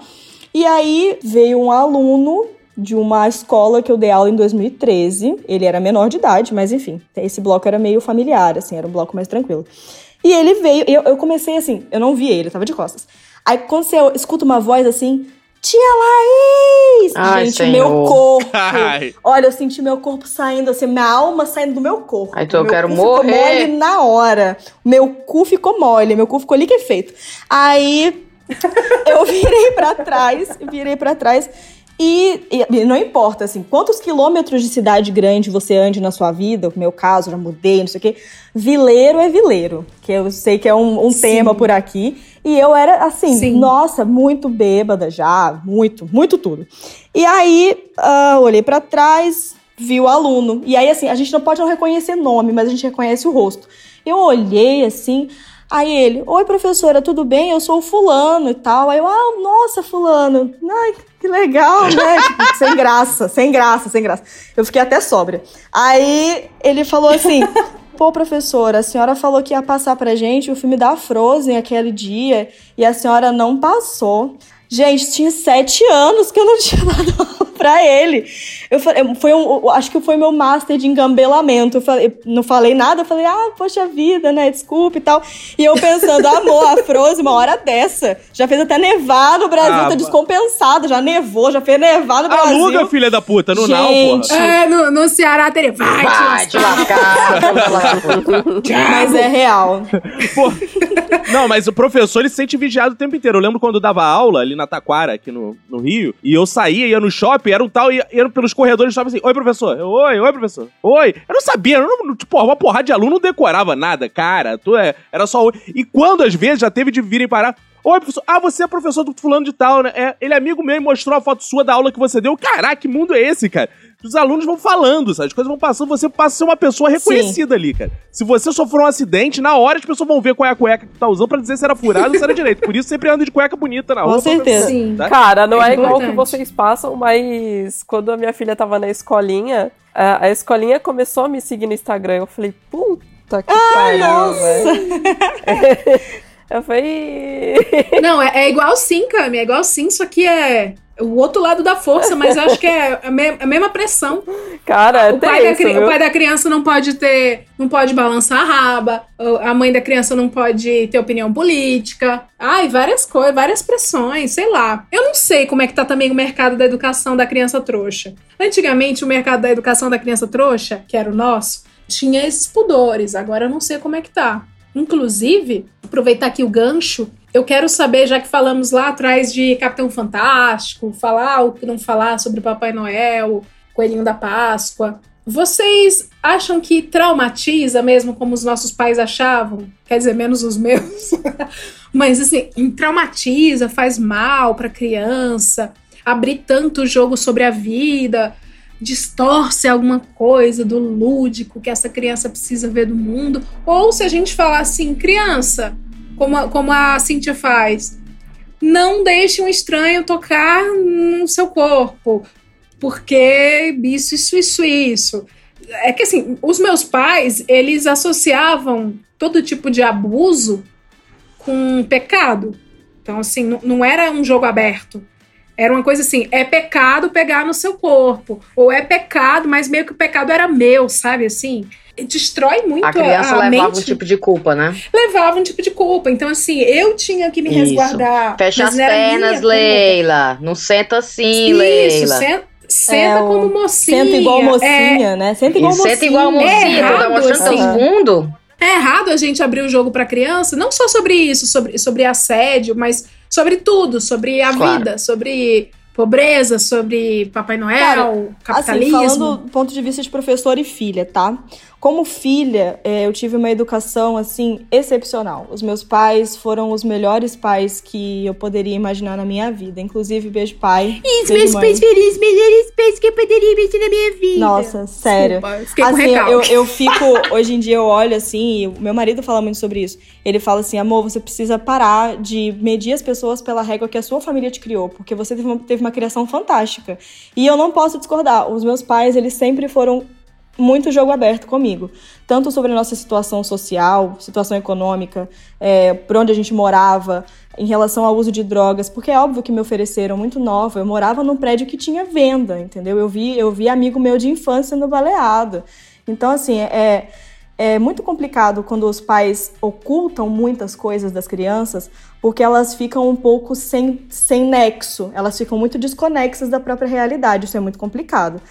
E aí veio um aluno de uma escola que eu dei aula em 2013. Ele era menor de idade, mas enfim, esse bloco era meio familiar, assim, era um bloco mais tranquilo. E ele veio, eu, eu comecei assim, eu não vi ele, eu tava de costas. Aí quando você escuta uma voz assim, Tia Laís! Ai, Gente, Senhor. meu corpo. Ai. Olha, eu senti meu corpo saindo, assim, minha alma saindo do meu corpo. Ai, então eu quero morrer. Ficou mole na hora. Meu cu ficou mole, meu cu ficou liquefeito. Aí <laughs> eu virei pra trás, virei pra trás. E, e- não importa, assim, quantos quilômetros de cidade grande você ande na sua vida, no meu caso, já mudei, não sei o quê. Vileiro é vileiro, que eu sei que é um, um tema por aqui. E eu era, assim, nossa, muito bêbada já, muito, muito tudo. E aí, ah, olhei pra trás, vi o aluno. E aí, assim, a gente não pode não reconhecer nome, mas a gente reconhece o rosto. Eu olhei, assim, aí ele, oi, professora, tudo bem? Eu sou o fulano e tal. Aí eu, ah, nossa, fulano. Ai, que legal, né? <laughs> Tipo, sem graça, sem graça, sem graça. Eu fiquei até sóbria. Aí ele falou assim... <laughs> Pô, professora, a senhora falou que ia passar pra gente o filme da Frozen aquele dia e a senhora não passou. Gente, tinha sete anos que eu não <laughs> tinha dado aula pra ele. Eu falei, foi um, acho que foi meu master de engambelamento. Eu, falei, eu não falei nada, eu falei, ah, poxa vida, né? Desculpa e tal. E eu pensando, amor, a Frozen, uma hora dessa. Já fez até nevar no Brasil, Ah, tá descompensado, já nevou, já fez nevar no Brasil. Aluga, filha da puta, no Gente. porra. É, no, no Ceará teria. Vai, Vai te <laughs> Mas é real. Não, mas o professor ele se sente vigiado o tempo inteiro. Eu lembro quando eu dava aula ali na Taquara, aqui no, no Rio, e eu saía, ia no shopping, era um tal, ia, ia pelos corredores do shopping assim: Oi, professor. Oi, oi, professor. Oi. Eu não sabia, eu não, tipo, uma porrada de aluno não decorava nada, cara. Tu é, era só. E quando às vezes já teve de virem parar. Oi, professor. Ah, você é professor do fulano de tal, né? É, ele é amigo meu e mostrou a foto sua da aula que você deu. Caraca, que mundo é esse, cara? Os alunos vão falando, sabe? As coisas vão passando, você passa a ser uma pessoa reconhecida ali, cara. Se você sofreu um acidente, na hora as pessoas vão ver qual é a cueca que tu tá usando pra dizer se era furada ou se era direito. Por isso sempre anda de cueca bonita na Com rua. certeza. Sim. Tá? Cara, não é, É igual o que vocês passam, mas quando a minha filha tava na escolinha, a, a escolinha começou a me seguir no Instagram. Eu falei, puta que pariu, velho. <laughs> Eu falei. Não, é, é igual sim, Cami. É igual sim, só que é o outro lado da força, mas eu acho que é a, me- a mesma pressão. Cara, é o, pai da, cri- viu? o pai da criança não pode ter. Não pode balançar a raba. A mãe da criança não pode ter opinião política. Ai, várias coisas, várias pressões, sei lá. Eu não sei como é que tá também o mercado da educação da criança trouxa. Antigamente, o mercado da educação da criança trouxa, que era o nosso, tinha esses pudores. Agora eu não sei como é que tá. Inclusive, aproveitar aqui o gancho, eu quero saber, já que falamos lá atrás de Capitão Fantástico, falar o que não falar sobre Papai Noel, Coelhinho da Páscoa. Vocês acham que traumatiza mesmo como os nossos pais achavam? Quer dizer, menos os meus. <laughs> Mas assim, traumatiza, faz mal pra criança, abrir tanto jogo sobre a vida, distorce alguma coisa do lúdico que essa criança precisa ver do mundo. Ou se a gente falar assim, criança, como a, como a Cíntia faz. Não deixe um estranho tocar no seu corpo, porque isso, isso, isso, isso. É que assim, os meus pais, eles associavam todo tipo de abuso com pecado. Então, assim, não, não era um jogo aberto. Era uma coisa assim, é pecado pegar no seu corpo. Ou é pecado, mas meio que o pecado era meu, sabe? Assim, destrói muito A criança a levava mente. um tipo de culpa, né? Levava um tipo de culpa. Então, assim, eu tinha que me Isso. resguardar. Fecha as pernas. Leila. Não senta assim, Isso, Leila. sen- senta É, como mocinha. Senta igual mocinha, É- né? Senta igual mocinha. senta igual mocinha, É toda errado, mostrando assim. seu fundo. É errado a gente abrir o jogo pra criança, não só sobre isso, sobre, sobre assédio, mas sobre tudo, sobre a Claro. vida, sobre pobreza, sobre Papai Noel, capitalismo. Assim, falando do ponto de vista de professor e filha, tá? Como filha, é, eu tive uma educação, assim, excepcional. Os meus pais foram os melhores pais que eu poderia imaginar na minha vida. Inclusive, beijo pai. Beijo, meus pais os melhores pais que eu poderia ver na minha vida. Nossa, sério. Desculpa, com assim, eu, eu fico, hoje em dia eu olho assim, e o meu marido fala muito sobre isso. Ele fala assim, amor, você precisa parar de medir as pessoas pela régua que a sua família te criou, porque você teve uma, teve uma criação fantástica. E eu não posso discordar. Os meus pais, eles sempre foram muito jogo aberto comigo. Tanto sobre a nossa situação social, situação econômica, é, por onde a gente morava, em relação ao uso de drogas, porque é óbvio que me ofereceram muito nova. Eu morava num prédio que tinha venda, entendeu? Eu vi, eu vi amigo meu de infância sendo baleado. Então, assim, é, é muito complicado quando os pais ocultam muitas coisas das crianças, porque elas ficam um pouco sem, sem nexo, elas ficam muito desconexas da própria realidade. Isso é muito complicado.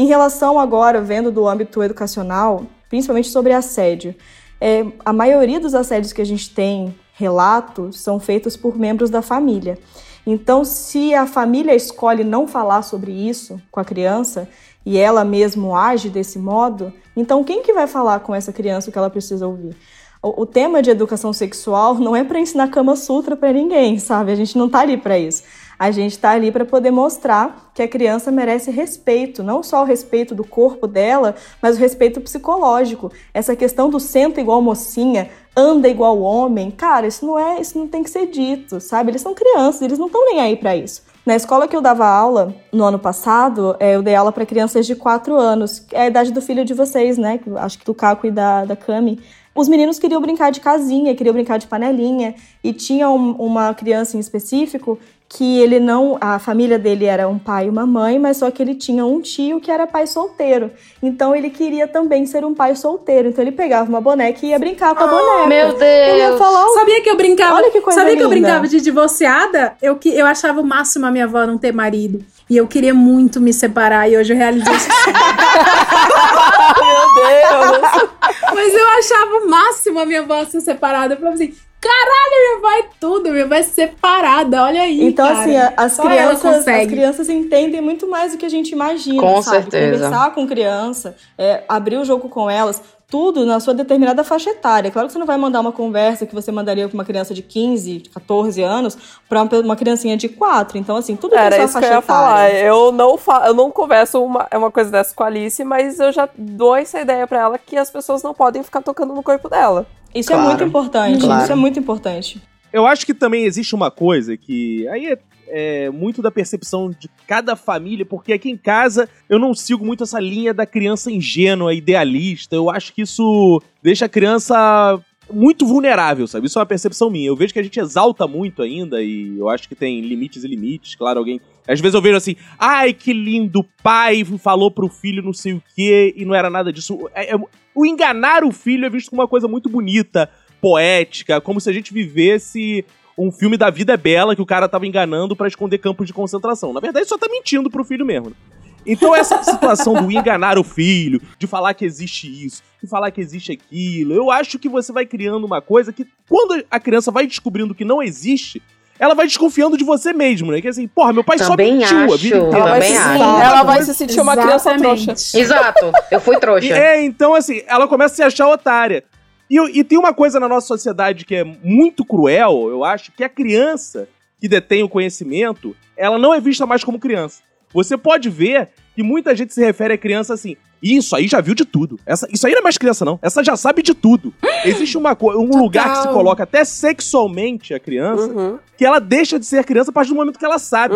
Em relação agora, vendo do âmbito educacional, principalmente sobre assédio, é, a maioria dos assédios que a gente tem relatos são feitos por membros da família. Então, se a família escolhe não falar sobre isso com a criança e ela mesmo age desse modo, então quem que vai falar com essa criança o que ela precisa ouvir? O, o tema de educação sexual não é para ensinar Kama Sutra para ninguém, sabe? A gente não tá ali para isso. A gente tá ali para poder mostrar que a criança merece respeito, não só o respeito do corpo dela, mas o respeito psicológico. Essa questão do senta igual mocinha, anda igual homem, cara, isso não é, isso não tem que ser dito, sabe? Eles são crianças, eles não estão nem aí para isso. Na escola que eu dava aula no ano passado, é, eu dei aula para crianças de 4 anos, é a idade do filho de vocês, né? Acho que do Caco e da, da Cami. Os meninos queriam brincar de casinha, queriam brincar de panelinha, e tinha um- uma criança em específico que ele não. A família dele era um pai e uma mãe, mas só que ele tinha um tio que era pai solteiro. Então ele queria também ser um pai solteiro. Então ele pegava uma boneca e ia brincar com a boneca. meu Ele ia Deus. falar Sabia que eu brincava? Olha que coisa sabia que eu linda. brincava de divorciada? Eu, que, eu achava o máximo a minha avó não ter marido. E eu queria muito me separar e hoje eu realizei sonho. <laughs> Meu Deus! Mas eu achava o máximo a minha avó ser separada. Eu falava assim: caralho, minha é tudo, minha é separada, olha aí. Então, cara. assim, as Só crianças, as crianças entendem muito mais do que a gente imagina, Com sabe? certeza. Conversar com criança, é, abrir o jogo com elas, tudo na sua determinada faixa etária. Claro que você não vai mandar uma conversa que você mandaria para uma criança de 15, 14 anos, para uma, uma criancinha de 4. Então, assim, tudo tem Era sua isso que eu faixa ia falar. Eu não, fa eu não converso uma, é uma coisa dessa com a Alice, mas eu já dou essa ideia pra ela que as pessoas não podem ficar tocando no corpo dela. Isso é Claro. muito importante. Claro. Isso é muito importante. Eu acho que também existe uma coisa que aí é, é muito da percepção de cada família, porque aqui em casa eu não sigo muito essa linha da criança ingênua, idealista. Eu acho que isso deixa a criança muito vulnerável, sabe? Isso é uma percepção minha. Eu vejo que a gente exalta muito ainda e eu acho que tem limites e limites. Claro, alguém. Às vezes eu vejo assim, ai que lindo, o pai falou pro filho não sei o quê e não era nada disso. É- é- o enganar o filho é visto como uma coisa muito bonita, poética, como se a gente vivesse um filme da vida bela que o cara tava enganando pra esconder campos de concentração. Na verdade, só tá mentindo pro filho mesmo. né? Então, essa <laughs> situação do enganar o filho, de falar que existe isso, de falar que existe aquilo, eu acho que você vai criando uma coisa que, quando a criança vai descobrindo que não existe, ela vai desconfiando de você mesmo, né? Que assim, porra, meu pai Também só mentiu a vida acho, inteira. Ela vai, se, acho. ela vai se sentir uma criança trouxa. Exato. Eu fui E, trouxa. é, então assim, ela começa a se achar otária. E, e tem uma coisa na nossa sociedade que é muito cruel, eu acho, que a criança que detém o conhecimento, ela não é vista mais como criança. Você pode ver que muita gente se refere a criança assim. Isso aí já viu de tudo. Essa, isso aí não é mais criança, não. Essa já sabe de tudo. Existe uma, um lugar que se coloca até sexualmente a criança, que ela deixa de ser criança a partir do momento que ela sabe.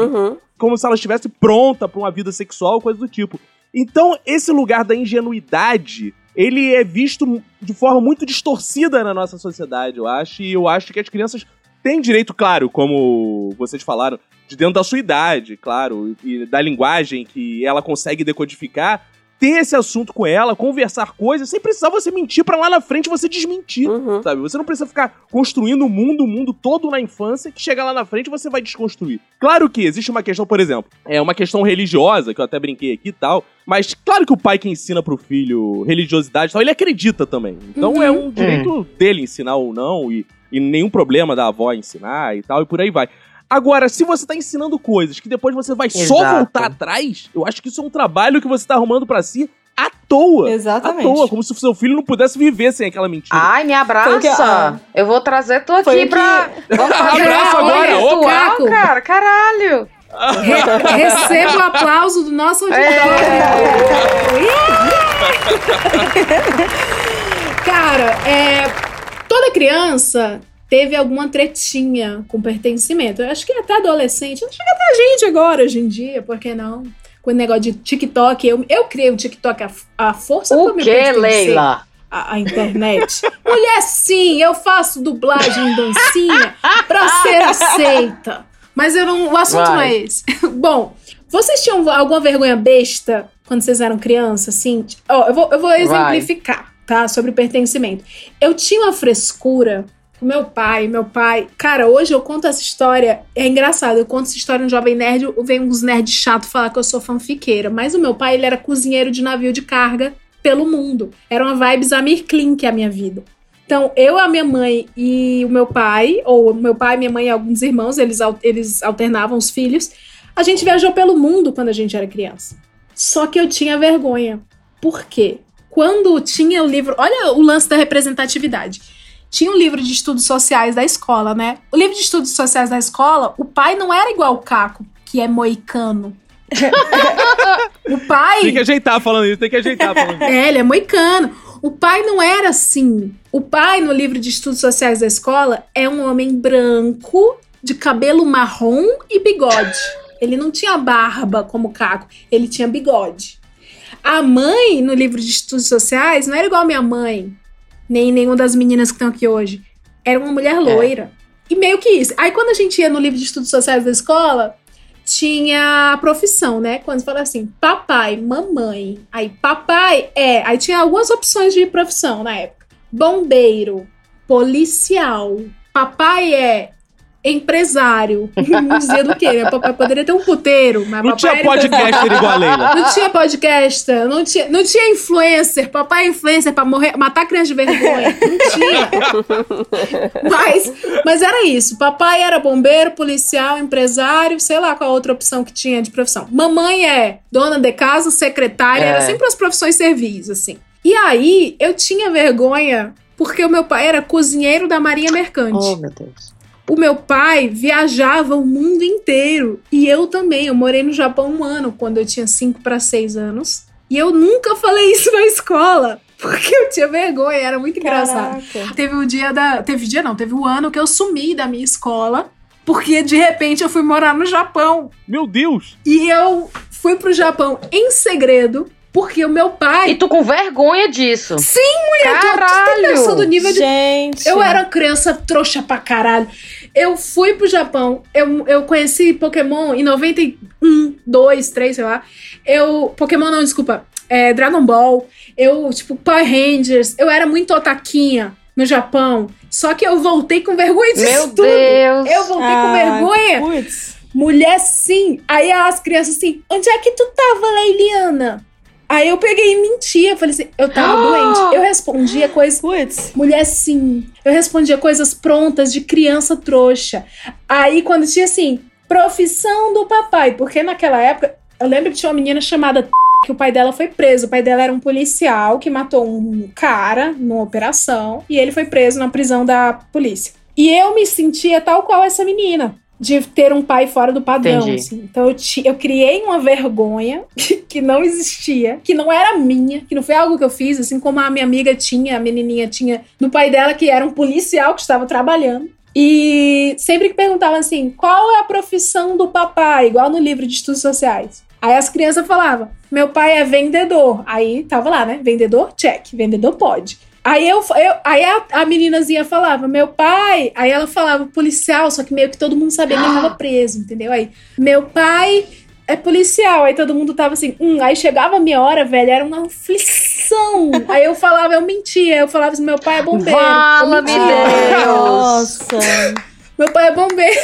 Como se ela estivesse pronta pra uma vida sexual, coisa do tipo. Então, esse lugar da ingenuidade, ele é visto de forma muito distorcida na nossa sociedade, eu acho. E eu acho que as crianças têm direito, claro, como vocês falaram, de dentro da sua idade, claro, e da linguagem que ela consegue decodificar, ter esse assunto com ela, conversar coisas, sem precisar você mentir pra lá na frente você desmentir, sabe? Você não precisa ficar construindo o mundo, o mundo todo na infância, que chega lá na frente você vai desconstruir. Claro que existe uma questão, por exemplo, é uma questão religiosa, que eu até brinquei aqui e tal, mas claro que o pai que ensina pro filho religiosidade e tal, ele acredita também. Então Uhum. é um direito dele ensinar ou não, e, e nenhum problema da avó ensinar e tal, e por aí vai. Agora, se você tá ensinando coisas que depois você vai só Exato. voltar atrás, eu acho que isso é um trabalho que você tá arrumando pra si à toa. Exatamente. À toa, como se o seu filho não pudesse viver sem aquela mentira. Ai, me abraça. Que- ah. Eu vou trazer tu aqui o pra. <laughs> Vamos fazer Abraço agora, ô, Caco. cara. Caralho. Re- <laughs> receba o aplauso do nosso auditório. <laughs> Cara, é, toda criança teve alguma tretinha com pertencimento. Eu acho que até adolescente, chega até a gente agora, hoje em dia, por que não? Com o negócio de TikTok, eu, eu criei o TikTok à, à força O pra me que, pertencer Leila? à, à internet. <laughs> Mulher, sim, eu faço dublagem dancinha pra ser <laughs> aceita. Mas eu não, o assunto não é Vai. esse. <laughs> Bom, vocês tinham alguma vergonha besta quando vocês eram criança, assim? Ó, eu vou, eu vou exemplificar, tá? Sobre pertencimento. Eu tinha uma frescura com meu pai, meu pai. Cara, hoje eu conto essa história. É engraçado, eu conto essa história no Jovem Nerd, vem uns nerds chato falar que eu sou fanfiqueira. Mas o meu pai, ele era cozinheiro de navio de carga pelo mundo. Era uma vibes Amir Klink a minha vida. Então, eu, a minha mãe e o meu pai, ou meu pai, minha mãe e alguns irmãos, eles, eles alternavam os filhos. A gente viajou pelo mundo quando a gente era criança. Só que eu tinha vergonha. Por quê? Quando tinha o livro. Olha o lance da representatividade. Tinha um livro de estudos sociais da escola, né? O livro de estudos sociais da escola, o pai não era igual o Caco, que é moicano. o pai. Tem que ajeitar falando isso, tem que ajeitar falando isso. É, ele é moicano. O pai não era assim. O pai, no livro de estudos sociais da escola, é um homem branco, de cabelo marrom e bigode. Ele não tinha barba como o Caco, ele tinha bigode. A mãe, no livro de estudos sociais, não era igual a minha mãe, nem nenhuma das meninas que estão aqui hoje. Era uma mulher loira. E meio que isso. Aí quando a gente ia no livro de estudos sociais da escola, tinha a profissão, né? Quando fala assim, papai, mamãe. Aí, papai é. Aí tinha algumas opções de profissão na época: bombeiro, policial. Papai é empresário. <laughs> Não dizia do quê? Papai poderia ter um puteiro, mas Não papai tinha podcaster igual a Leila. Não tinha podcaster, não tinha, não tinha influencer. Papai é influencer pra morrer, matar criança de vergonha. Não tinha. <laughs> Mas, mas era isso. Papai era bombeiro, policial, empresário, sei lá qual a outra opção que tinha de profissão. Mamãe é dona de casa, secretária, É. era sempre as profissões servis, assim. E aí, eu tinha vergonha porque o meu pai era cozinheiro da Marinha Mercante. Oh, meu Deus. O meu pai viajava o mundo inteiro. E eu também. Eu morei no Japão um ano, quando eu tinha 5 para 6 anos. E eu nunca falei isso na escola. <laughs> Porque eu tinha vergonha, era muito engraçado. Teve o dia da. Teve dia não, teve o ano que eu sumi da minha escola. Porque de repente eu fui morar no Japão. Meu Deus! E eu fui pro Japão em segredo. Porque o meu pai. E tu com vergonha disso. Sim, mulher! Tu, tu tá Caralho! pensando o nível de. Gente. Eu era criança trouxa pra caralho. Eu fui pro Japão, eu, eu conheci Pokémon em 91, 2, 3, sei lá. Eu. Pokémon não, desculpa. É, Dragon Ball. Eu, tipo, Power Rangers. Eu era muito otaquinha no Japão. Só que eu voltei com vergonha disso Meu tudo. Deus. Eu voltei com Ah, vergonha. Putz. Mulher, sim. Aí as crianças assim, onde é que tu tava, Leiliana? Aí eu peguei e menti. Eu falei assim, eu tava <gasps> doente. Eu respondia coisas. Putz. Mulher, sim. Eu respondia coisas prontas de criança trouxa. Aí quando tinha assim, profissão do papai. Porque naquela época, eu lembro que tinha uma menina chamada que o pai dela foi preso. O pai dela era um policial que matou um cara numa operação. E ele foi preso na prisão da polícia. E eu me sentia tal qual essa menina. De ter um pai fora do padrão. Assim. Então eu, ti- eu criei uma vergonha <laughs> que não existia, que não era minha, que não foi algo que eu fiz, assim como a minha amiga tinha, a menininha tinha no pai dela, que era um policial que estava trabalhando. E sempre que perguntavam assim, qual é a profissão do papai? Igual no livro de estudos sociais. Aí as crianças falavam, meu pai é vendedor. Aí tava lá, né? Vendedor, check. Vendedor pode. Aí eu, eu aí a, a meninazinha falava, meu pai. Aí ela falava policial, só que meio que todo mundo sabia que ele tava preso, entendeu? Aí, meu pai é policial. Aí todo mundo tava assim, hum. Aí chegava a minha hora, velho, era uma aflição. aí eu falava, eu mentia. Eu falava assim, meu pai é bombeiro. Eu Fala-me mentia. Deus. Nossa. Meu pai é bombeiro.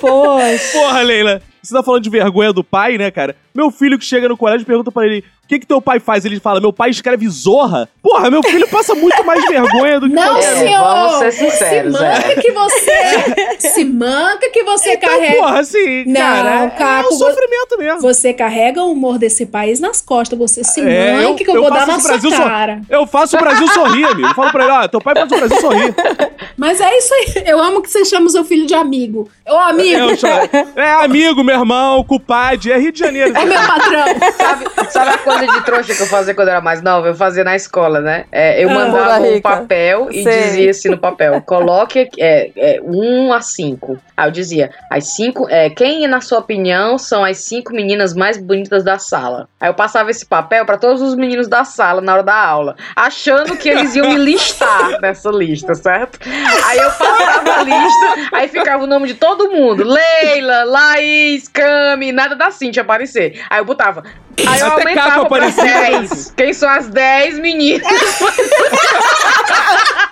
Poxa. Porra, Leila, você tá falando de vergonha do pai, né, cara? Meu filho que chega no colégio pergunta pra ele: o que que teu pai faz? Ele fala: meu pai escreve zorra. Porra, meu filho passa muito mais vergonha do que Não, qualquer um. senhor! vamos ser sinceros, se manca é. que você. se manca que você Então, carrega. porra, assim, Não, cara, é- é Caco, um vo- sofrimento mesmo. Você carrega o humor desse país nas costas. Você se É, manque que eu, vou dar na sua cara. Eu faço o Brasil sorrir, amigo. Eu falo pra ele, ó, teu pai faz o Brasil sorrir. <laughs> Mas é isso aí. Eu amo que você chama o seu filho de amigo. Ô, amigo. É, eu é amigo, meu irmão, culpado, é Rio de Janeiro. <laughs> Meu patrão. Sabe, sabe a coisa de trouxa que eu fazia quando eu era mais nova? Eu fazia na escola, né? É, eu Ah. mandava um papel e Sei. dizia assim no papel: coloque é, é, um a cinco. Aí eu dizia: as cinco. É, quem, na sua opinião, são as cinco meninas mais bonitas da sala? Aí eu passava esse papel pra todos os meninos da sala na hora da aula, achando que eles iam me listar nessa lista, certo? Aí eu passava a lista, aí ficava o nome de todo mundo: Leila, Laís, Cami, nada da Cintia aparecer. Aí eu botava. Aí eu Até aumentava pra aparecia, né? 10. Quem são as 10 meninas? <laughs>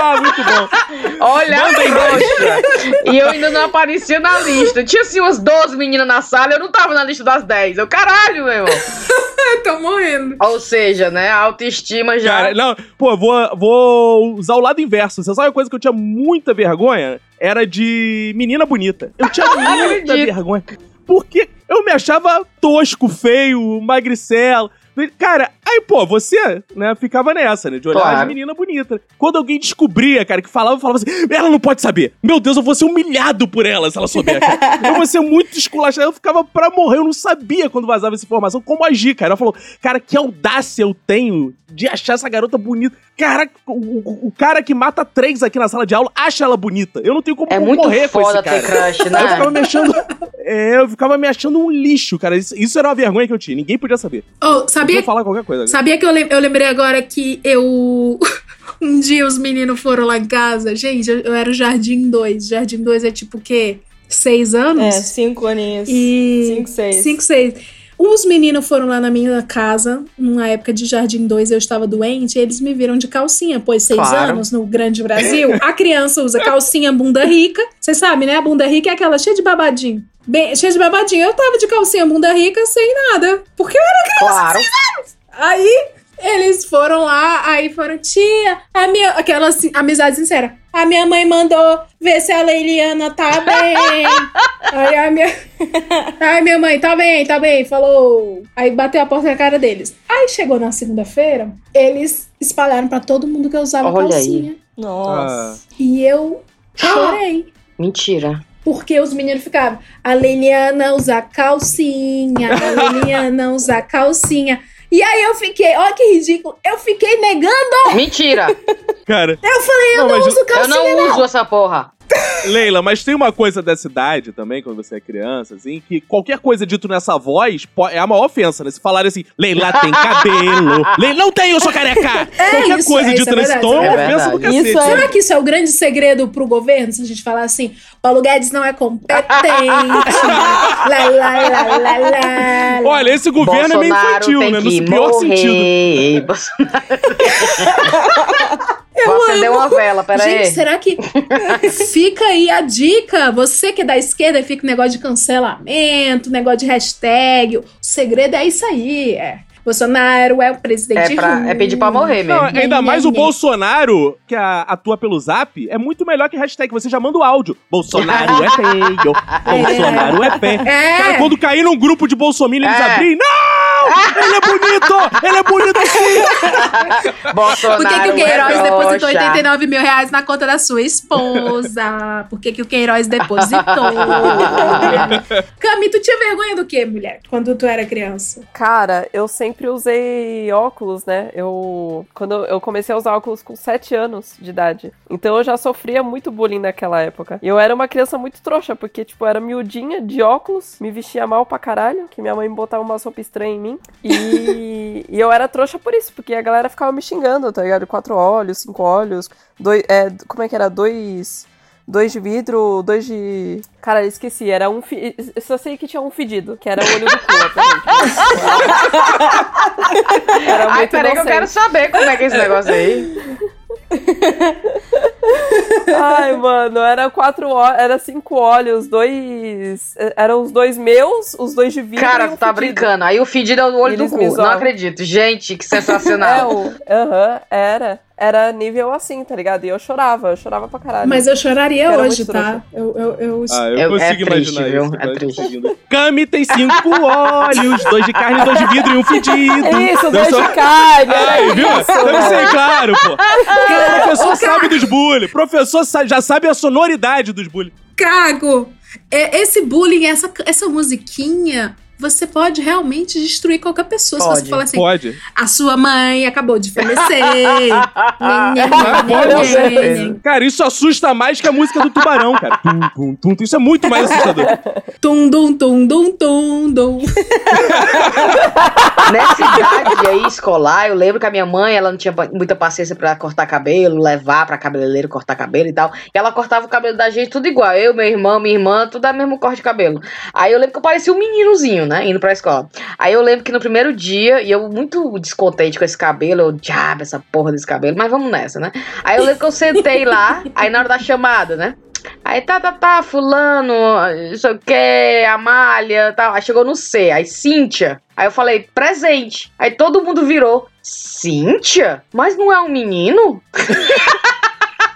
ah, muito bom. Olha a. E eu ainda não aparecia na lista. Tinha assim umas 12 meninas na sala, eu não tava na lista das 10. Eu, caralho, meu <laughs> tô morrendo. Ou seja, né, a autoestima já. Cara, não, pô, vou, vou usar o lado inverso. Você sabe uma coisa que eu tinha muita vergonha? Era de menina bonita. Eu tinha <laughs> muita vergonha. Porque eu me achava tosco, feio, magricelo. Cara, aí, pô, você, né, ficava nessa, né? De olhar Claro. as meninas bonitas. Quando alguém descobria, cara, que falava, eu falava assim, ela não pode saber. Meu Deus, eu vou ser humilhado por ela se ela souber, cara. <laughs> Eu vou ser muito esculachado. Eu ficava pra morrer, eu não sabia quando vazava essa informação, como agir, cara. Ela falou, cara, que audácia eu tenho de achar essa garota bonita. Cara, o, o- cara que mata três aqui na sala de aula acha ela bonita. Eu não tenho como É muito concorrer com esse foda cara. ter crush, né? Eu ficava me achando... <laughs> É, eu ficava me achando um lixo, cara. Isso, isso era uma vergonha que eu tinha. Ninguém podia saber. Oh, sabia, Podia falar qualquer coisa. sabia que eu, lem- eu lembrei agora que eu. <laughs> um dia os meninos foram lá em casa. Gente, eu, eu era o Jardim 2. Jardim 2 é tipo o quê? Seis anos? É, cinco aninhos. E. Cinco, seis. Cinco, seis. Os meninos foram lá na minha casa, numa época de Jardim 2, eu estava doente, e eles me viram de calcinha, pois seis Claro. anos no Grande Brasil, a criança usa calcinha bunda rica. Você sabe, né? A bunda rica é aquela cheia de babadinho. Bem, cheia de babadinho. Eu tava de calcinha bunda rica sem nada. Porque eu era criança Claro. de seis anos. Aí eles foram lá, aí foram, tia, a minha, aquela assim, amizade sincera. A minha mãe mandou ver se a Leiliana tá bem. <laughs> aí a minha. Ai, minha mãe, tá bem, tá bem, falou. Aí bateu a porta na cara deles. Aí chegou na segunda-feira, eles espalharam pra todo mundo que eu usava Olha aí. calcinha. Nossa. E eu chorei. Mentira. Porque os meninos ficavam, a Leiliana usa calcinha, a <laughs> Leiliana usa calcinha. E aí eu fiquei, olha que ridículo, eu fiquei negando. Mentira. Cara, Eu falei, eu Não, não, uso Eu calcinha, não não. uso essa porra. Leila, mas tem uma coisa dessa idade também, quando você é criança, assim, que qualquer coisa dito nessa voz é a maior ofensa, né? Se falarem assim, Leila tem cabelo. <laughs> Leila não tem, eu sou careca. É qualquer isso, coisa é, dita é nesse verdade, tom é isso é ofensa do cacete. Isso é- Será que isso é o grande segredo pro governo? Se a gente falar assim, Paulo Guedes não é competente. <laughs> lá, lá, lá, lá, lá. Olha, esse governo é meio infantil, tem né? No pior sentido. morrer. Bolsonaro. <laughs> Eu Vou acender amo. uma vela, peraí. Gente, será que. <laughs> fica aí a dica. Você que é da esquerda e fica negócio de cancelamento, negócio de hashtag. O segredo é isso aí. É. Bolsonaro é o presidente É, pra, ruim. é pedir pra morrer Não, mesmo. ainda Nhê, mais nhê, o nhê. Bolsonaro, que a- atua pelo zap, é muito melhor que hashtag. Você já manda o áudio. Bolsonaro é feio. <laughs> Bolsonaro é feio. É. Cara, quando cair num grupo de bolsominions, eles É. abrirem, não! Não! Ele é bonito! Ele é bonito sim! <laughs> Bolsonaro Por que, que o Queiroz é depositou trouxa. 89 mil reais na conta da sua esposa? Por que, que o Queiroz depositou? <laughs> Cami, tu tinha vergonha do quê, mulher? Quando tu era criança? Cara, eu sempre usei óculos, né? Eu quando eu comecei a usar óculos com 7 anos de idade. Então eu já sofria muito bullying naquela época. E eu era uma criança muito trouxa, porque tipo, eu era miudinha de óculos, me vestia mal pra caralho, que minha mãe botava uma roupa estranha em mim. E, e eu era trouxa por isso, porque a galera ficava me xingando, tá ligado? Quatro olhos, cinco olhos, dois, é, como é que era? Dois Dois de vidro, dois de. Cara, eu esqueci. Era um. Fi... Eu só sei que tinha um fedido, que era o olho do cu, obviamente. <laughs> Era Ai, muito peraí que eu quero saber como é que é esse negócio aí. <laughs> Ai, mano, era quatro olhos, era cinco olhos, dois. Eram os dois meus, os dois de vidro. Cara, um tu tá fedido. brincando. Aí o fedido é o olho Eles do cu. Não acredito. Gente, que <laughs> É, sensacional. o- aham, era. Era nível assim, tá ligado? E eu chorava, eu chorava pra caralho. Mas eu choraria Era hoje, tá? Eu, eu, eu... Ah, eu É- consigo é triste, imaginar viu? isso. É vai triste. Cami tem cinco <laughs> olhos, dois de carne, dois de vidro e um fedido. Isso, Eu dois sou- de carne, Ai, viu? Deve ser claro, pô. <laughs> O professor sabe dos bullying. O professor já sabe a sonoridade dos bullying. Cago! É, esse bullying, essa, essa musiquinha, você pode realmente destruir qualquer pessoa. Se você Pode. falar assim, Pode. a sua mãe acabou de falecer. <laughs> Pode, nhe, certeza. nhe. Cara, isso assusta mais que a música do tubarão, cara. Tum, tum, tum, tum. Isso é muito mais assustador. Tum, dum, tum, dum, tum, dum. <laughs> Nessa idade aí, escolar, eu lembro que a minha mãe, ela não tinha muita paciência pra cortar cabelo, levar pra cabeleireiro cortar cabelo e tal. E ela cortava o cabelo da gente tudo igual. Eu, meu irmão, minha irmã, tudo a mesmo corte de cabelo. Aí eu lembro que eu parecia um meninozinho, né? Indo pra escola. Aí eu lembro que no primeiro dia, e eu muito descontente com esse cabelo, eu, diabo, essa porra desse cabelo, mas vamos nessa, né? Aí eu lembro que eu sentei lá, <laughs> aí na hora da chamada, né? Aí tá, tá, tá, fulano, não sei o que, Amália, tal. Aí chegou no C, aí Cíntia. Aí eu falei, presente. Aí todo mundo virou, Cíntia? Mas não é um menino? <laughs>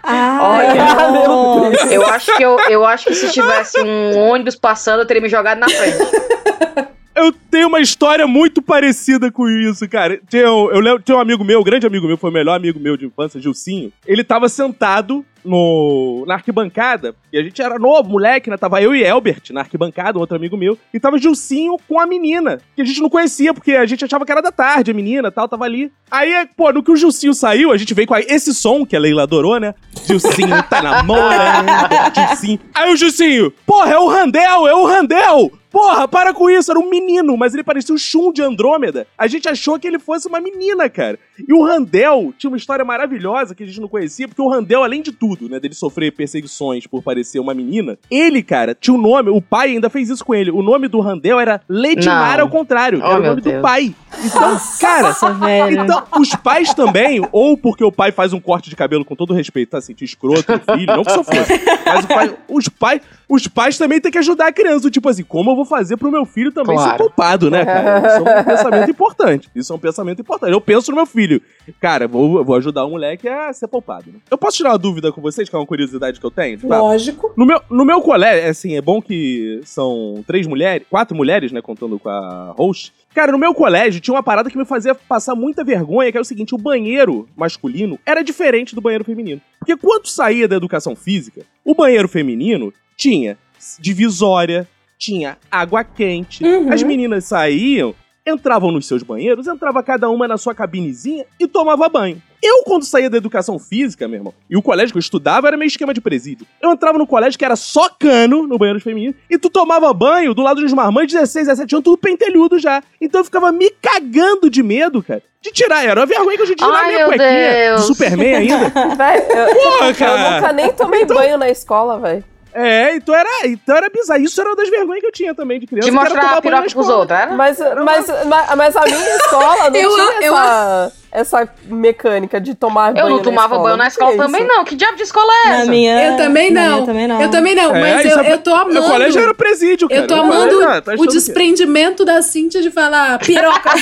Ah, meu Deus. Eu acho que eu, eu acho que se tivesse um ônibus passando, eu teria me jogado na frente. <laughs> Eu tenho uma história muito parecida com isso, cara. Tinha, um- eu lembro, tinha um amigo meu, um grande amigo meu, foi o melhor amigo meu de infância, Gilcinho. Ele tava sentado no, na arquibancada, e a gente era novo, moleque, né? Tava eu e Elbert na arquibancada, um outro amigo meu, e tava Gilcinho com a menina, que a gente não conhecia, porque a gente achava que era da tarde, a menina tal, tava ali. Aí, pô, no que o Gilcinho saiu, a gente veio com a- esse som que a Leila adorou, né? Gilcinho tá namorando, Gilcinho. Aí o Gilcinho, porra, é o Randel, é o Randel! Porra, para com isso, era um menino, mas ele parecia o Shun de Andrômeda. A gente achou que ele fosse uma menina, cara. E o Randel tinha uma história maravilhosa que a gente não conhecia, porque o Randel, além de tudo, né, dele sofrer perseguições por parecer uma menina, ele, cara, tinha um nome, o pai ainda fez isso com ele. O nome do Randel era Ledimar ao contrário, Oh, era o nome do Deus. pai. Então, cara, Nossa, velho. então, os pais também, ou porque o pai faz um corte de cabelo com todo respeito, tá? Assim, de escroto, o filho, não que isso fosse. Mas o pai, os, pais, os pais também têm que ajudar a criança. Tipo assim, como eu vou fazer pro meu filho também ser Claro. poupado, né, cara? Isso é um <laughs> pensamento importante. Isso é um pensamento importante. Eu penso no meu filho. Cara, vou, vou ajudar o moleque a ser poupado. Né? Eu posso tirar uma dúvida com vocês, que é uma curiosidade que eu tenho? Tipo, Lógico. no meu, no meu colégio, assim, é bom que são três mulheres, quatro mulheres, né, contando com a host. Cara, no meu colégio tinha uma parada que me fazia passar muita vergonha, que é o seguinte, o banheiro masculino era diferente do banheiro feminino. Porque quando saía da educação física, o banheiro feminino tinha divisória, tinha água quente, Uhum. as meninas saíam, entravam nos seus banheiros, entrava cada uma na sua cabinezinha e tomava banho. Eu, quando saía da educação física, meu irmão, e o colégio que eu estudava era meio esquema de presídio. Eu entrava no colégio que era só cano, no banheiro feminino, e tu tomava banho do lado dos marmanjos de 16, 17 anos, tudo pentelhudo já. Então eu ficava me cagando de medo, cara, de tirar. Era uma vergonha que eu tinha na Ai, minha cuequinha Deus. do Superman ainda. <laughs> Véi, eu, Porra, eu cara. nunca nem tomei banho na escola, velho. É, então era, então era bizarro. Isso era uma das vergonhas que eu tinha também de criança. De que era mostrar a na piroca pros escola. outros, era? Mas, mas, mas, mas a minha escola não <laughs> Eu- tinha eu- essa, essa mecânica de tomar banho Eu não tomava banho na escola tinha também, isso. não. Que diabo de escola é Na essa? minha, Eu também na não. minha também não. Eu também não, É, mas eu, é- eu tô amando. Meu colégio era presídio, cara. Eu tô amando colégio- ah, tá o que- desprendimento da Cintia de falar piroca. <laughs>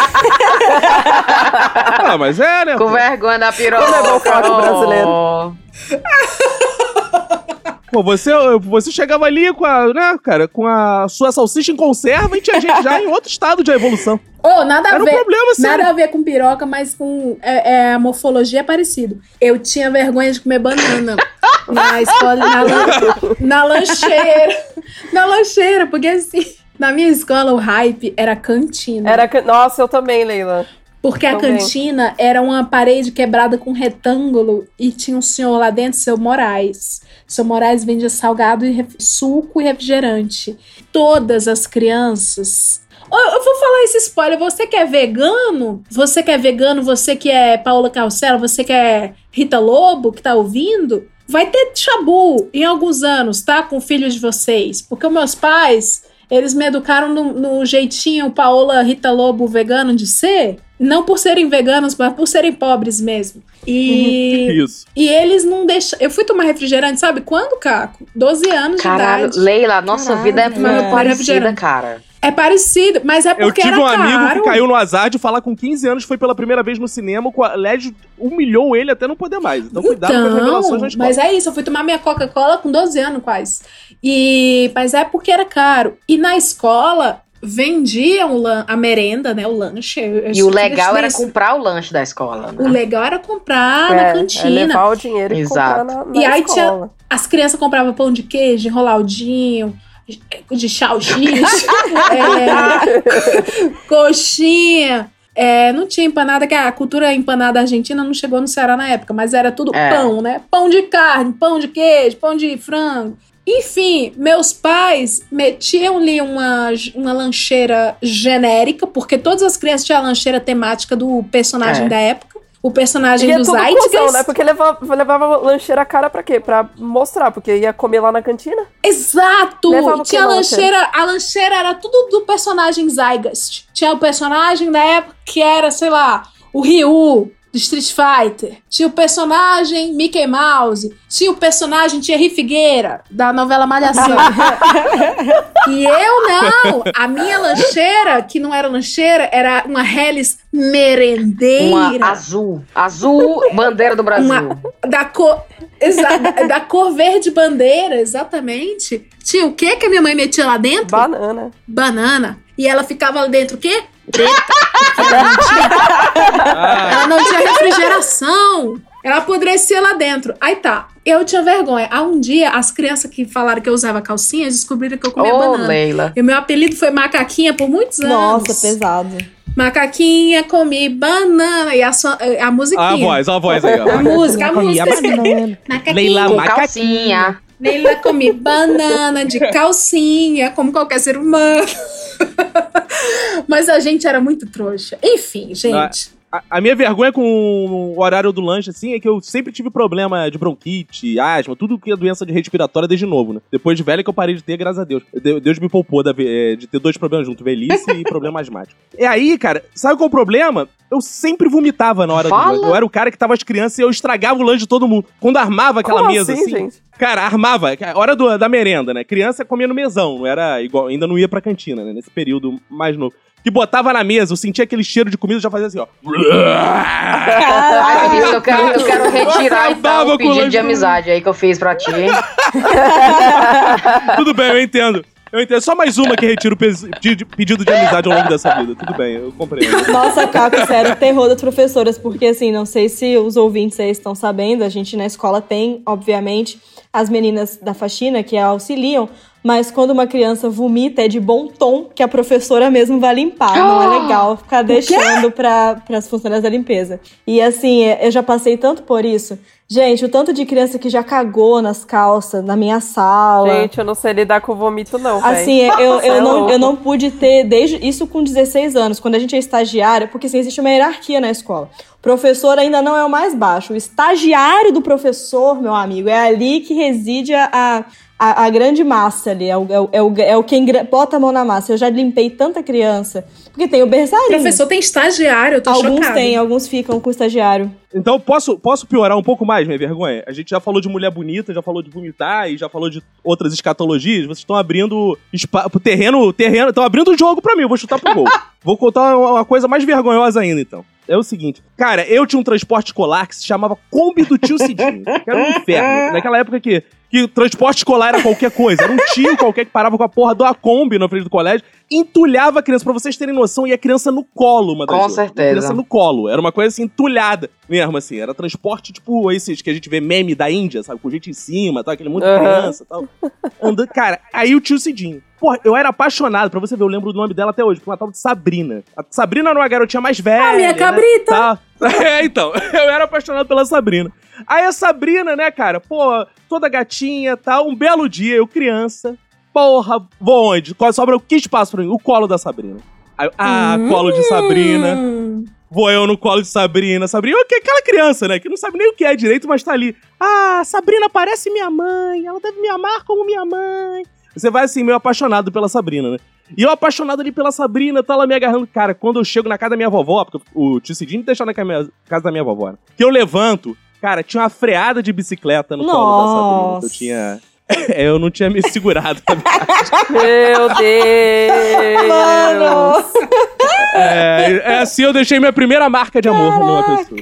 Ah, mas é, né? Com pô? vergonha da piroca. Como é bom brasileiro. Oh. Pô, você, você chegava ali com a, né, cara, com a sua salsicha em conserva e tinha gente já em outro estado de evolução. Ô, nada a Era um ver. problema, sério. nada a ver com piroca, mas com é, é, a morfologia é parecido. Eu tinha vergonha de comer banana <laughs> na escola, na, lan- na lancheira. Na lancheira, porque assim, na minha escola o hype era cantina. Era, can- nossa, eu também, Leila. Porque a cantina era uma parede quebrada com retângulo e tinha um senhor lá dentro, seu Moraes. Seu Moraes vendia salgado e suco e refrigerante. Todas as crianças. Eu vou falar esse spoiler. Você que é vegano, você que é vegano, você que é Paula Carcela, você que é Rita Lobo, que tá ouvindo, vai ter chabu em alguns anos, tá? Com filhos de vocês. Porque meus pais, eles me educaram no, no jeitinho Paola Rita Lobo vegano de ser. Não por serem veganos, mas por serem pobres mesmo. E, <laughs> Isso. e eles não deixam. Eu fui tomar refrigerante, sabe quando, Caco? 12 anos Caralho, de idade. Leila, nossa vida é muito não parecida, cara. É parecido, mas é Eu porque tive era um amigo caro. que caiu no azar de falar com 15 anos, foi pela primeira vez no cinema, com a LED humilhou ele até não poder mais. Então cuidado com as revelações na Então, escola. mas é isso, eu fui tomar minha Coca-Cola com 12 anos quase. E, mas é porque era caro. E na escola vendiam a merenda, né? O lanche. Eu- eu E o tive legal era isso. comprar o lanche da escola, né? O legal era comprar na É, é cantina. levar o dinheiro e Exato. comprar na, na E aí escola. tinha, as crianças compravam pão de queijo, enroladinho, de salsicha, é, coxinha. É, não tinha empanada, que a cultura empanada argentina não chegou no Ceará na época, mas era tudo É. pão, né? Pão de carne, pão de queijo, pão de frango. Enfim, meus pais metiam ali uma, uma lancheira genérica, porque todas as crianças tinham a lancheira temática do personagem É. da época. O personagem E é do Zeitgeist. cuzão, né? Porque levava, levava lancheira cara pra quê? Pra mostrar, porque ia comer lá na cantina. Exato! Levava Tinha a na lancheira, a lancheira era tudo do personagem Zygost. Tinha o personagem da época que era, sei lá, o Ryu do Street Fighter. Tinha o personagem Mickey Mouse. Tinha o personagem Thierry Figueira, da novela Malhação. <laughs> e eu não! A minha lancheira, que não era lancheira, era uma Hellis merendeira. Uma azul. Azul, bandeira do Brasil. Uma- da cor. Exa da cor verde bandeira, exatamente. Tinha o que que a minha mãe metia lá dentro? Banana. Banana. E ela ficava lá dentro o quê? Preta. Ela não tinha, ela não tinha refrigeração. Ela apodrecia lá dentro. Aí tá. Eu tinha vergonha. Há um dia, as crianças que falaram que eu usava calcinha descobriram que eu comia Ô, banana. Leila. E o meu apelido foi Macaquinha por muitos anos. Nossa, pesado. Macaquinha, comi banana. E a, sua- a musiquinha. A voz, a voz aí, ó. A música, a música. Macaquinha. Leila Com Macaquinha. Leila come banana de calcinha, como qualquer ser humano. Mas a gente era muito trouxa. Enfim, gente. A, a minha vergonha com o horário do lanche, assim, é que eu sempre tive problema de bronquite, asma, tudo que é doença de respiratória desde novo, né? Depois de velho que eu parei de ter, graças a Deus. De- Deus me poupou eh, de ter dois problemas juntos, velhice e problema asmático. E aí, cara, sabe qual é o problema? Eu sempre vomitava na hora Fala. do. Eu era o cara que tava as crianças e eu estragava o lanche de todo mundo. Quando armava aquela Como mesa, assim, assim, gente? Cara, armava. A hora do- da merenda, né? Criança comia no mesão, não era igual. Ainda não ia pra cantina, né? Nesse período mais novo. Que botava na mesa, eu sentia aquele cheiro de comida e já fazia assim, ó. Ai, Vinícius, eu quero, eu quero retirar então o pedido de do- amizade aí que eu fiz pra ti. <laughs> Tudo bem, eu entendo. Eu entendo. Só mais uma que retira o pedido de amizade ao longo dessa vida. Tudo bem, eu compreendo. Nossa, Caco, sério, terror das professoras, porque assim, não sei se os ouvintes aí estão sabendo, a gente na escola tem, obviamente, as meninas da faxina que auxiliam, mas quando uma criança vomita é de bom tom que a professora mesmo vai limpar. Não é legal ficar deixando para as funcionárias da limpeza. E assim, eu já passei tanto por isso. Gente, o tanto de criança que já cagou nas calças, na minha sala. Gente, eu não sei lidar com vomito, não. véi. Assim, eu, Você é eu, não, louco. eu não pude ter, desde isso com 16 anos, quando a gente é estagiária, porque assim, existe uma hierarquia na escola. Professor ainda não é o mais baixo. O estagiário do professor, meu amigo, é ali que reside a, a, a grande massa ali. É o, é, o, é, o, é o quem bota a mão na massa. Eu já limpei tanta criança. Porque tem o berçário. Professor tem estagiário, eu tô Alguns chocada. têm, alguns ficam com estagiário. Então, posso, posso piorar um pouco mais, minha vergonha? A gente já falou de mulher bonita, já falou de vomitar e já falou de outras escatologias. Vocês estão abrindo terreno, terreno, estão abrindo o jogo pra mim. Eu vou chutar pro gol. <laughs> vou contar uma, uma coisa mais vergonhosa ainda, então. É o seguinte. Cara, eu tinha um transporte escolar que se chamava Kombi do Tio Cidinho. Que era um inferno. <laughs> Naquela época que, que transporte escolar era qualquer coisa. Era um tio qualquer que parava com a porra do Kombi na frente do colégio, entulhava a criança. Pra vocês terem noção, e a criança no colo, uma das Com outras. certeza. A criança no colo. Era uma coisa assim, entulhada mesmo, assim. Era transporte, tipo, esses que a gente vê meme da Índia, sabe? Com gente em cima, tal, aquele monte de Aham. criança e tal. Andando. Cara, aí o tio Cidinho. Porra, eu era apaixonado, pra você ver, eu lembro do nome dela até hoje, por uma tal de Sabrina. A Sabrina era uma garotinha mais velha. Ah, minha né, cabrita. tal. <laughs> É, então, eu era apaixonado pela Sabrina. Aí a Sabrina, né, cara, pô, toda gatinha, tal, um belo dia, eu criança, porra, vou onde? Qual- Sobra o que espaço pra mim? O colo da Sabrina. Aí, ah, colo de Sabrina. Hum. Vou eu no colo de Sabrina. Sabrina, que? Aquela criança, né? Que não sabe nem o que é direito, mas tá ali. Ah, Sabrina parece minha mãe. Ela deve me amar como minha mãe. Você vai assim, meio apaixonado pela Sabrina, né? E eu apaixonado ali pela Sabrina, tá ela me agarrando. Cara, quando eu chego na casa da minha vovó, porque o tio Cidinho me deixou na casa da minha vovó, né? Que eu levanto, cara, tinha uma freada de bicicleta no colo da Sabrina. Nossa. Eu tinha. <laughs> eu não tinha me segurado. Meu Deus! Mano! é, é assim eu deixei minha primeira marca de amor numa pessoa.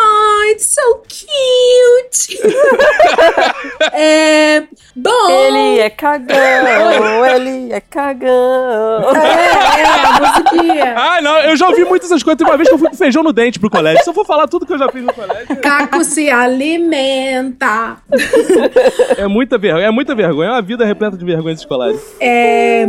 Ai, it's so cute. <laughs> é, bom. Ele é cagão, ele é cagão. É, é, a musiquinha. Ah, não, eu já ouvi muitas essas coisas. Tem uma vez que eu fui com feijão no dente pro colégio. Se eu for falar tudo que eu já fiz no colégio. Caco se alimenta. É muita vergonha, é muita vergonha. É uma vida repleta de vergonhas escolares. É,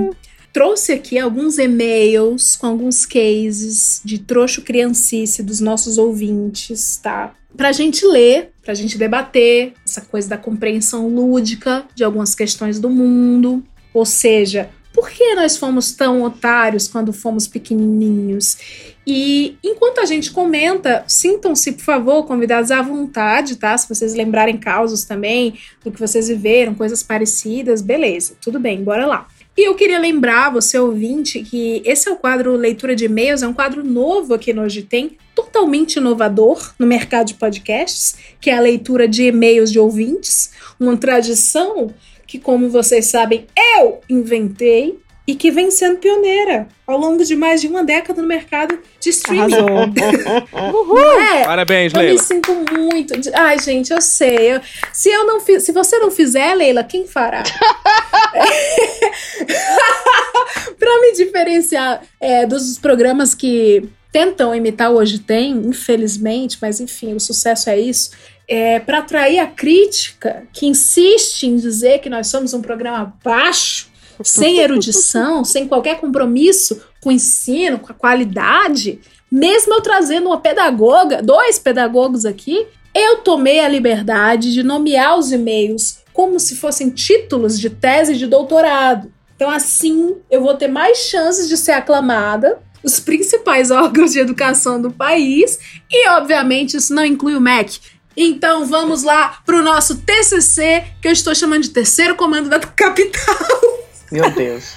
trouxe aqui alguns e-mails com alguns cases de trouxa criancice dos nossos ouvintes, tá? Pra gente ler, pra gente debater essa coisa da compreensão lúdica de algumas questões do mundo. Ou seja, por que nós fomos tão otários quando fomos pequenininhos? E enquanto a gente comenta, sintam-se, por favor, convidados à vontade, tá? Se vocês lembrarem causos também do que vocês viveram, coisas parecidas, beleza, tudo bem, bora lá. E eu queria lembrar você, ouvinte, que esse é o quadro Leitura de E-mails, é um quadro novo aqui no Hoje Tem, totalmente inovador no mercado de podcasts, que é a leitura de e-mails de ouvintes, uma tradição que, como vocês sabem, eu inventei e que vem sendo pioneira ao longo de mais de uma década no mercado de streaming. <laughs> Não é? Parabéns, Eu me Leila. sinto muito. de- Ai, gente, eu sei. Eu- Se eu não fiz, se você não fizer, Leila, quem fará? <laughs> Pra me diferenciar é, dos programas que tentam imitar o Hoje Tem, infelizmente, mas enfim, o sucesso é isso. É, para atrair a crítica que insiste em dizer que nós somos um programa baixo, sem erudição, sem qualquer compromisso com o ensino, com a qualidade, mesmo eu trazendo uma pedagoga, dois pedagogos aqui, eu tomei a liberdade de nomear os e-mails como se fossem títulos de tese de doutorado. Então, assim, eu vou ter mais chances de ser aclamada os principais <laughs> órgãos de educação do país e, obviamente, isso não inclui o MEC. Então, vamos lá pro nosso TCC, que eu estou chamando de Terceiro Comando da <laughs> Capital. Meu Deus.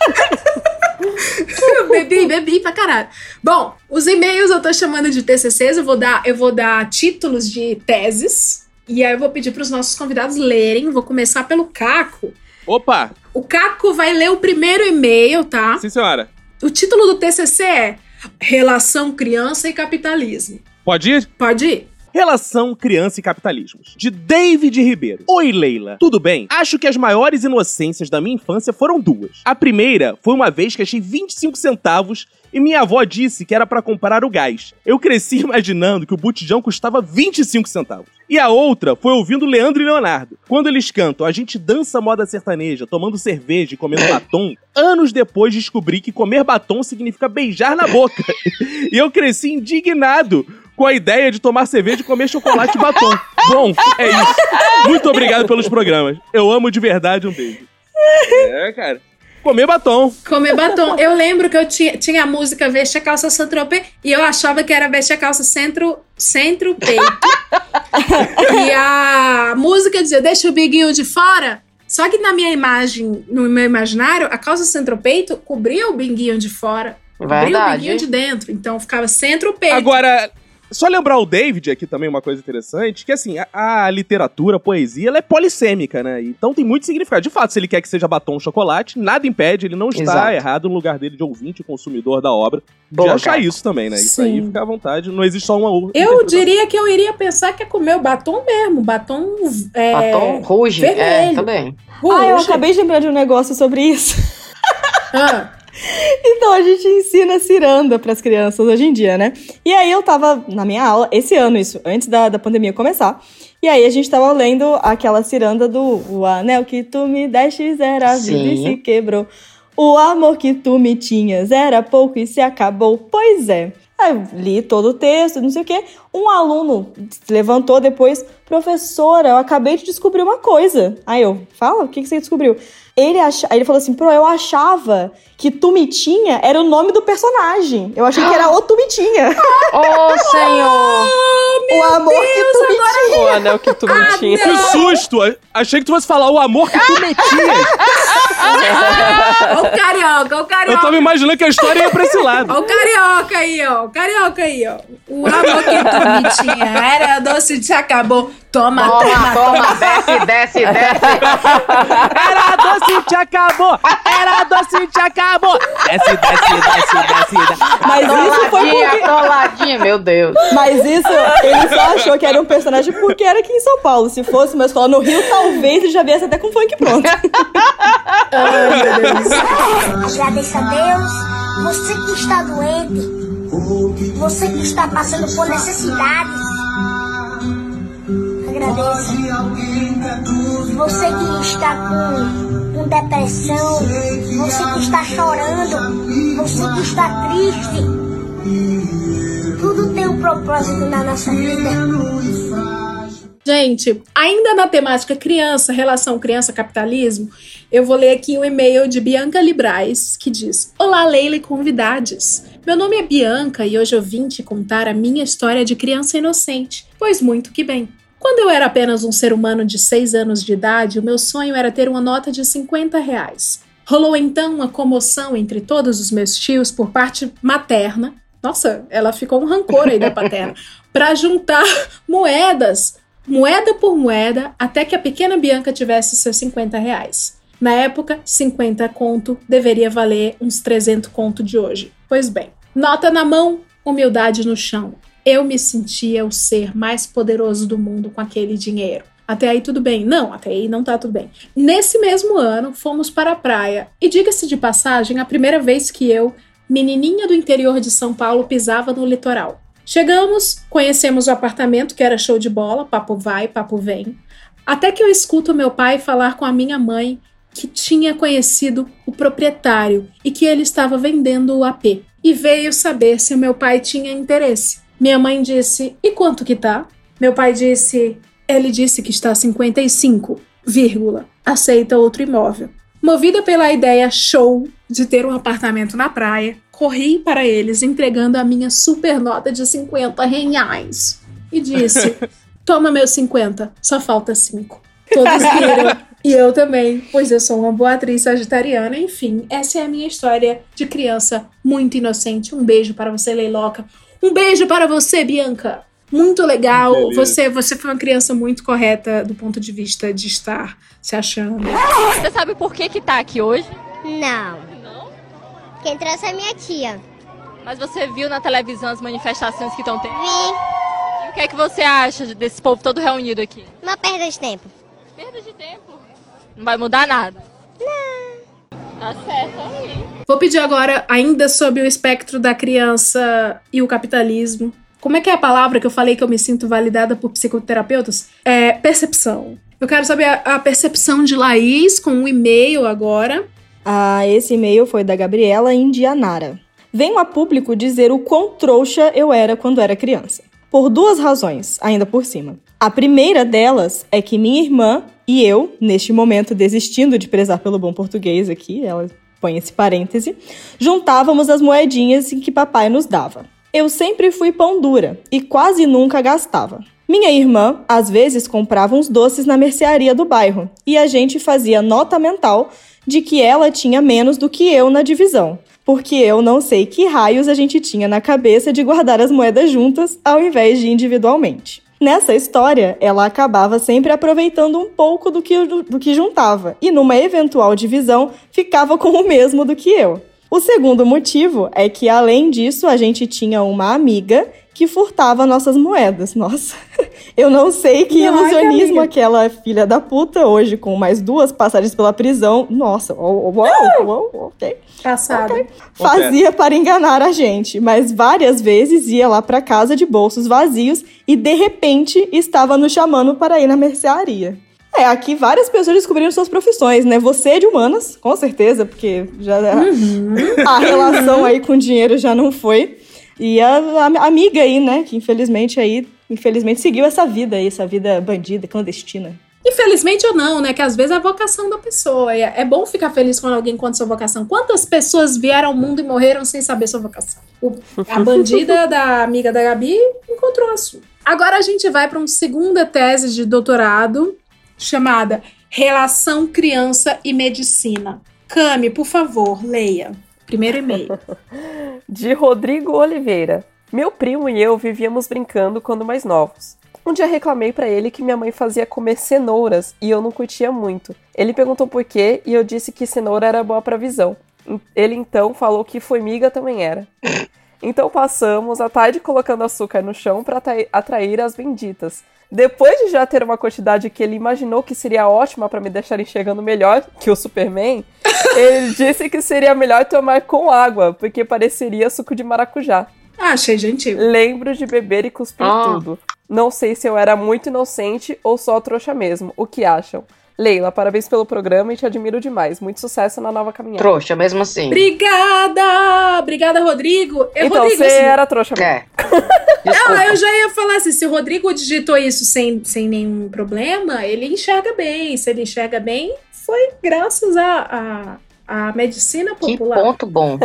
Eu bebi, bebi pra caralho. Bom, os e-mails eu tô chamando de TCCs, eu vou dar, eu vou dar títulos de teses. E aí eu vou pedir pros nossos convidados lerem. Vou começar pelo Caco. Opa! O Caco vai ler o primeiro e-mail, tá? Sim, senhora. O título do TCC é Relação Criança e Capitalismo. Pode ir? Pode ir. Relação Criança e Capitalismos, de David Ribeiro. Oi, Leila. Tudo bem? Acho que as maiores inocências da minha infância foram duas. A primeira foi uma vez que achei 25 centavos e minha avó disse que era pra comprar o gás. Eu cresci <laughs> imaginando que o botijão custava 25 centavos. E a outra foi ouvindo Leandro e Leonardo. Quando eles cantam A gente dança moda sertaneja, tomando cerveja e comendo <laughs> batom, anos depois descobri que comer batom significa beijar na boca. <laughs> e eu cresci indignado com a ideia de tomar cerveja e comer chocolate e batom. Bom, é isso. Muito obrigado pelos programas. Eu amo de verdade, um beijo. É, cara. Comer batom. Comer batom. Eu lembro que eu tinha, tinha a música Veste a Calça Centro-P e eu achava que era Veste a Calça Centro, centro Peito. <laughs> e a música dizia Deixa o biguinho de fora. Só que na minha imagem, no meu imaginário, a calça centro-peito cobria o binguinho de fora. Cobria o Verdade. binguinho de dentro. Então ficava centro-peito. Agora, Só lembrar o David aqui também, uma coisa interessante, que assim, a, a literatura, a poesia, ela é polissêmica, né? Então tem muito significado. De fato, se ele quer que seja batom ou chocolate, nada impede, ele não está Exato. errado no lugar dele de ouvinte, consumidor da obra, Boa, de achar cara. isso também, né? Isso aí Sim. fica à vontade, não existe só uma outra. Eu diria que eu iria pensar que é comer o batom mesmo. Batom. É, Batom ruge, é, também. Ah, eu Ruge. acabei de lembrar de um negócio sobre isso. Ah, <laughs> <laughs> Então a gente ensina ciranda pras crianças hoje em dia, né? E aí eu tava na minha aula, esse ano isso, antes da, da pandemia começar. E aí a gente tava lendo aquela ciranda do O anel que tu me destes era vida e Sim. se quebrou. O amor que tu me tinhas era pouco e se acabou. Pois é. Aí eu li todo o texto, não sei o quê. Um aluno se levantou depois, professora, eu acabei de descobrir uma coisa. Aí eu, fala, o que, que você descobriu? Ele, acha... Aí ele falou assim, pro, eu achava que Tumitinha era o nome do personagem. Eu achei que era o Tumitinha. <laughs> Ô, senhor! o amor que tu me tinha. O anel que tu me tinha. Que susto! Achei que tu fosse falar o amor que tu metias. Ó o carioca, o carioca. Eu tava imaginando que a história ia pra esse lado. Ó o carioca aí, ó. O carioca aí, ó. O amor que tu me tinha era doce de acabou. Toma, toma, Toma, toma, desce, desce, desce. Era doce te acabou! Era doce te acabou! Desce, desce, desce, desce. desce. Mas isso foi porque... toladinha, meu Deus. Mas isso, ele só achou que era um personagem porque era aqui em São Paulo. Se fosse uma escola no Rio, talvez ele já viesse até com funk pronto. Agradeça a Deus, você que está doente, você que está passando por necessidades. Agradeça. Você que está com, com depressão, você que está chorando, você que está triste. Tudo tem um propósito na nossa vida. Gente, ainda na temática criança, relação criança-capitalismo, eu vou ler aqui o e-mail de Bianca Librais, que diz: Olá, Leila e convidades. Meu nome é Bianca e hoje eu vim te contar a minha história de criança inocente, pois muito que bem. Quando eu era apenas um ser humano de 6 anos de idade, o meu sonho era ter uma nota de 50 reais. Rolou então uma comoção entre todos os meus tios por parte materna. Nossa, ela ficou um rancor aí da paterna. <laughs> Para juntar moedas moeda por moeda, até que a pequena Bianca tivesse seus 50 reais. Na época, 50 conto deveria valer uns 300 conto de hoje. Pois bem, nota na mão, humildade no chão. Eu me sentia o ser mais poderoso do mundo com aquele dinheiro. Até aí tudo bem. Não, até aí não tá tudo bem. Nesse mesmo ano, fomos para a praia. E diga-se de passagem, a primeira vez que eu, menininha do interior de São Paulo, pisava no litoral. Chegamos, conhecemos o apartamento, que era show de bola, papo vai, papo vem. Até que eu escuto meu pai falar com a minha mãe que tinha conhecido o proprietário e que ele estava vendendo o AP. E veio saber se o meu pai tinha interesse. Minha mãe disse: E quanto que tá? Meu pai disse: Ele disse que está 55, vírgula, aceita outro imóvel. Movida pela ideia show de ter um apartamento na praia, corri para eles entregando a minha super nota de 50 reais e disse: <laughs> Toma meus 50, só falta 5. Todos <laughs> riram e eu também, pois eu sou uma boa atriz sagitariana. Enfim, essa é a minha história de criança muito inocente. Um beijo para você, Leiloca. Um beijo para você, Bianca. Muito legal. Beleza. Você, você foi uma criança muito correta do ponto de vista de estar se achando. Você sabe por que que tá aqui hoje? Não. Quem trouxe é minha tia. Mas você viu na televisão as manifestações que estão tendo? Vi. E o que é que você acha desse povo todo reunido aqui? Uma perda de tempo. Perda de tempo. Não vai mudar nada. Não. Tá certo aí. Vou pedir agora, ainda sobre o espectro da criança e o capitalismo. Como é que é a palavra que eu falei que eu me sinto validada por psicoterapeutas? É percepção. Eu quero saber a, a percepção de Laís com um e-mail agora. Ah, esse e-mail foi da Gabriela Indianara. Venho a público dizer o quão trouxa eu era quando era criança. Por duas razões, ainda por cima. A primeira delas é que minha irmã e eu, neste momento desistindo de prezar pelo bom português aqui, ela põe esse parêntese, juntávamos as moedinhas em que papai nos dava. Eu sempre fui pão dura e quase nunca gastava. Minha irmã, às vezes, comprava uns doces na mercearia do bairro e a gente fazia nota mental de que ela tinha menos do que eu na divisão. porque eu não sei que raios a gente tinha na cabeça de guardar as moedas juntas ao invés de individualmente. Nessa história, ela acabava sempre aproveitando um pouco do que, do, do que juntava, e numa eventual divisão, ficava com o mesmo do que eu. O segundo motivo é que, além disso, a gente tinha uma amiga que furtava nossas moedas. Nossa, <laughs> eu não sei que Não, ilusionismo ai, aquela filha da puta hoje, com mais duas passagens pela prisão. Nossa, uau, uau, uau, ok. Passado. Fazia para enganar a gente, mas várias vezes ia lá para casa de bolsos vazios e de repente estava nos chamando para ir na mercearia. É, aqui várias pessoas descobriram suas profissões, né? Você é de humanas, com certeza, porque já a relação aí com o dinheiro já não foi. E a, a amiga aí, né, que infelizmente aí, infelizmente seguiu essa vida aí, essa vida bandida, clandestina. Infelizmente ou não, né? Que às vezes é a vocação da pessoa. É é bom ficar feliz quando alguém conta sua vocação. Quantas pessoas vieram ao mundo e morreram sem saber sua vocação? O- a bandida da amiga da Gabi encontrou a sua. Agora a gente vai para uma segunda tese de doutorado chamada Relação Criança e Medicina. Cami, por favor, leia. Primeiro e-mail. <laughs> De Rodrigo Oliveira. Meu primo e eu vivíamos brincando quando mais novos. Um dia reclamei pra ele que minha mãe fazia comer cenouras e eu não curtia muito. Ele perguntou por quê e eu disse que cenoura era boa pra visão. Ele então falou que formiga também era. <laughs> Então passamos a tarde colocando açúcar no chão para atrair as benditas. Depois de já ter uma quantidade que ele imaginou que seria ótima para me deixar enxergando melhor que o Superman, <laughs> ele disse que seria melhor tomar com água, porque pareceria suco de maracujá. Ah, achei gentil. Lembro de beber e cuspir Ah. tudo. Não sei se eu era muito inocente ou só trouxa mesmo. O que acham? Leila, parabéns pelo programa e te admiro demais. Muito sucesso na nova caminhada. Trouxa, mesmo assim. Obrigada! Obrigada, Rodrigo. Eu, Então, Rodrigo, você assim, era trouxa mesmo. É. Não, eu já ia falar assim, se o Rodrigo digitou isso sem, sem nenhum problema, ele enxerga bem. Se ele enxerga bem, foi graças à a, a, medicina Que popular. ponto bom.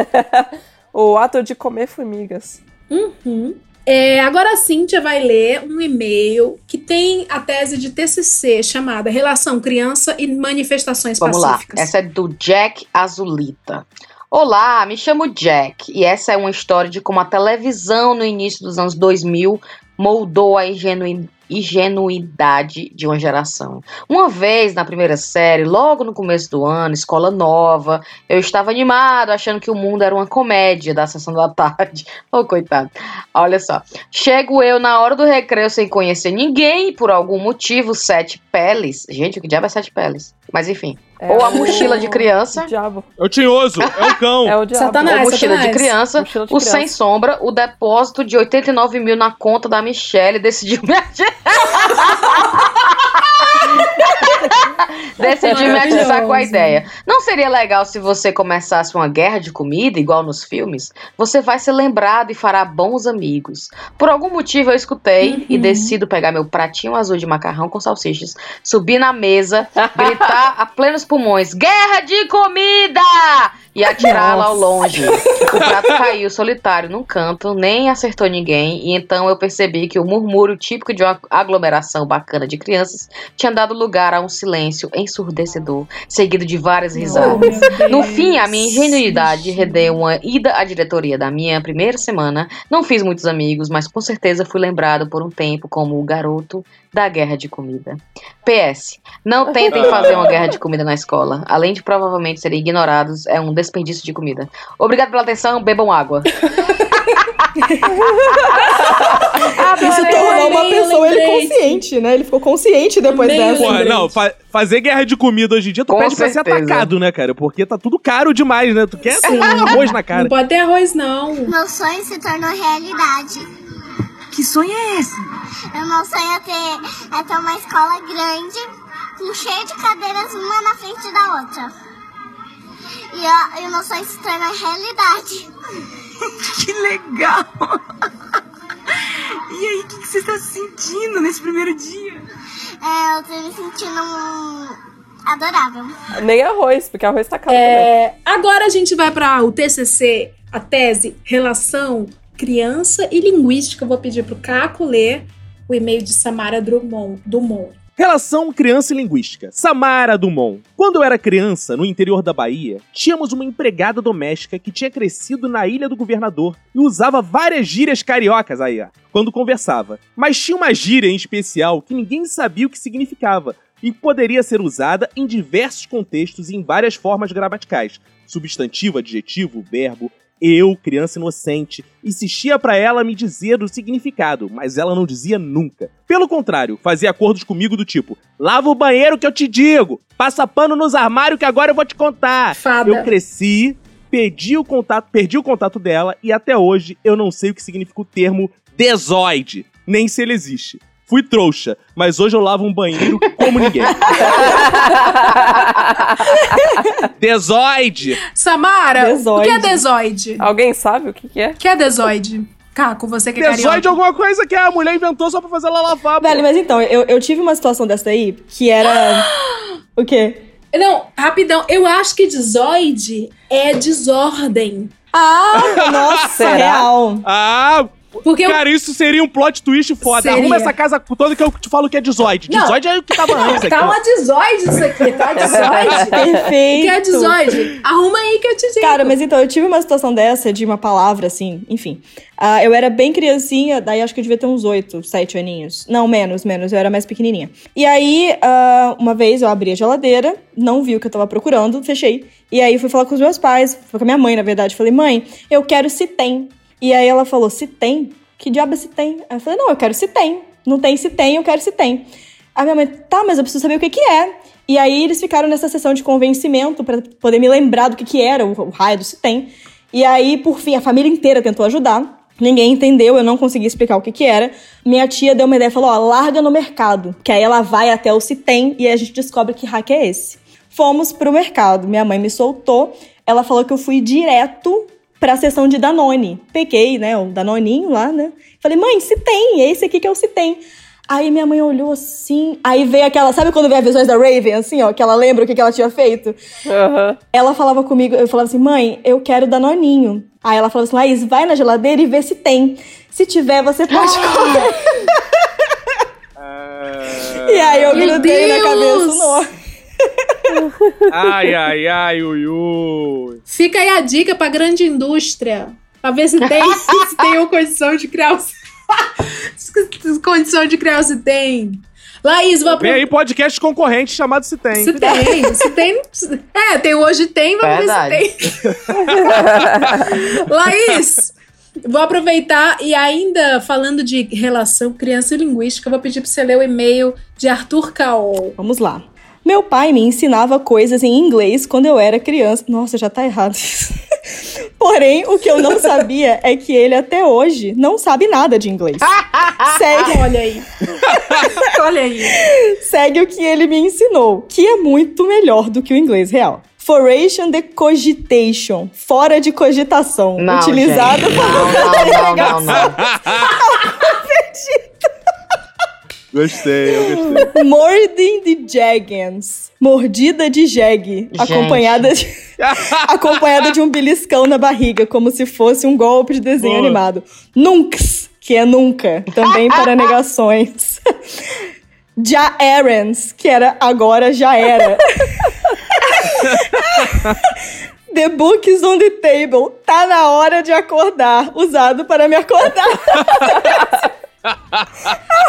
<laughs> o ato de comer formigas. Uhum. É, agora a Cíntia vai ler um e-mail que tem a tese de TCC chamada Relação Criança e Manifestações Vamos lá. Pacíficas. Essa é do Jack Azulita. Olá, me chamo Jack e essa é uma história de como a televisão no início dos anos 2000 moldou a ingenui- ingenuidade de uma geração. Uma vez na primeira série, logo no começo do ano, escola nova, eu estava animado, achando que o mundo era uma comédia da sessão da <laughs> tarde. Ô, coitado. Olha só. Chego eu na hora do recreio sem conhecer ninguém, por algum motivo, sete peles. Gente, o que diabo é sete peles? Mas enfim. É Ou a o- mochila de criança. O diabo. É o tinhoso, é o cão. É o diabo. Satanás. Ou mochila de Satanás. criança, Mochila de o criança. sem sombra, o depósito de 89 mil na conta da Michelle decidiu me <laughs> ati- <laughs> Decidiu me atizar com a ideia. Não seria legal se você começasse uma guerra de comida, igual nos filmes? Você vai ser lembrado e fará bons amigos. Por algum motivo eu escutei e decido pegar meu pratinho azul de macarrão com salsichas, subir na mesa, gritar a plenos pulmões: Guerra de comida! E atirá-la ao longe. O prato caiu solitário num canto, nem acertou ninguém, e então eu percebi que o murmúrio típico de uma aglomeração bacana de crianças tinha dado lugar a um silêncio ensurdecedor, seguido de várias risadas. No fim, a minha ingenuidade rendeu uma ida à diretoria da minha primeira semana. Não fiz muitos amigos, mas com certeza fui lembrado por um tempo como o garoto da guerra de comida. PS. Não tentem fazer uma guerra de comida na escola. Além de provavelmente serem ignorados, é um desperdício de comida. Obrigado pela atenção, bebam água. Isso tornou uma pessoa ele consciente, né? Ele ficou consciente depois Lembrei, dessa. Porra, não, fa- fazer guerra de comida hoje em dia, tu Com pede pra ser certeza. atacado, né, cara? Porque tá tudo caro demais, né? Tu quer Sim. <laughs> arroz na cara. Não pode ter arroz, não. Meu sonho se tornou realidade. Que sonho é esse? O meu sonho é ter, é ter uma escola grande, com cheio de cadeiras, uma na frente da outra. E, a- e o meu sonho se tornou realidade. <laughs> Que legal! E aí, o que, que você está sentindo nesse primeiro dia? É, eu tô me sentindo um, adorável. Nem arroz, porque arroz tá caro também. É, agora a gente vai para o TCC, a tese Relação Criança e Linguística. Eu vou pedir pro Caco ler o e-mail de Samara Drummond. Dumont. Relação criança e linguística. Samara Dumont. Quando eu era criança, no interior da Bahia, tínhamos uma empregada doméstica que tinha crescido na Ilha do Governador e usava várias gírias cariocas aí, quando conversava. Mas tinha uma gíria em especial que ninguém sabia o que significava e poderia ser usada em diversos contextos e em várias formas gramaticais: substantivo, adjetivo, verbo. Eu, criança inocente, insistia pra ela me dizer o significado, mas ela não dizia nunca. Pelo contrário, fazia acordos comigo do tipo: lava o banheiro que eu te digo, passa pano nos armários que agora eu vou te contar. Fada. Eu cresci, perdi o contato, perdi o contato dela e até hoje eu não sei o que significa o termo desoide, nem se ele existe. Fui trouxa, mas hoje eu lavo um banheiro como ninguém. <laughs> Desoide! Samara, Desoide. o que é desoide? Alguém sabe o que, que é? O que é desoide? Caco, você que é Desoide é carioca. alguma coisa que a mulher inventou só pra fazer ela lavar. Velho, mas então, eu, eu tive uma situação dessa aí que era. <gasps> o quê? Não, rapidão. Eu acho que desoide é desordem. Ah, <laughs> nossa, Será? real. Ah, Porque eu- cara, isso seria um plot twist foda. Seria. Arruma essa casa toda que eu te falo que é desoide. Não. Desoide é o que tava antes aqui. Tá uma desoide isso <laughs> aqui, tá desoide. Perfeito. O que é desoide? Arruma aí que eu te digo. Cara, mas então, eu tive uma situação dessa, de uma palavra, assim, enfim. Ah, eu era bem criancinha, daí acho que eu devia ter uns oito, sete aninhos. Não, menos, menos, eu era mais pequenininha. E aí, ah, uma vez eu abri a geladeira, não vi o que eu tava procurando, fechei. E aí fui falar com os meus pais, foi com a minha mãe, na verdade. Falei, mãe, eu quero se tem. E aí ela falou, se tem? Que diabo é se tem? Aí eu falei, não, eu quero se tem. Não tem se tem, eu quero se tem. A minha mãe, tá, mas eu preciso saber o que que é. E aí eles ficaram nessa sessão de convencimento pra poder me lembrar do que que era o, o raio do se tem. E aí, por fim, a família inteira tentou ajudar. Ninguém entendeu, eu não consegui explicar o que que era. Minha tia deu uma ideia e falou: ó, larga no mercado. Que aí ela vai até o se tem e aí a gente descobre que hack é esse. Fomos pro mercado. Minha mãe me soltou. Ela falou que eu fui direto pra sessão de Danone. Peguei, né, o Danoninho lá, né? Falei, mãe, se tem, é esse aqui que é o se tem. Aí minha mãe olhou assim, aí veio aquela, sabe quando vem as visões da Raven, assim, ó, que ela lembra o que, que ela tinha feito? Ela falava comigo, eu falava assim, mãe, eu quero Danoninho. Aí ela falava assim, Laís, vai na geladeira e vê se tem. Se tiver, você pode <laughs> comer. E aí eu grudei na cabeça Deus! Ai, ai, ai, ui, ui. Fica aí a dica pra grande indústria. Pra ver se tem, <laughs> se tem uma condição de criar o... se- <laughs> condição de criar o se tem. Laís, vou aproveitar. aí podcast concorrente chamado Se Tem. Se tem, se tem. É, tem hoje tem, vamos Verdade. ver se tem. <laughs> Laís, vou aproveitar e ainda falando de relação criança e linguística, eu vou pedir pra você ler o e-mail de Arthur Caol. Vamos lá. Meu pai me ensinava coisas em inglês quando eu era criança. Nossa, já tá errado isso. <laughs> Porém, o que eu não sabia é que ele até hoje não sabe nada de inglês. <laughs> Segue, Olha aí. <laughs> Olha aí. segue o que ele me ensinou, que é muito melhor do que o inglês real. Foration de cogitation, fora de cogitação, Não, utilizado gente. Não, não, não, não, não. Gostei, eu gostei. <laughs> Mording de Jaggans. Mordida de jegue. Acompanhada de, <laughs> acompanhada de um beliscão na barriga, como se fosse um golpe de desenho animado. Nunks, que é nunca, também para <laughs> negações. Já errands, que era agora já era. The book is on the table. Tá na hora de acordar. Usado para me acordar.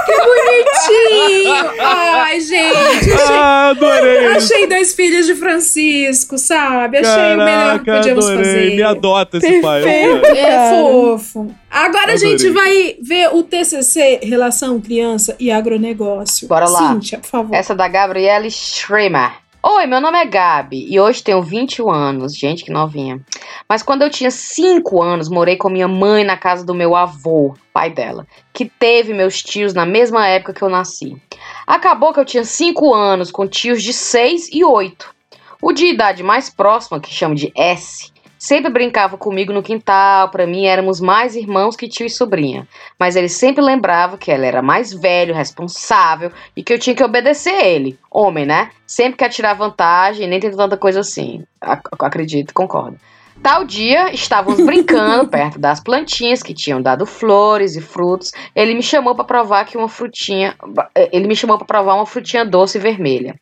Que bonitinho! Ai, gente, achei, Ah, adorei. achei dois filhos de Francisco, sabe? Achei o melhor que Caraca, podíamos adorei. fazer. Me adota esse pai. Perfeito. quero. É fofo. Agora a Adorei. gente vai ver o TCC Relação Criança e Agronegócio. Bora lá. Cíntia, por favor. Essa da Gabriele Schremer. Oi, meu nome é Gabi e hoje tenho 21 anos. Gente, que novinha. Mas quando eu tinha 5 anos, morei com minha mãe na casa do meu avô, pai dela, que teve meus tios na mesma época que eu nasci. Acabou que eu tinha 5 anos com tios de 6 e 8. O de idade mais próxima, que chamo de S, sempre brincava comigo no quintal. Pra mim, éramos mais irmãos que tio e sobrinha. Mas ele sempre lembrava que ela era mais velho, responsável e que eu tinha que obedecer a ele. Homem, né? Sempre quer tirar vantagem, nem tem tanta coisa assim. Ac- acredito, concordo. Tal dia, estávamos brincando <laughs> perto das plantinhas que tinham dado flores e frutos. Ele me chamou para provar que uma frutinha, ele me chamou para provar uma frutinha doce vermelha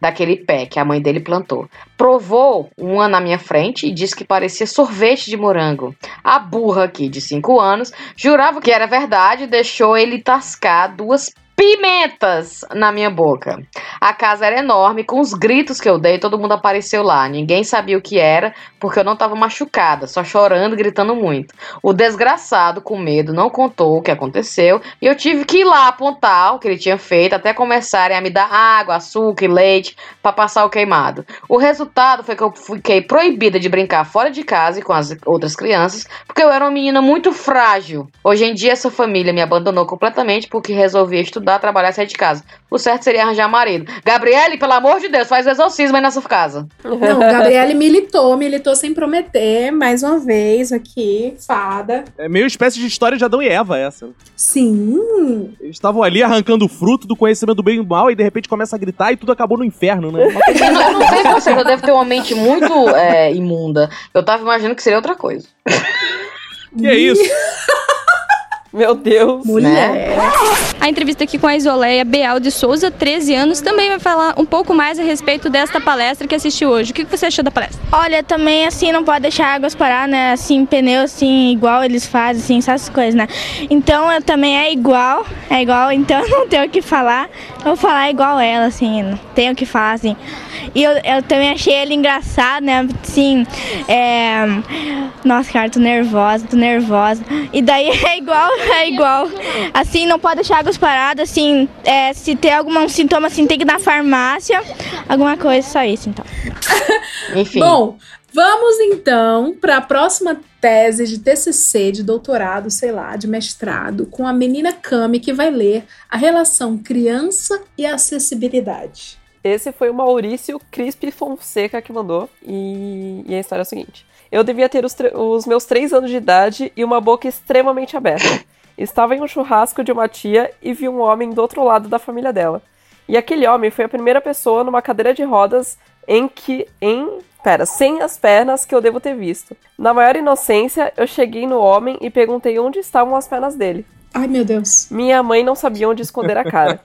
daquele pé que a mãe dele plantou. Provou uma na minha frente e disse que parecia sorvete de morango. A burra aqui, de 5 anos, jurava que era verdade e deixou ele tascar duas pimentas na minha boca. A casa era enorme, com os gritos que eu dei, todo mundo apareceu lá. Ninguém sabia o que era, porque eu não estava machucada, só chorando, gritando muito. O desgraçado, com medo, não contou o que aconteceu e eu tive que ir lá apontar o que ele tinha feito até começarem a me dar água, açúcar e leite para passar o queimado. O resultado foi que eu fiquei proibida de brincar fora de casa e com as outras crianças, porque eu era uma menina muito frágil. Hoje em dia, essa família me abandonou completamente porque resolvi estudar, trabalhar e sair de casa. O certo seria arranjar marido. Gabriele, pelo amor de Deus, faz exorcismo aí nessa casa. Não, Gabriele militou, militou sem prometer, mais uma vez aqui, fada. É meio espécie de história de Adão e Eva essa. Sim. Eles estavam ali arrancando o fruto do conhecimento do bem e do mal e de repente começa a gritar e tudo acabou no inferno, né? <laughs> Eu não, sei você, eu deve ter uma mente muito é, imunda. Eu tava imaginando que seria outra coisa. Que é isso? <laughs> Meu Deus. Mulher. A entrevista aqui com a Isoleia Beal de Souza, 13 anos, também vai falar um pouco mais a respeito desta palestra que assistiu hoje. O que você achou da palestra? Olha, também assim, não pode deixar águas parar, né? Assim, pneu assim, igual eles fazem, assim, essas coisas, né? Então eu também é igual, é igual, então eu <laughs> não tenho o que falar. Eu vou falar igual ela, assim, não tenho o que falar, assim. E eu, eu também achei ele engraçado, né? Assim, é... Nossa, cara, tô nervosa, tô nervosa. E daí <laughs> é igual, é igual. Assim, não pode deixar águas paradas, assim, é, se tem algum sintoma, assim, tem que ir na farmácia, alguma coisa, só isso, então. <laughs> Enfim. Bom, vamos então para a próxima tese de TCC, de doutorado, sei lá, de mestrado, com a menina Cami, que vai ler a relação criança e acessibilidade. Esse foi o Maurício Crispi Fonseca que mandou. E, e a história é a seguinte: Eu devia ter os, os meus três anos de idade e uma boca extremamente aberta. Estava em um churrasco de uma tia e vi um homem do outro lado da família dela. E aquele homem foi a primeira pessoa numa cadeira de rodas em que. em. Pera, sem as pernas que eu devo ter visto. Na maior inocência, eu cheguei no homem e perguntei onde estavam as pernas dele. Ai, meu Deus. Minha mãe não sabia onde esconder a cara.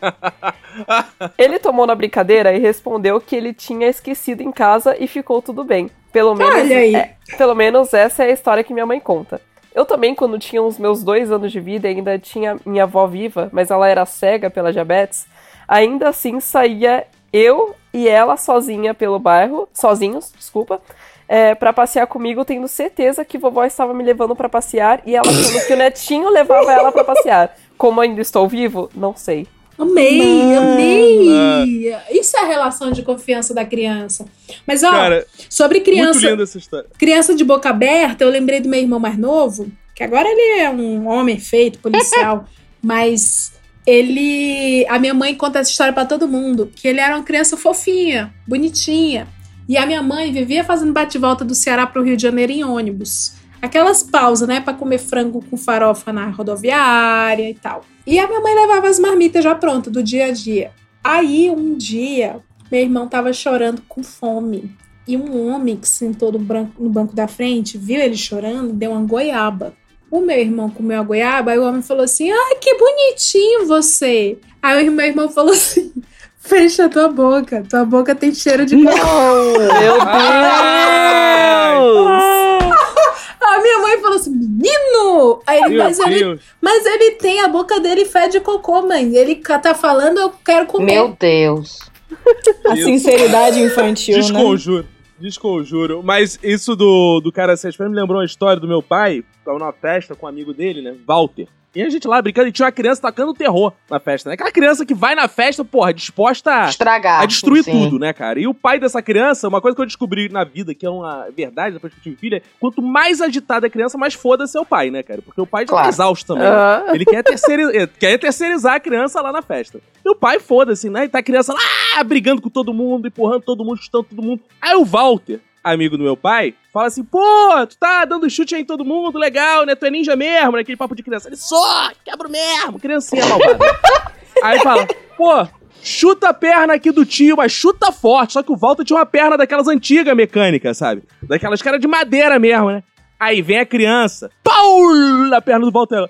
Ele tomou na brincadeira e respondeu que ele tinha esquecido em casa e ficou tudo bem. Pelo menos, é, pelo menos essa é a história que minha mãe conta. Eu também, quando tinha os meus dois anos de vida, ainda tinha minha avó viva, mas ela era cega pela diabetes. Ainda assim saía eu e ela sozinha pelo bairro, sozinhos, desculpa, é, para passear comigo, tendo certeza que vovó estava me levando para passear e ela achando que o netinho levava ela para passear. Como ainda estou vivo, não sei. Amei, amei! Isso é a relação de confiança da criança. Mas, ó, Cara, sobre Muito criança, linda essa história. criança de boca aberta, eu lembrei do meu irmão mais novo, que agora ele é um homem feito, policial, <laughs> mas ele. A minha mãe conta essa história pra todo mundo, que ele era uma criança fofinha, bonitinha. E a minha mãe vivia fazendo bate-volta do Ceará pro Rio de Janeiro em ônibus. Aquelas pausas, né, Pra comer frango com farofa na rodoviária e tal. E a minha mãe levava as marmitas já prontas do dia a dia. Aí, um dia, meu irmão tava chorando com fome. E um homem que sentou no, branco- no banco da frente, viu ele chorando, deu uma goiaba. O meu irmão comeu a goiaba, aí o homem falou assim: Ai, que bonitinho você. Aí o meu irmão falou assim: <laughs> Fecha tua boca, tua boca tem cheiro de cocô. Meu Deus! Mãe falou assim: Menino! Aí, ele, mas, ele, Deus. mas ele tem a boca dele fede cocô, mãe. Ele tá falando, eu quero comer. Meu Deus. A sinceridade infantil, né? Desconjuro. Desconjuro. Mas isso do, do cara sem me lembrou uma história do meu pai. Tava numa festa com um amigo dele, né? Walter. E a gente lá brincando, e tinha uma criança tacando terror na festa, né? Aquela criança que vai na festa, porra, disposta a, Estragar. a destruir sim. tudo, né, cara? E o pai dessa criança, uma coisa que eu descobri na vida, que é uma verdade depois que eu tive filha, é quanto mais agitada a criança, mais foda seu pai, né, cara? Porque o pai já Claro. tá exausto também. Aham. Ele quer, quer terceirizar a criança lá na festa. E o pai, foda-se, né? E tá a criança lá brigando com todo mundo, empurrando todo mundo, chutando todo mundo. Aí o Walter, amigo do meu pai, fala assim: pô, tu tá dando chute aí em todo mundo, legal, né? Tu é ninja mesmo, né? Aquele papo de criança. Ele só, quebra mesmo, criancinha malvada. <laughs> aí fala: pô, chuta a perna aqui do tio, mas chuta forte. Só que o Walter tinha uma perna daquelas antigas mecânicas, sabe? Daquelas caras de madeira mesmo, né? Aí vem a criança, pau na perna do Walter. ela,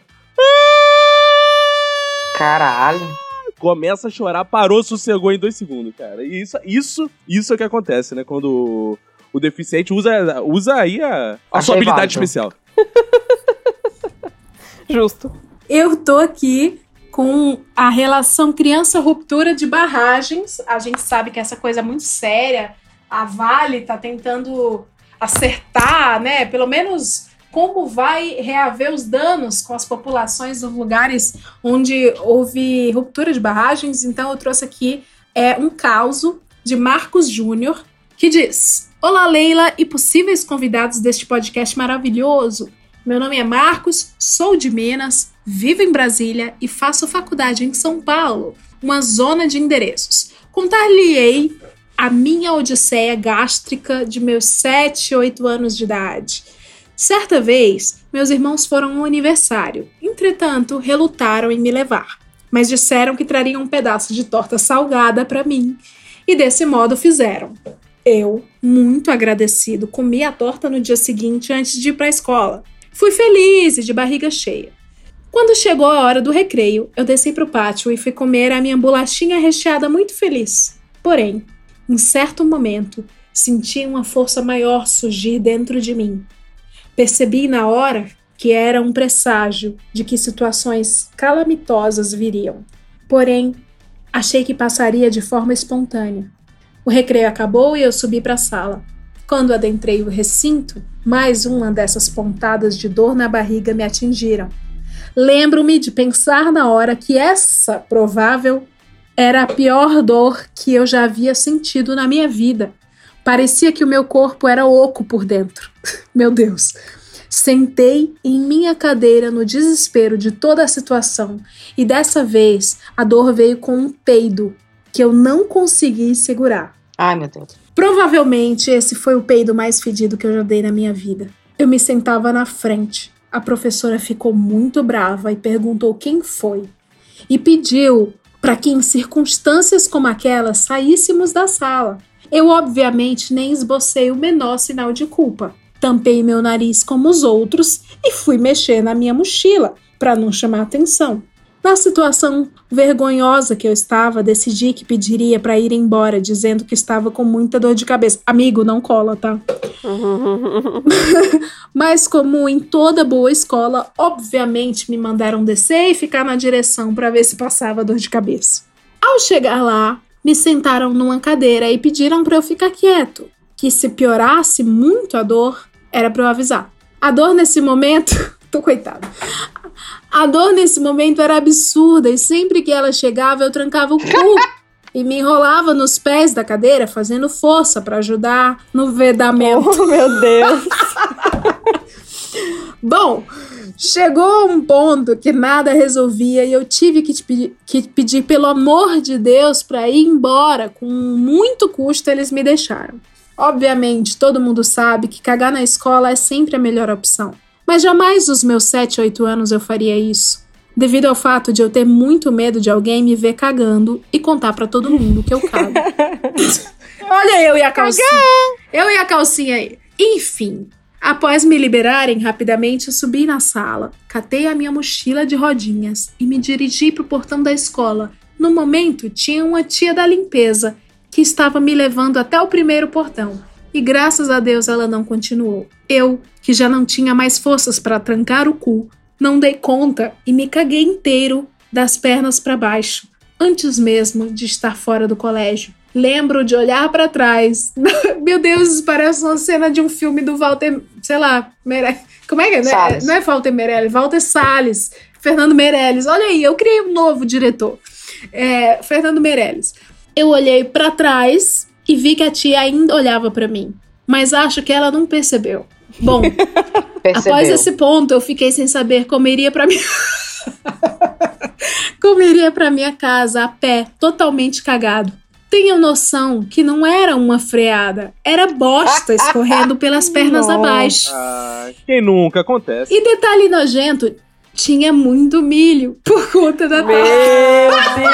Caralho. Começa a chorar, parou, sossegou em dois segundos, cara. E isso, isso, isso é o que acontece, né? Quando o, deficiente usa, usa aí a, a sua habilidade válido. especial. <laughs> Justo. Eu tô aqui com a relação criança-ruptura de barragens. A gente sabe que essa coisa é muito séria. A Vale tá tentando acertar, né? Pelo menos como vai reaver os danos com as populações dos lugares onde houve ruptura de barragens. Então eu trouxe aqui é um caso de Marcos Júnior que diz: Olá, Leila e possíveis convidados deste podcast maravilhoso. Meu nome é Marcos, sou de Minas, vivo em Brasília e faço faculdade em São Paulo, uma zona de endereços. Contar-lhe-ei a minha odisseia gástrica de meus 7, 8 anos de idade. Certa vez, meus irmãos foram ao aniversário, entretanto, relutaram em me levar, mas disseram que trariam um pedaço de torta salgada para mim, e desse modo fizeram. Eu, muito agradecido, comi a torta no dia seguinte antes de ir para a escola. Fui feliz e de barriga cheia. Quando chegou a hora do recreio, eu desci para o pátio e fui comer a minha bolachinha recheada muito feliz. Porém, em certo momento, senti uma força maior surgir dentro de mim. Percebi na hora que era um presságio de que situações calamitosas viriam. Porém, achei que passaria de forma espontânea. O recreio acabou e eu subi para a sala. Quando adentrei o recinto, mais uma dessas pontadas de dor na barriga me atingiram. Lembro-me de pensar na hora que essa provável era a pior dor que eu já havia sentido na minha vida. Parecia que o meu corpo era oco por dentro. <laughs> meu Deus. Sentei em minha cadeira no desespero de toda a situação e dessa vez a dor veio com um peido que eu não consegui segurar. Ai, meu Deus. Provavelmente esse foi o peido mais fedido que eu já dei na minha vida. Eu me sentava na frente. A professora ficou muito brava e perguntou quem foi. E pediu para que, em circunstâncias como aquelas, saíssemos da sala. Eu, obviamente, nem esbocei o menor sinal de culpa. Tampei meu nariz como os outros e fui mexer na minha mochila para não chamar atenção. Na situação vergonhosa que eu estava, decidi que pediria para ir embora, dizendo que estava com muita dor de cabeça. Amigo, não cola, tá? <laughs> Mas como em toda boa escola, obviamente me mandaram descer e ficar na direção para ver se passava dor de cabeça. Ao chegar lá, me sentaram numa cadeira e pediram para eu ficar quieto, que se piorasse muito a dor, era para eu avisar. A dor nesse momento, tô coitado. A dor nesse momento era absurda e sempre que ela chegava eu trancava o cu e me enrolava nos pés da cadeira fazendo força para ajudar no vedamento. Oh, meu Deus. <laughs> Bom, chegou um ponto que nada resolvia e eu tive que, te pedir, que pedir pelo amor de Deus para ir embora. Com muito custo eles me deixaram. Obviamente, todo mundo sabe que cagar na escola é sempre a melhor opção. Mas jamais nos meus 7, 8 anos eu faria isso. Devido ao fato de eu ter muito medo de alguém me ver cagando e contar pra todo mundo que eu cago. <laughs> Olha eu e a calcinha. Eu e a calcinha aí. Enfim, após me liberarem rapidamente, eu subi na sala, catei a minha mochila de rodinhas e me dirigi pro portão da escola. No momento, tinha uma tia da limpeza que estava me levando até o primeiro portão. E graças a Deus ela não continuou. Eu, que já não tinha mais forças para trancar o cu, não dei conta e me caguei inteiro das pernas para baixo, antes mesmo de estar fora do colégio. Lembro de olhar para trás. <laughs> Meu Deus, isso parece uma cena de um filme do Walter, sei lá, Mere... como é que é? Não é- Salles. Não é Walter Meirelles, Walter Salles, Fernando Meirelles. Olha aí, eu criei um novo diretor. É, Fernando Meirelles. Eu olhei para trás e vi que a tia ainda olhava para mim, mas acho que ela não percebeu. Bom, <laughs> Percebeu. após esse ponto eu fiquei sem saber como iria para minha <laughs> como iria para minha casa a pé, totalmente cagado. Tenham noção que não era uma freada, era bosta escorrendo <laughs> pelas pernas Nossa. abaixo. Quem nunca acontece. E detalhe nojento, tinha muito milho por conta da Meu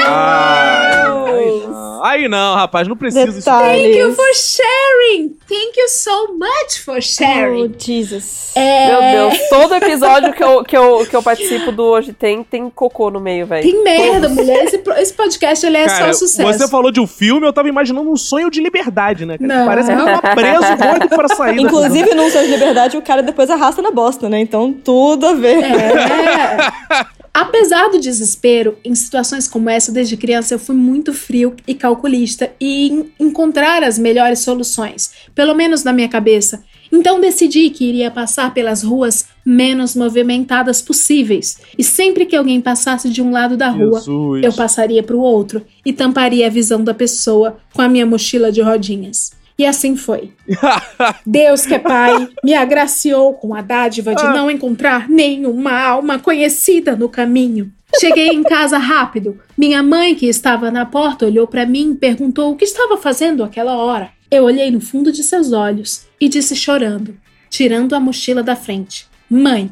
Ai, aí não. Aí não, rapaz, não precisa isso. Thank you for sharing! Thank you so much for sharing! Oh, Jesus. É... Meu Deus, todo episódio que eu, que, eu, que eu participo do Hoje Tem, tem cocô no meio, velho. Tem merda, mulher. Esse, esse podcast ele é Cara, só sucesso. você falou de um filme, eu tava imaginando um sonho de liberdade, né? cara? Não. Parece que ele tava <laughs> preso, doido pra sair. da Inclusive, num sonho de liberdade, o cara depois arrasta na bosta, né? Então, tudo a ver. É. <laughs> Apesar do desespero, em situações como essa, desde criança, eu fui muito frio e calculista e em encontrar as melhores soluções, pelo menos na minha cabeça. Então decidi que iria passar pelas ruas menos movimentadas possíveis. E sempre que alguém passasse de um lado da rua, Jesus. eu passaria para o outro e tamparia a visão da pessoa com a minha mochila de rodinhas. E assim foi. <laughs> Deus, que é Pai, me agraciou com a dádiva de não encontrar nenhuma alma conhecida no caminho. Cheguei em casa rápido. Minha mãe, que estava na porta, olhou para mim e perguntou o que estava fazendo aquela hora. Eu olhei no fundo de seus olhos e disse chorando, tirando a mochila da frente: Mãe,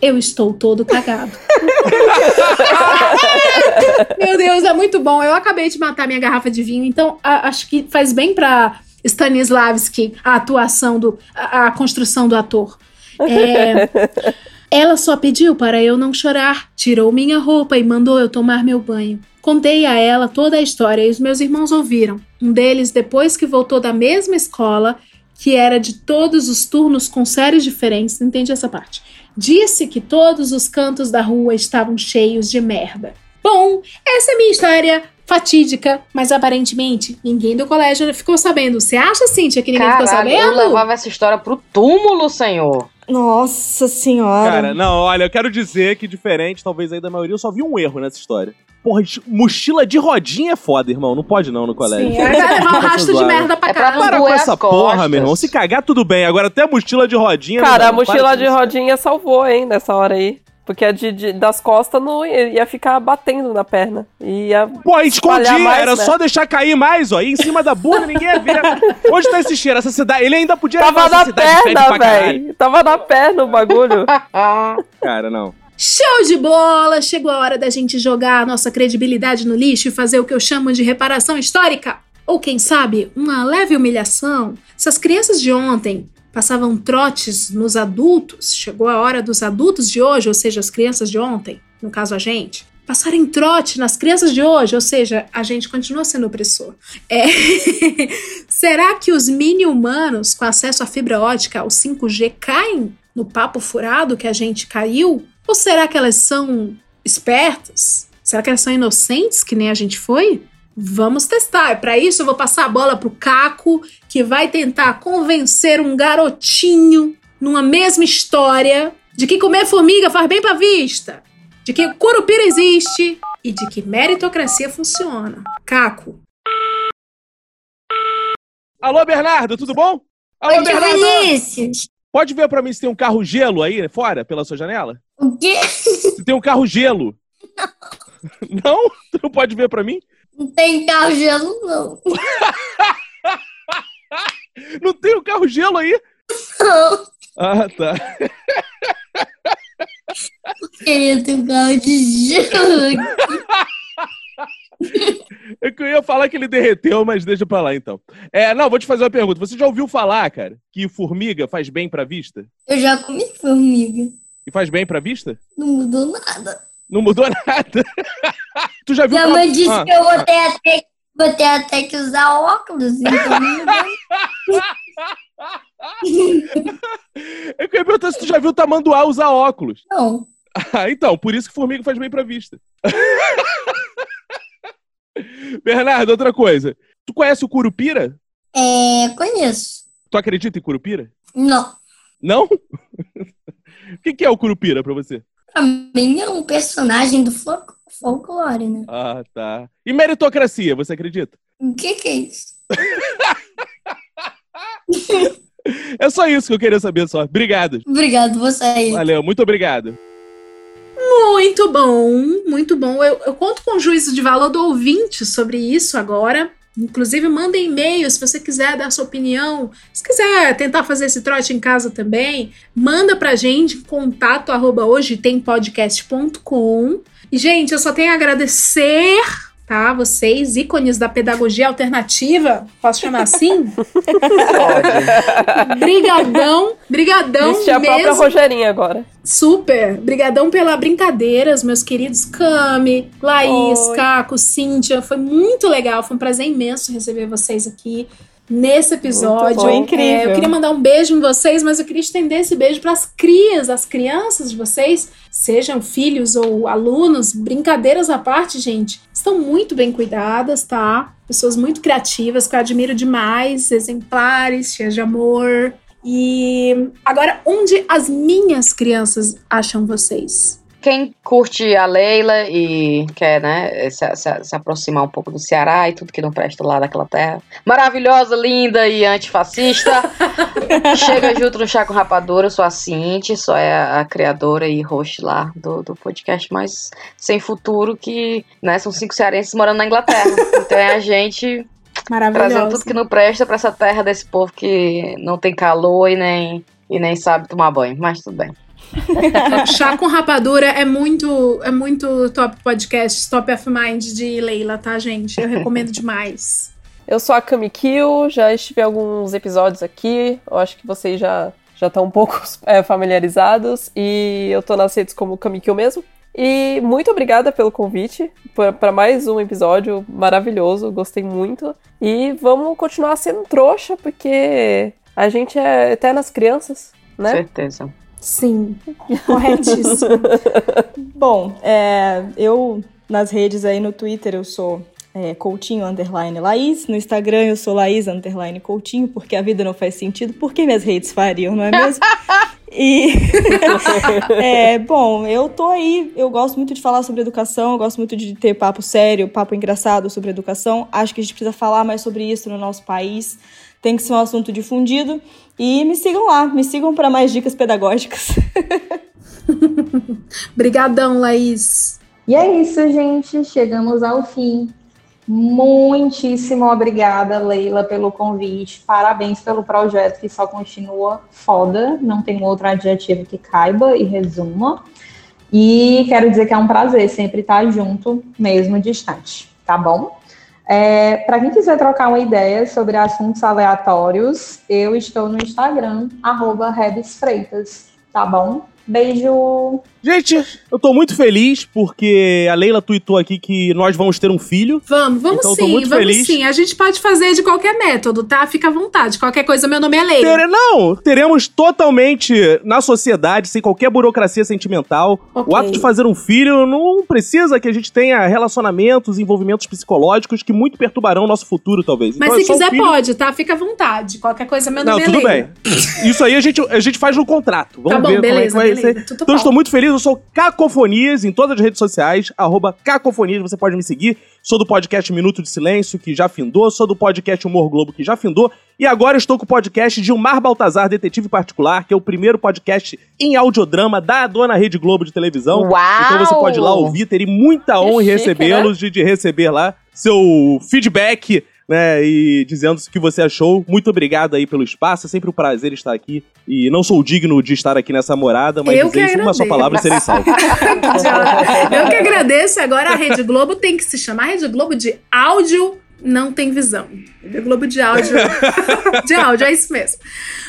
eu estou todo cagado. <laughs> Meu Deus, é muito bom. Eu acabei de matar minha garrafa de vinho, então a- acho que faz bem pra Stanislavski a atuação do. a, a construção do ator. É, <laughs> ela só pediu para eu não chorar, tirou minha roupa e mandou eu tomar meu banho. Contei a ela toda a história e os meus irmãos ouviram. Um deles, depois que voltou da mesma escola, que era de todos os turnos com séries diferentes, não entendi essa parte. Disse que todos os cantos da rua estavam cheios de merda. Bom, essa é a minha história fatídica, mas aparentemente ninguém do colégio ficou sabendo. Você acha, Cíntia, que ninguém ficou Caralho, sabendo? eu levava essa história pro túmulo, senhor. Nossa senhora. Cara, não, olha, eu quero dizer que diferente, talvez aí da maioria, eu só vi um erro nessa história. Porra, mochila de rodinha é foda, irmão. Não pode não no colégio. Sim, vai levar um rastro de merda pra É pra Para com essa porra, costas. meu irmão. Se cagar, tudo bem. Agora até mochila de rodinha. Cara, não a mochila de rodinha salvou, hein, nessa hora aí. Porque a de, de- das costas não ia, ficar batendo na perna. Ia Pô, escondia, mais, era né? só deixar cair mais, ó. Aí em cima da bunda ninguém ia ver. Onde tá esse cheiro? Essa cidade. Ele ainda podia Tava na perna, velho. Tava na perna o bagulho. <laughs> Cara, não. Show de bola! Chegou a hora da gente jogar a nossa credibilidade no lixo e fazer o que eu chamo de reparação histórica. Ou quem sabe, uma leve humilhação. Se as crianças de ontem passavam trotes nos adultos, chegou a hora dos adultos de hoje, ou seja, as crianças de ontem, no caso a gente, passarem trote nas crianças de hoje, ou seja, a gente continua sendo opressor. É... <laughs> Será que os mini-humanos com acesso à fibra ótica, o 5G, caem no papo furado que a gente caiu? Ou será que elas são espertas? Será que elas são inocentes, que nem a gente foi? Vamos testar. Para isso, eu vou passar a bola pro Caco, que vai tentar convencer um garotinho numa mesma história de que comer formiga faz bem pra vista, de que curupira existe e de que meritocracia funciona. Caco. Alô, Bernardo, tudo bom? Alô, Oi, tio Vinícius. Pode ver pra mim se tem um carro gelo aí fora, pela sua janela? O quê? Se tem um carro gelo. <laughs> Não? Tu não pode ver pra mim? Não tem carro gelo, não. <laughs> Não tem um carro gelo aí? Não. Ah, tá. Queria ter um carro de gelo aqui. <laughs> É eu ia falar que ele derreteu, mas deixa pra lá então. É, não, vou te fazer uma pergunta. Você já ouviu falar, cara, que formiga faz bem pra vista? Eu já comi formiga. E faz bem pra vista? Não mudou nada. Não mudou <laughs> nada. tu já viu Minha mãe disse Ah, que eu vou ter, até, vou ter até que usar óculos, então. <laughs> É que eu ia perguntar se tu já viu tamanduá usar óculos. Não. Ah, então, por isso que formiga faz bem pra vista. <laughs> Bernardo, outra coisa. Tu conhece o Curupira? É, conheço. Tu acredita em Curupira? Não. Não? o que, que é o Curupira pra você? Pra mim é um personagem do fol- folclore, né? Ah, tá. E meritocracia, você acredita? <laughs> O que que é isso? É só isso que eu queria saber só. Obrigado. Obrigado, você aí. Valeu, muito obrigado. Muito bom, muito bom. Eu, eu conto com o juízo de valor do ouvinte sobre isso agora. Inclusive, mandem e-mail se você quiser dar sua opinião. Se quiser tentar fazer esse trote em casa também, manda pra gente contato arroba hoje tem podcast.com. E, gente, eu só tenho a agradecer tá? Vocês, ícones da pedagogia alternativa, posso chamar assim? brigadão, brigadão Vestir a própria. Rogerinha agora. Super, brigadão pela brincadeira, os meus queridos Cami, Laís, Oi. Caco, Cíntia, foi muito legal, foi um prazer imenso receber vocês aqui nesse episódio. Foi incrível. É, eu queria mandar um beijo em vocês, mas eu queria estender esse beijo para as crias, as crianças de vocês, sejam filhos ou alunos, brincadeiras à parte, gente, estão muito bem cuidadas, tá? Pessoas muito criativas, que eu admiro demais, exemplares, cheias de amor. E agora, onde as minhas crianças acham vocês? Quem curte a Leila e quer, né, se, se- se aproximar um pouco do Ceará e tudo que não presta lá daquela terra maravilhosa, linda e antifascista, <laughs> chega junto no Chá com Rapadura. Eu sou a Cinti, sou a, a criadora e host lá do, do podcast mais sem futuro, que né, são cinco cearenses morando na Inglaterra. Então é a gente trazendo tudo que não presta pra essa terra desse povo que não tem calor e nem, e nem sabe tomar banho. Mas tudo bem. <laughs> Chá com Rapadura é muito, é muito top podcast, top of mind de Leila, tá, gente? Eu recomendo demais. Eu sou a Kami Kill, já estive em alguns episódios aqui, eu acho que vocês já já estão um pouco <laughs> é, familiarizados, e eu tô nas redes como Kami Kill mesmo. E muito obrigada pelo convite para mais um episódio maravilhoso, gostei muito. E vamos continuar sendo trouxa, porque a gente é eternas crianças, né? Certeza. Sim, corretíssimo. <laughs> Bom, é, eu nas redes aí no Twitter eu sou é, Coutinho Underline Laís, no Instagram eu sou Laís Underline Coutinho, porque a vida não faz sentido, porque minhas redes fariam, não é mesmo? <laughs> E <laughs> é, bom, eu tô aí, eu gosto muito de falar sobre educação, eu gosto muito de ter papo sério, papo engraçado sobre educação. Acho que a gente precisa falar mais sobre isso no nosso país. Tem que ser um assunto difundido. E me sigam lá, me sigam para mais dicas pedagógicas. <laughs> Brigadão, Laís. E é isso, gente. Chegamos ao fim. Muitíssimo obrigada, Leila, pelo convite. Parabéns pelo projeto que só continua foda. Não tem outro adjetivo que caiba e resuma. E quero dizer que é um prazer sempre estar junto, mesmo distante, tá bom? É, Para quem quiser trocar uma ideia sobre assuntos aleatórios, eu estou no Instagram, arroba Freitas, tá bom? Beijo! Gente, eu tô muito feliz porque a Leila tuitou aqui que nós vamos ter um filho. Vamos, vamos Então, sim, muito vamos feliz. sim. A gente pode fazer de qualquer método, tá? Fica à vontade. Qualquer coisa, meu nome é Leila. Tere- Não, teremos totalmente na sociedade, sem qualquer burocracia sentimental. Ok. O ato de fazer um filho não precisa que a gente tenha relacionamentos, envolvimentos psicológicos que muito perturbarão o nosso futuro, talvez. Mas Então, se é um quiser, filho- pode, tá? Fica à vontade. Qualquer coisa, meu Não, nome é tudo Leila. bem. Isso aí a gente, a gente faz no contrato. Vamos Tá bom, ver beleza, como é que vai Então eu estou muito feliz, eu sou Cacofonias em todas as redes sociais, arroba Cacofonias, você pode me seguir. Sou do podcast Minuto de Silêncio, que já findou, sou do podcast Humor Globo, que já findou, e agora estou com o podcast Gilmar Baltazar, Detetive Particular, que é o primeiro podcast em audiodrama da dona Rede Globo de televisão. Uau! Então você pode ir lá ouvir, terei muita honra em recebê-los, de, de receber lá seu feedback, né, e dizendo o que você achou. Muito obrigado aí pelo espaço, é sempre um prazer estar aqui. E não sou digno de estar aqui nessa morada, mas Eu dizer isso uma só agradeço. palavra e serei salvo. Eu que agradeço. Agora a Rede Globo tem que se chamar Rede Globo de áudio não tem visão. Rede Globo de áudio. <laughs> de áudio, é isso mesmo.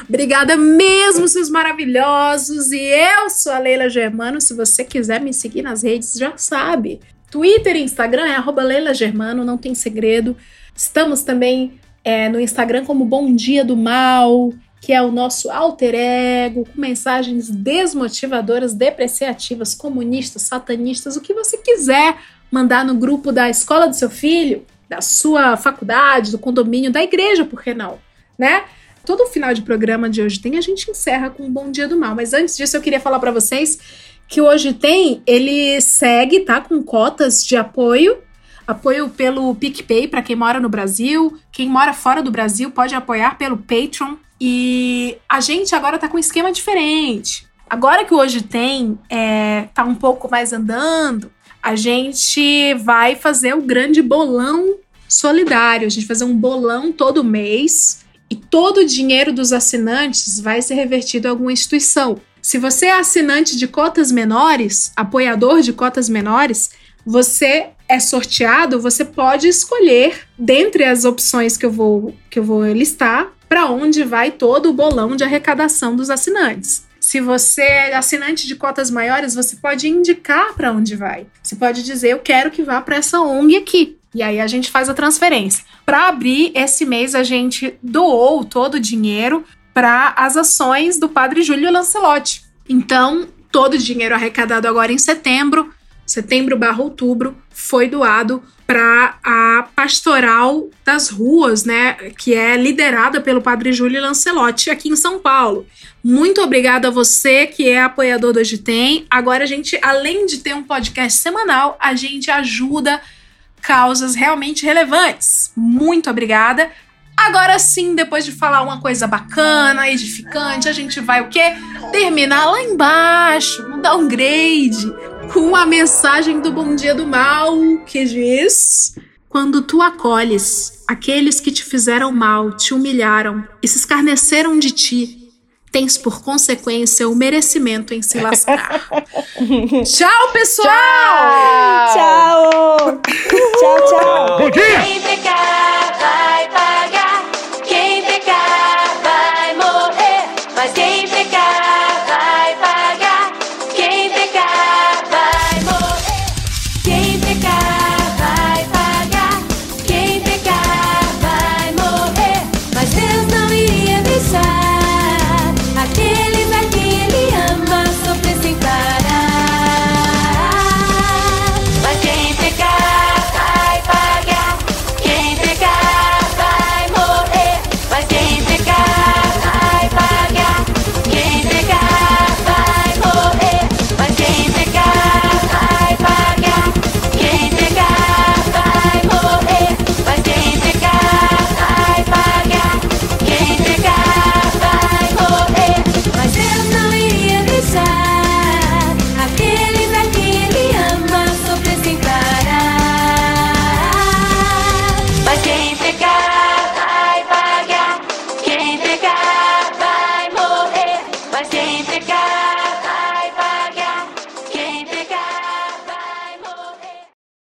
Obrigada mesmo, seus maravilhosos. E eu sou a Leila Germano. Se você quiser me seguir nas redes, já sabe. Twitter e Instagram é arroba Leila Germano, não tem segredo. Estamos também é, no Instagram como Bom Dia do Mal, que é o nosso alter ego, com mensagens desmotivadoras, depreciativas, comunistas, satanistas, o que você quiser mandar no grupo da escola do seu filho, da sua faculdade, do condomínio, da igreja, por que não? Né? Todo final de programa de hoje tem, a gente encerra com um Bom Dia do Mal. Mas antes disso, eu queria falar para vocês que hoje tem, ele segue, tá? Com cotas de apoio. Apoio pelo PicPay para quem mora no Brasil. Quem mora fora do Brasil pode apoiar pelo Patreon. E a gente agora tá com um esquema diferente. Agora que hoje tem, é, tá um pouco mais andando, a gente vai fazer o grande bolão solidário. A gente vai fazer um bolão todo mês e todo o dinheiro dos assinantes vai ser revertido a alguma instituição. Se você é assinante de cotas menores, apoiador de cotas menores, você é sorteado, você pode escolher dentre as opções que eu vou que eu vou listar para onde vai todo o bolão de arrecadação dos assinantes. Se você é assinante de cotas maiores, você pode indicar para onde vai. Você pode dizer, eu quero que vá para essa ONG aqui. E aí a gente faz a transferência. Para abrir esse mês, a gente doou todo o dinheiro para as ações do Padre Júlio Lancelotti. Então, todo o dinheiro arrecadado agora em setembro, setembro barra outubro, foi doado para a pastoral das ruas, né, que é liderada pelo Padre Júlio Lancelotti aqui em São Paulo. Muito obrigada a você que é apoiador do Hoje Tem. Agora a gente, além de ter um podcast semanal, a gente ajuda causas realmente relevantes. Muito obrigada. Agora sim, depois de falar uma coisa bacana, edificante, a gente vai o quê? Terminar lá embaixo, no downgrade, com a mensagem do Bom Dia do Mal, que diz: Quando tu acolhes aqueles que te fizeram mal, te humilharam e se escarneceram de ti, tens por consequência o merecimento em se lascar. <laughs> tchau, pessoal! Tchau! Tchau, tchau! Vem pegar